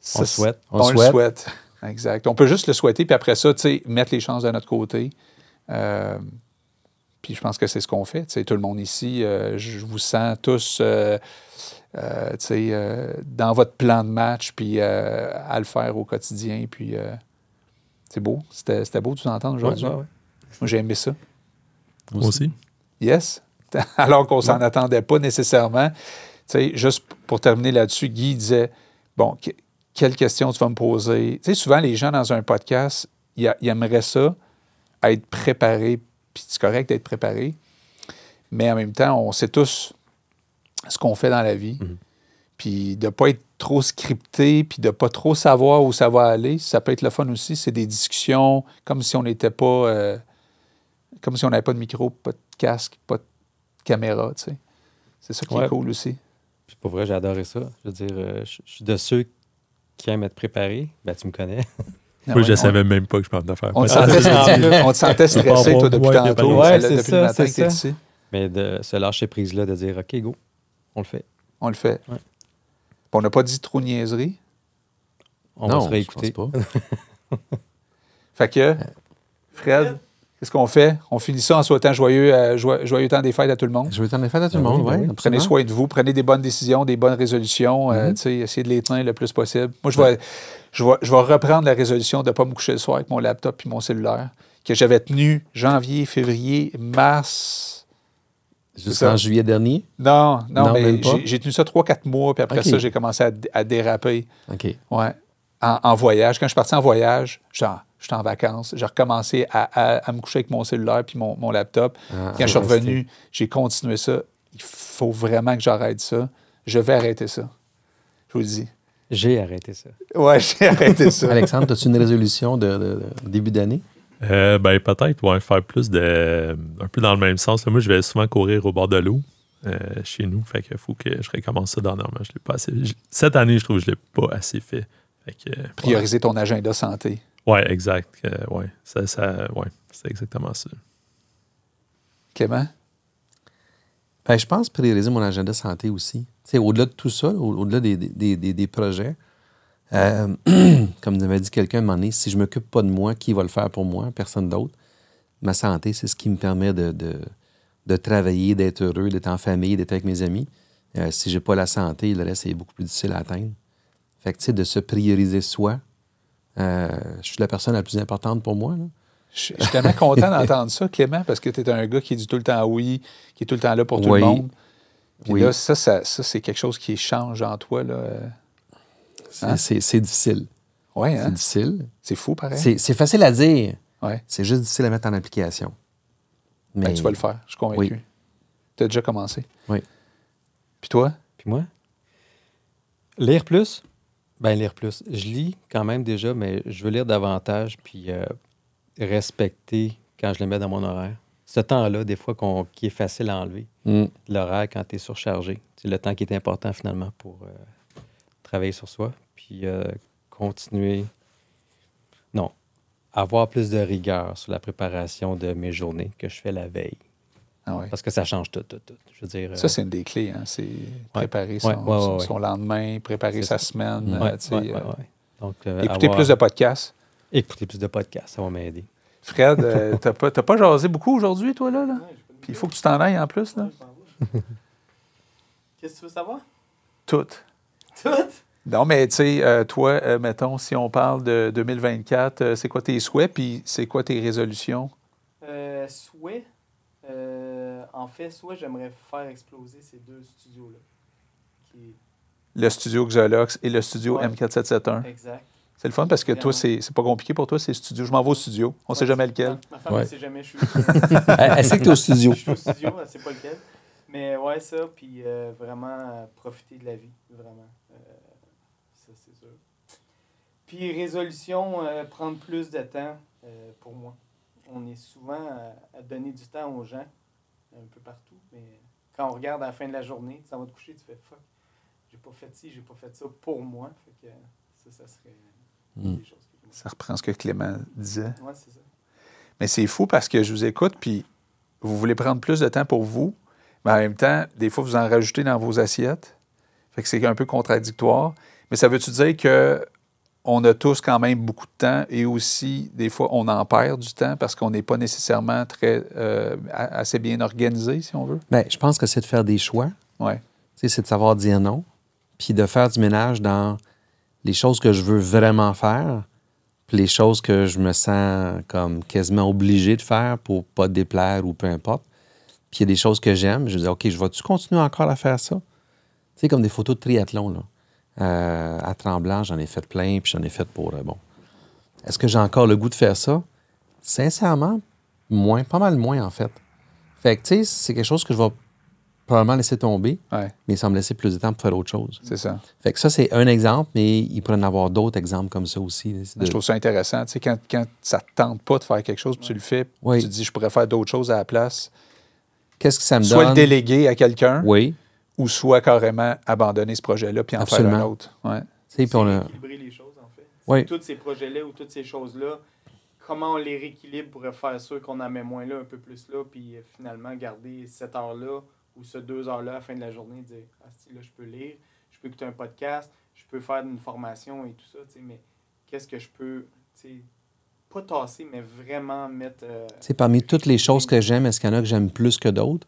Ça, le souhaite. On, On le souhaite. souhaite. Exact. On peut juste le souhaiter, puis après ça, mettre les chances de notre côté. Euh, puis je pense que c'est ce qu'on fait. Tout le monde ici, euh, je vous sens tous euh, dans votre plan de match, puis à le faire au quotidien. Puis euh, c'est beau. C'était c'était beau de vous entendre aujourd'hui. Ouais, ouais, ouais. Moi, j'ai aimé ça. Moi aussi. Yes. Alors qu'on s'en attendait pas nécessairement. Tu sais, juste pour terminer là-dessus, Guy disait Bon, que- quelle question tu vas me poser? Tu sais, souvent, les gens dans un podcast, ils, aimeraient ça, être préparés, puis c'est correct d'être préparé, mais en même temps, on sait tous ce qu'on fait dans la vie. Puis de ne pas être trop scripté, puis de pas trop savoir où ça va aller, ça peut être le fun aussi. C'est des discussions comme si on n'était pas. euh, comme si on n'avait pas de micro, pas de casque, pas de caméra, tu sais. C'est ça qui est Ouais. cool aussi. Puis pour vrai, j'ai adoré ça. Je veux dire, euh, je suis de ceux qui aiment être préparés. Ben, tu me connais. Ah Moi, ouais, je ne on- savais même pas que je parlais d'affaires. On te Ah, sentait, c'est ça. on te sentait stressé, toi, depuis ouais, tantôt. ouais, c'est depuis ça, le matin c'est que ça. ici. Mais de se lâcher prise-là, de dire, OK, go, on le fait. On le fait. Ouais. Puis On n'a pas dit trop de niaiseries. On non, va se réécouter. je pense pas. Fait que, Fred, qu'est-ce qu'on fait? On finit ça en souhaitant joyeux, euh, joyeux, joyeux temps des fêtes à tout le monde. Je veux t'en faire à tout le Ben monde, oui, ben. Prenez soin de vous, prenez des bonnes décisions, des bonnes résolutions, euh, Mhm. essayez de les tenir le plus possible. Moi, je vais, je vais, je vais reprendre la résolution de ne pas me coucher le soir avec mon laptop et mon cellulaire, que j'avais tenu janvier, février, mars. Jusqu'en juillet dernier? Non, non, Non, mais j'ai- tenu ça 3-4 mois, puis après ça, j'ai commencé à, à déraper. OK. Ouais. En, en voyage. Quand je suis parti en voyage, j'étais en, en vacances. J'ai recommencé à, à- à me coucher avec mon cellulaire puis mon, mon laptop. Ah, Quand je suis ah, revenu, j'ai continué ça. Il faut vraiment que j'arrête ça. Je vais arrêter ça. Je vous le dis. J'ai arrêté ça. Ouais, j'ai arrêté ça. Alexandre, as-tu une résolution de, de- de début d'année? Euh, ben, peut-être, ouais, faire plus de. Un peu dans le même sens. Moi, je vais souvent courir au bord de l'eau euh, chez nous. Fait qu'il faut que je recommence ça dernièrement. Je l'ai pas assez. Cette année, je trouve que je ne l'ai pas assez fait. Fait que, euh, Prioriser ton agenda santé. Ouais, exact. Euh, ouais, ça, ça, ouais, c'est exactement ça. Clément? Ben, je pense prioriser mon agenda santé aussi. Tu sais, au-delà de tout ça, au- au-delà des, des- des- des projets, euh, comme m'avait dit quelqu'un à un moment donné, si je ne m'occupe pas de moi, qui va le faire pour moi? Personne d'autre? Ma santé, c'est ce qui me permet de, de, de travailler, d'être heureux, d'être en famille, d'être avec mes amis. Euh, si je n'ai pas la santé, le reste est beaucoup plus difficile à atteindre. Fait que, tu sais, de se prioriser soi, euh, je suis la personne la plus importante pour moi. là. Je je suis tellement content d'entendre ça, Clément, parce que tu es un gars qui dit tout le temps oui, qui est tout le temps là pour tout Oui. le monde. Puis Oui. là, ça, ça, ça, c'est quelque chose qui change en toi. Là. C'est Hein? c'est- c'est difficile. Ouais, C'est hein? difficile. C'est fou, pareil. C'est c'est facile à dire. Ouais. C'est juste difficile à mettre en application. Mais Ben, tu vas le faire, je suis convaincu. Oui. Tu as déjà commencé. Oui. Puis toi? Puis moi? Lire plus? Ben, lire plus. Je lis quand même déjà, mais je veux lire davantage puis euh, respecter quand je le mets dans mon horaire. Ce temps-là, des fois, qu'on- qui est facile à enlever, Mm. l'horaire quand tu es surchargé. C'est le temps qui est important finalement pour euh, travailler sur soi. Puis euh, continuer. Non. Avoir plus de rigueur sur la préparation de mes journées que je fais la veille. Ah ouais. Parce que ça change tout, tout, tout. Je veux dire. Ça, euh, c'est une des clés. Hein? C'est préparer son, Ouais, ouais, ouais, son- ouais. son lendemain, préparer sa ça. semaine. ouais, euh, tu sais, ouais, ouais, ouais. Donc, euh, Écouter avoir- plus de podcasts. Écouter plus de podcasts, ça va m'aider. Fred, euh, t'as pas, t'as pas jasé beaucoup aujourd'hui, toi, là? là? Puis il faut que tu t'en ailles en plus, là? Qu'est-ce que tu veux savoir? Tout. Tout? Non, mais tu sais, euh, toi, euh, mettons, si on parle de 2024, euh, c'est quoi tes souhaits, puis c'est quoi tes résolutions? Euh, souhait. euh, en fait, soit j'aimerais faire exploser ces deux studios-là. Qui... Le studio Xolox et le studio Ouais. M4771. Exact. C'est le fun parce que toi, Vraiment. c'est c'est pas compliqué pour toi, c'est studio. Je m'en vais au studio. On sait Ouais, jamais lequel. Ma, femme Ouais. ne sait jamais, je suis, Elle, elle sait que t'es au studio. je suis au studio, elle sait pas lequel. Mais ouais, ça, puis euh, vraiment euh, profiter de la vie, vraiment. Euh, ça, c'est sûr. Puis résolution, euh, prendre plus de temps euh, pour moi. On est souvent à, à donner du temps aux gens, un peu partout, mais quand on regarde à la fin de la journée, tu s'en vas te coucher, tu fais fuck, j'ai pas fait ci, j'ai pas fait ça pour moi. Fait que ça, ça serait Mm. des choses que Ça reprend ce que Clément disait. Ouais, c'est ça. Mais c'est fou parce que je vous écoute, puis vous voulez prendre plus de temps pour vous, mais en même temps, des fois, vous en rajoutez dans vos assiettes. Fait que c'est un peu contradictoire. Mais ça veut-tu dire que on a tous quand même beaucoup de temps et aussi, des fois, on en perd du temps parce qu'on n'est pas nécessairement très euh, assez bien organisé, si on veut? Ben, je pense que c'est de faire des choix. Oui. C'est de savoir dire non, puis de faire du ménage dans les choses que je veux vraiment faire, puis les choses que je me sens comme quasiment obligé de faire pour pas déplaire ou peu importe. Puis il y a des choses que j'aime, je me dis, OK, je vais-tu continuer encore à faire ça? Tu sais, comme des photos de triathlon, là. Euh, à Tremblant, j'en ai fait plein, puis j'en ai fait pour, euh, bon. Est-ce que j'ai encore le goût de faire ça? Sincèrement, moins, pas mal moins, en fait. Fait que, tu sais, c'est quelque chose que je vais probablement laisser tomber, Ouais, mais ça me laisser plus de temps pour faire autre chose. c'est ça. Fait que ça, c'est un exemple, mais il pourrait y en avoir d'autres exemples comme ça aussi. de- Je trouve ça intéressant. Tu sais, quand, quand ça ne te tente pas de faire quelque chose, puis tu le fais, puis Oui. tu te dis, je pourrais faire d'autres choses à la place. Qu'est-ce que ça me Soit donne? le déléguer à quelqu'un, Oui. Ou soit carrément abandonner ce projet-là puis en faire un autre. Ouais. Tu sais, puis on a- équilibrer les choses, en fait. Oui. Tous ces projets-là ou toutes ces choses-là, comment on les rééquilibre pour faire sûr qu'on en met moins là, un peu plus là, puis euh, finalement garder cette heure-là ou ce deux heures-là à la fin de la journée, dire Ah, si, là, je peux lire, je peux écouter un podcast, je peux faire une formation et tout ça, tu sais, mais qu'est-ce que je peux, tu sais, pas tasser, mais vraiment mettre. euh, tu sais, parmi toutes les choses que j'aime, est-ce qu'il y en a que j'aime plus que d'autres?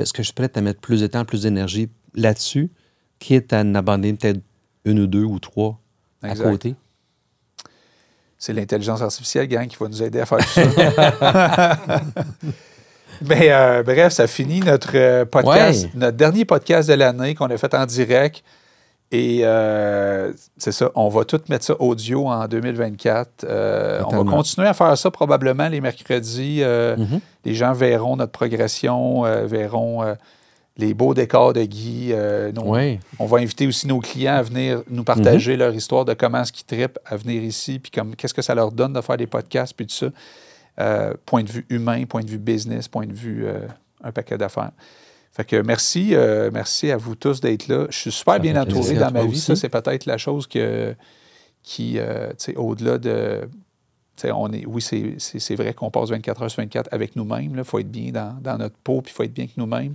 Est-ce que je suis prêt à mettre plus de temps, plus d'énergie là-dessus, quitte à en abandonner peut-être une ou deux ou trois à côté? C'est l'intelligence artificielle, gang, qui va nous aider à faire tout ça. Mais euh, bref, ça finit notre euh, podcast, Ouais. notre dernier podcast de l'année qu'on a fait en direct. Et euh, c'est ça, on va tout mettre ça audio en 2024. Euh, on va continuer à faire ça probablement les mercredis. Euh, Mhm. Les gens verront notre progression, verront les beaux décors de Guy. nos- Oui. On va inviter aussi nos clients à venir nous partager leur histoire de comment est-ce qu'ils trippent à venir ici, puis comme qu'est-ce que ça leur donne de faire des podcasts, puis tout ça. Point de vue humain, point de vue business, point de vue un paquet d'affaires. Fait que merci, euh, merci à vous tous d'être là. Je suis super Ça bien entouré dans ma vie. Ça, c'est peut-être la chose que, qui, euh, tu sais, au-delà de. On est, oui, c'est- vrai qu'on passe 24 heures sur 24 avec nous-mêmes. Il faut être bien dans, dans notre peau, puis il faut être bien avec nous-mêmes.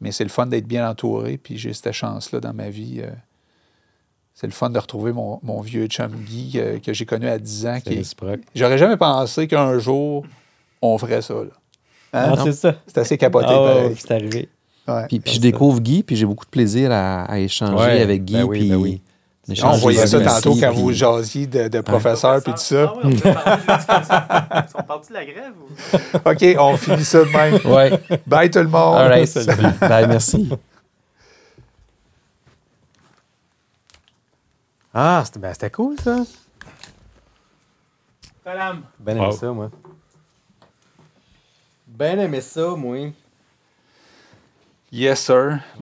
Mais c'est le fun d'être bien entouré, puis j'ai cette chance-là dans ma vie. euh, c'est le fun de retrouver mon, mon vieux chum Guy euh, que j'ai connu à 10 ans. Qui. J'aurais jamais pensé qu'un jour, on ferait ça. Hein? C'est ça. C'est assez capoté, pareil. c'est arrivé. Ouais. Puis, je découvre Guy, puis j'ai beaucoup de plaisir à, à échanger Ouais, avec Guy. ben oui, puis ben oui. Les On voyait ça tantôt quand puis- vous jasiez de, de professeurs puis tout ça. Ah ouais, on l'éducation. On parle de la grève ou? OK, on finit ça de même. Ouais. Bye tout le monde. All right. Bye, merci. Ah, c'était ben, c'était cool, ça. Salam. Ben aimé Wow. ça, moi. Ben aimé ça, moi. Yes, sir.